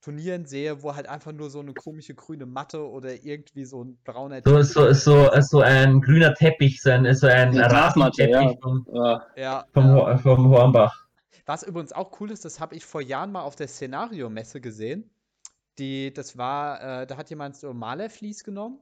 Turnieren sehe, wo halt einfach nur so eine komische grüne Matte oder irgendwie so ein brauner So, Teppich so, so, so ein grüner Teppich, so ein, so ein Grasmatte, ja. Rasenteppich vom, Ja, Ja, vom, ja. Vom Hornbach. Was übrigens auch cool ist, das habe ich vor Jahren mal auf der Szenario-Messe gesehen. Die, das war, äh, da hat jemand so Malervlies genommen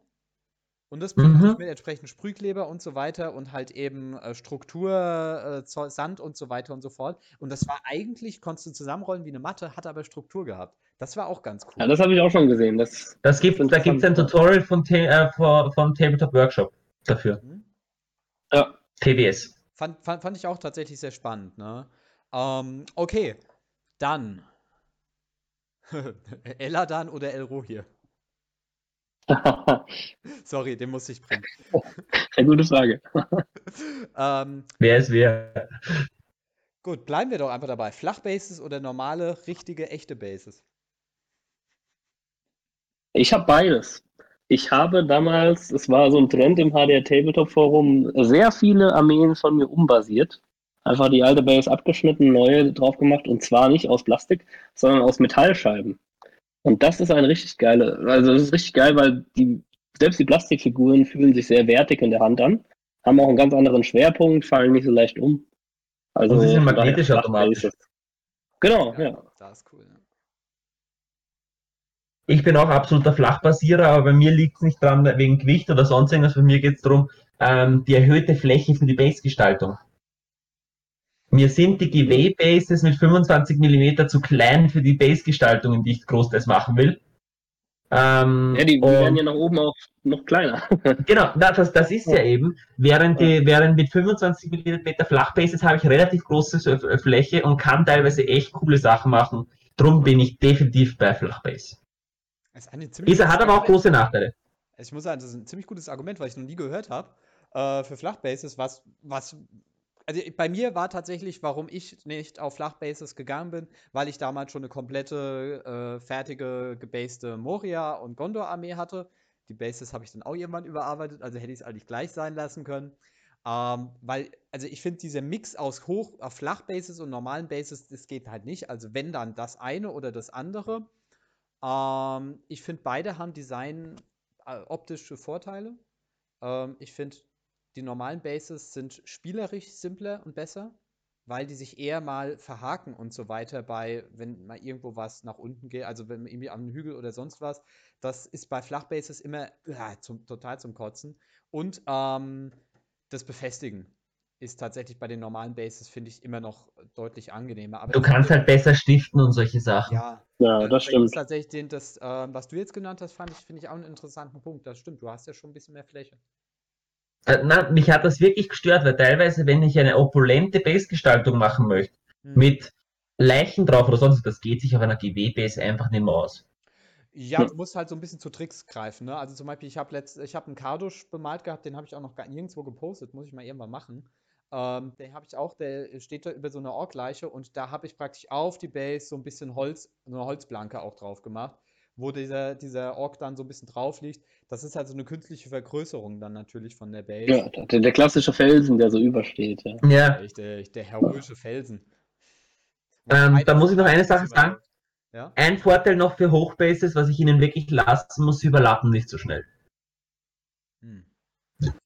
und das Mhm. mit entsprechend Sprühkleber und so weiter und halt eben äh, Struktur, äh, Sand und so weiter und so fort. Und das war eigentlich, konntest du zusammenrollen wie eine Matte, hat aber Struktur gehabt. Das war auch ganz cool. ja das habe ich auch schon gesehen. Das, Das gibt, da gibt es ein Tutorial von, äh, von, vom Tabletop Workshop dafür. Mhm. ja, TWS. Fand, fand, fand ich auch tatsächlich sehr spannend, ne? Ähm, okay, dann. Eladan oder El Rohir? Sorry, den muss ich bringen. eine gute Frage. ähm, Wer ist wer? gut, bleiben wir doch einfach dabei. Flachbases oder normale, richtige, echte Bases? Ich habe beides. Ich habe damals, es war so ein Trend im HDR Tabletop Forum, sehr viele Armeen von mir umbasiert. Einfach die alte Base abgeschnitten, neue drauf gemacht und zwar nicht aus Plastik, sondern aus Metallscheiben. Und das ist ein richtig geile, also das ist richtig geil, weil die, selbst die Plastikfiguren fühlen sich sehr wertig in der Hand an, haben auch einen ganz anderen Schwerpunkt, fallen nicht so leicht um. Also Und sie sind magnetisch automatisch. Genau, ja. Das ist cool. Ich bin auch absoluter Flachbasierer, aber bei mir liegt es nicht dran wegen Gewicht oder sonst irgendwas. Bei mir geht es darum, ähm, die erhöhte Fläche für die Base-Gestaltung. Mir sind die GW-Bases mit 25 mm zu klein für die Base-Gestaltungen, die ich großteils machen will. Ähm, Ja, die, und- werden ja nach oben auch noch kleiner. Genau, na, das, das ist ja eben, während, die, während mit 25 mm Flachbases habe ich relativ große Fläche und kann teilweise echt coole Sachen machen. Drum bin ich definitiv bei Flachbase. Das ist eine ziemlich Dieser hat aber auch Argument. große Nachteile. Ich muss sagen, das ist ein ziemlich gutes Argument, weil ich noch nie gehört habe. Äh, für Flachbases, was, was. Also bei mir war tatsächlich, warum ich nicht auf Flachbases gegangen bin, weil ich damals schon eine komplette, äh, fertige, gebaste Moria und Gondor-Armee hatte. Die Bases habe ich dann auch irgendwann überarbeitet, also hätte ich es eigentlich gleich sein lassen können. Ähm, weil, also ich finde, dieser Mix aus Hoch-, auf Flachbases und normalen Bases, das geht halt nicht. Also wenn dann das eine oder das andere. Ähm, ich finde, beide haben Design äh, optische Vorteile. Ähm, ich finde, die normalen Bases sind spielerisch simpler und besser, weil die sich eher mal verhaken und so weiter bei, wenn mal irgendwo was nach unten geht, also wenn man irgendwie am Hügel oder sonst was. Das ist bei Flachbases immer ja, zum, total zum Kotzen. Und ähm, das Befestigen ist tatsächlich bei den normalen Bases, finde ich, immer noch deutlich angenehmer. Aber Du kannst halt besser stiften und solche Sachen. ja, Ja, äh, das stimmt. tatsächlich den, das, äh, was du jetzt genannt hast, fand ich, finde ich auch einen interessanten Punkt. Das stimmt, du hast ja schon ein bisschen mehr Fläche. Äh, na, mich hat das wirklich gestört, weil teilweise, wenn ich eine opulente Base-Gestaltung machen möchte, Hm. mit Leichen drauf oder sonst, das geht sich auf einer GW-Base einfach nicht mehr aus. Ja, Ja. du musst halt so ein bisschen zu Tricks greifen, ne? Also zum Beispiel, ich habe habe einen Kardusch bemalt gehabt, den habe ich auch noch gar nirgendwo gepostet, muss ich mal irgendwann machen. Ähm, den habe ich auch, der steht da über so eine Orkleiche und da habe ich praktisch auf die Base so ein bisschen Holz, so eine Holzplanke auch drauf gemacht, wo dieser, dieser Ork dann so ein bisschen drauf liegt. Das ist halt so eine künstliche Vergrößerung dann natürlich von der Base. Ja, der, der klassische Felsen, der so übersteht. Ja. Ja, Richtig, der heroische Felsen. Ähm, da muss ich noch eine Sache sagen. Ja? ein Vorteil noch für Hochbases, was ich ihnen wirklich lassen muss, sie überlappen nicht so schnell. Hm.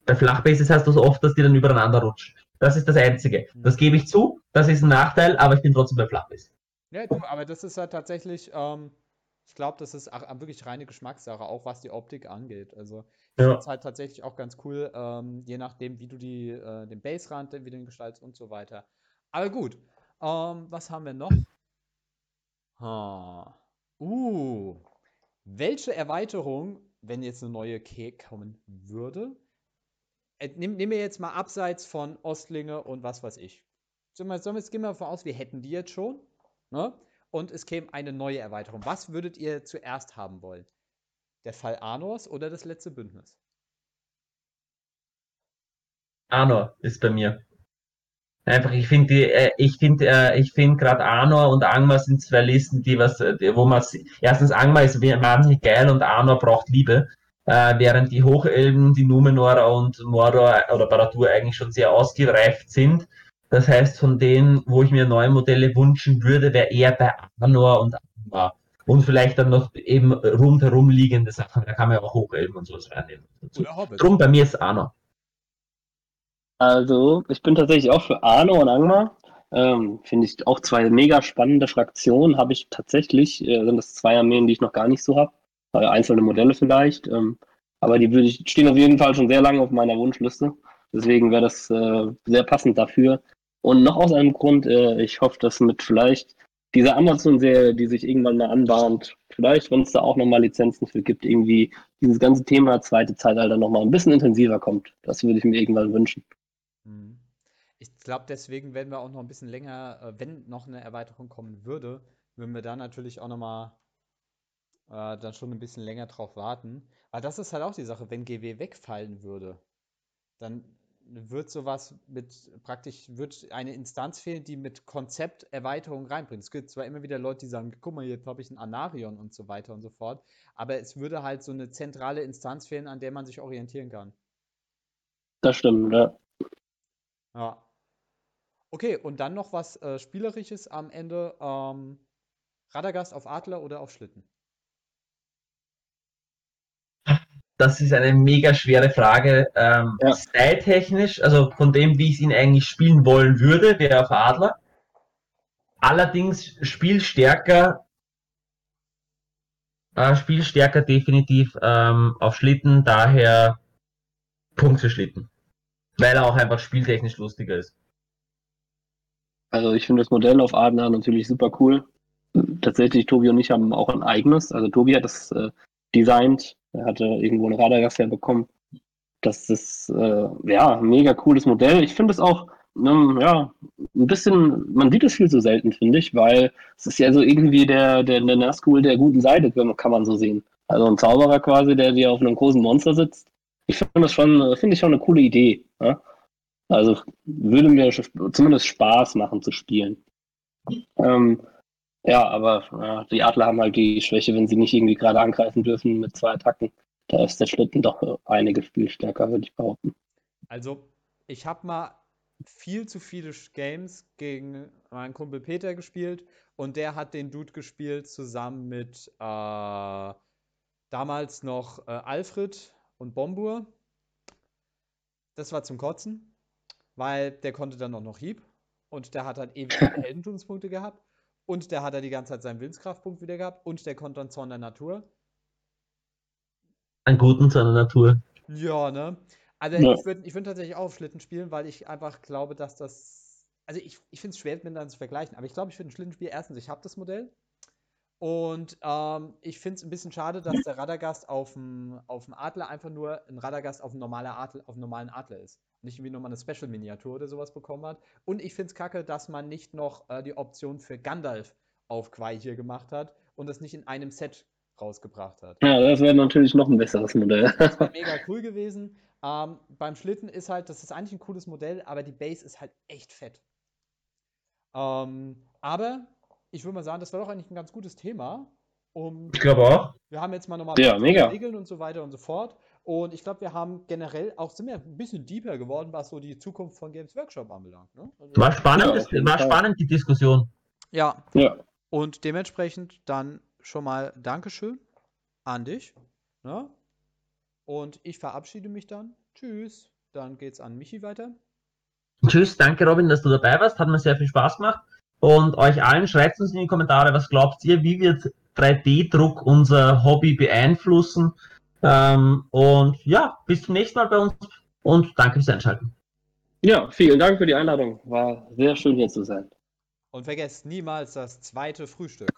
Bei Flachbases hast du so oft, dass die dann übereinander rutschen. Das ist das Einzige. Das gebe ich zu, das ist ein Nachteil, aber ich bin trotzdem bei Flachbase. Ja, aber das ist halt tatsächlich, ähm, ich glaube, das ist auch wirklich reine Geschmackssache, auch was die Optik angeht. Also ich Ja. finde es halt tatsächlich auch ganz cool, ähm, je nachdem, wie du die, äh, den Baserand, wie du den gestaltest und so weiter. Aber gut, ähm, was haben wir noch? Ha. Uh, welche Erweiterung, wenn jetzt eine neue K kommen würde, äh, nimm, nimm mir jetzt mal abseits von Ostlinge und was weiß ich. Sollen wir, sollen wir, jetzt gehen wir davon aus, wir hätten die jetzt schon, ne? Und es käme eine neue Erweiterung. Was würdet ihr zuerst haben wollen? Der Fall Anors oder das letzte Bündnis? Arnor ist bei mir. Einfach, ich finde äh, ich finde, äh, ich finde gerade Arnor und Angmar sind zwei Listen, die was, äh, wo man, erstens Angmar ist wahnsinnig geil und Arnor braucht Liebe, äh, während die Hochelben, die Numenorer und Mordor oder Baradur eigentlich schon sehr ausgereift sind. Das heißt, von denen, wo ich mir neue Modelle wünschen würde, wäre eher bei Arnor und Angmar. Und vielleicht dann noch eben rundherum liegende Sachen, da kann man ja auch Hochelben und sowas reinnehmen. Drum bei mir ist Arnor. Also, ich bin tatsächlich auch für Arno und Angmar. Ähm, Finde ich auch zwei mega spannende Fraktionen. Habe ich tatsächlich, äh, sind das zwei Armeen, die ich noch gar nicht so habe. Äh, einzelne Modelle vielleicht. Ähm, aber die würde ich, stehen auf jeden Fall schon sehr lange auf meiner Wunschliste. Deswegen wäre das äh, sehr passend dafür. Und noch aus einem Grund, äh, ich hoffe, dass mit vielleicht dieser Amazon-Serie, die sich irgendwann mal anbahnt, vielleicht, wenn es da auch nochmal Lizenzen für gibt, irgendwie dieses ganze Thema zweite Zeitalter nochmal ein bisschen intensiver kommt. Das würde ich mir irgendwann wünschen. Mhm. Ich glaube, deswegen werden wir auch noch ein bisschen länger, äh, wenn noch eine Erweiterung kommen würde, würden wir da natürlich auch noch mal äh, dann schon ein bisschen länger drauf warten. Weil das ist halt auch die Sache, wenn GW wegfallen würde, dann wird sowas mit praktisch, wird eine Instanz fehlen, die mit Konzepterweiterung reinbringt. Es gibt zwar immer wieder Leute, die sagen, guck mal, jetzt habe ich ein Anarion und so weiter und so fort, aber es würde halt so eine zentrale Instanz fehlen, an der man sich orientieren kann. Das stimmt, ja. Ja. Okay, und dann noch was äh, Spielerisches am Ende. Ähm, Radagast auf Adler oder auf Schlitten? Das ist eine mega schwere Frage. Ähm, Ja. Styletechnisch, also von dem, wie ich ihn eigentlich spielen wollen würde, wäre auf Adler. Allerdings spielstärker, äh, spielstärker definitiv ähm, auf Schlitten, daher Punkt für Schlitten. Weil er auch einfach spieltechnisch lustiger ist. Also ich finde das Modell auf Adler natürlich super cool. Tatsächlich, Tobi und ich haben auch ein eigenes. Also Tobi hat das äh, designt. Er hatte irgendwo eine Radagast herbekommen. Das ist äh, ja ein mega cooles Modell. Ich finde es auch ähm, ja, ein bisschen, man sieht es viel zu selten, finde ich, weil es ist ja so irgendwie der, der, der Nazgul der guten Seite, kann man so sehen. Also ein Zauberer quasi, der dir auf einem großen Monster sitzt. Ich finde das schon, finde ich schon eine coole Idee. Ja? Also würde mir zumindest Spaß machen zu spielen. Ähm, ja, aber ja, die Adler haben halt die Schwäche, wenn sie nicht irgendwie gerade angreifen dürfen mit zwei Attacken. Da ist der Schlitten doch einige Spielstärker, würde ich behaupten. Also, ich habe mal viel zu viele Games gegen meinen Kumpel Peter gespielt und der hat den Dude gespielt zusammen mit äh, damals noch äh, Alfred und Bombur. Das war zum Kotzen, weil der konnte dann auch noch Hieb und der hat halt ewig viele Heldentumspunkte gehabt und der hat er die ganze Zeit seinen Willenskraftpunkt wieder gehabt und der konnte dann Zorn der Natur. Einen guten zu einer Natur. Ja, ne? Also Ja. ich würde ich würd tatsächlich auch auf Schlitten spielen, weil ich einfach glaube, dass das. Also ich, ich finde es schwer miteinander zu vergleichen, aber ich glaube, ich würde ein Schlittenspiel erstens, ich habe das Modell. Und ähm, ich finde es ein bisschen schade, dass der Radagast auf dem auf dem Adler einfach nur ein Radagast auf einem normaler Adler, auf einem normalen Adler ist. Nicht irgendwie nochmal eine Special-Miniatur oder sowas bekommen hat. Und ich finde es kacke, dass man nicht noch äh, die Option für Gandalf auf Quai hier gemacht hat und das nicht in einem Set rausgebracht hat. Ja, das wäre natürlich noch ein besseres Modell. Das wäre mega cool gewesen. Ähm, beim Schlitten ist halt, das ist eigentlich ein cooles Modell, aber die Base ist halt echt fett. Ähm, aber ich würde mal sagen, das war doch eigentlich ein ganz gutes Thema. Um, Ich glaube auch. wir haben jetzt mal nochmal Ja. Regeln und so weiter und so fort. Und ich glaube, wir haben generell auch sind wir ein bisschen deeper geworden, was so die Zukunft von Games Workshop anbelangt. Ne? Also, War spannend, Ja, das, war spannend die Diskussion. ja, ja. und dementsprechend dann schon mal Dankeschön an dich. Ne? Und ich verabschiede mich dann. Tschüss. Dann geht's an Michi weiter. Tschüss, danke Robin, dass du dabei warst. Hat mir sehr viel Spaß gemacht. Und euch allen schreibt uns in die Kommentare, was glaubt ihr, wie wird 3D-Druck unser Hobby beeinflussen? Ähm, und ja, bis zum nächsten Mal bei uns und danke fürs Einschalten. ja, vielen Dank für die Einladung. War sehr schön hier zu sein. Und vergesst niemals das zweite Frühstück.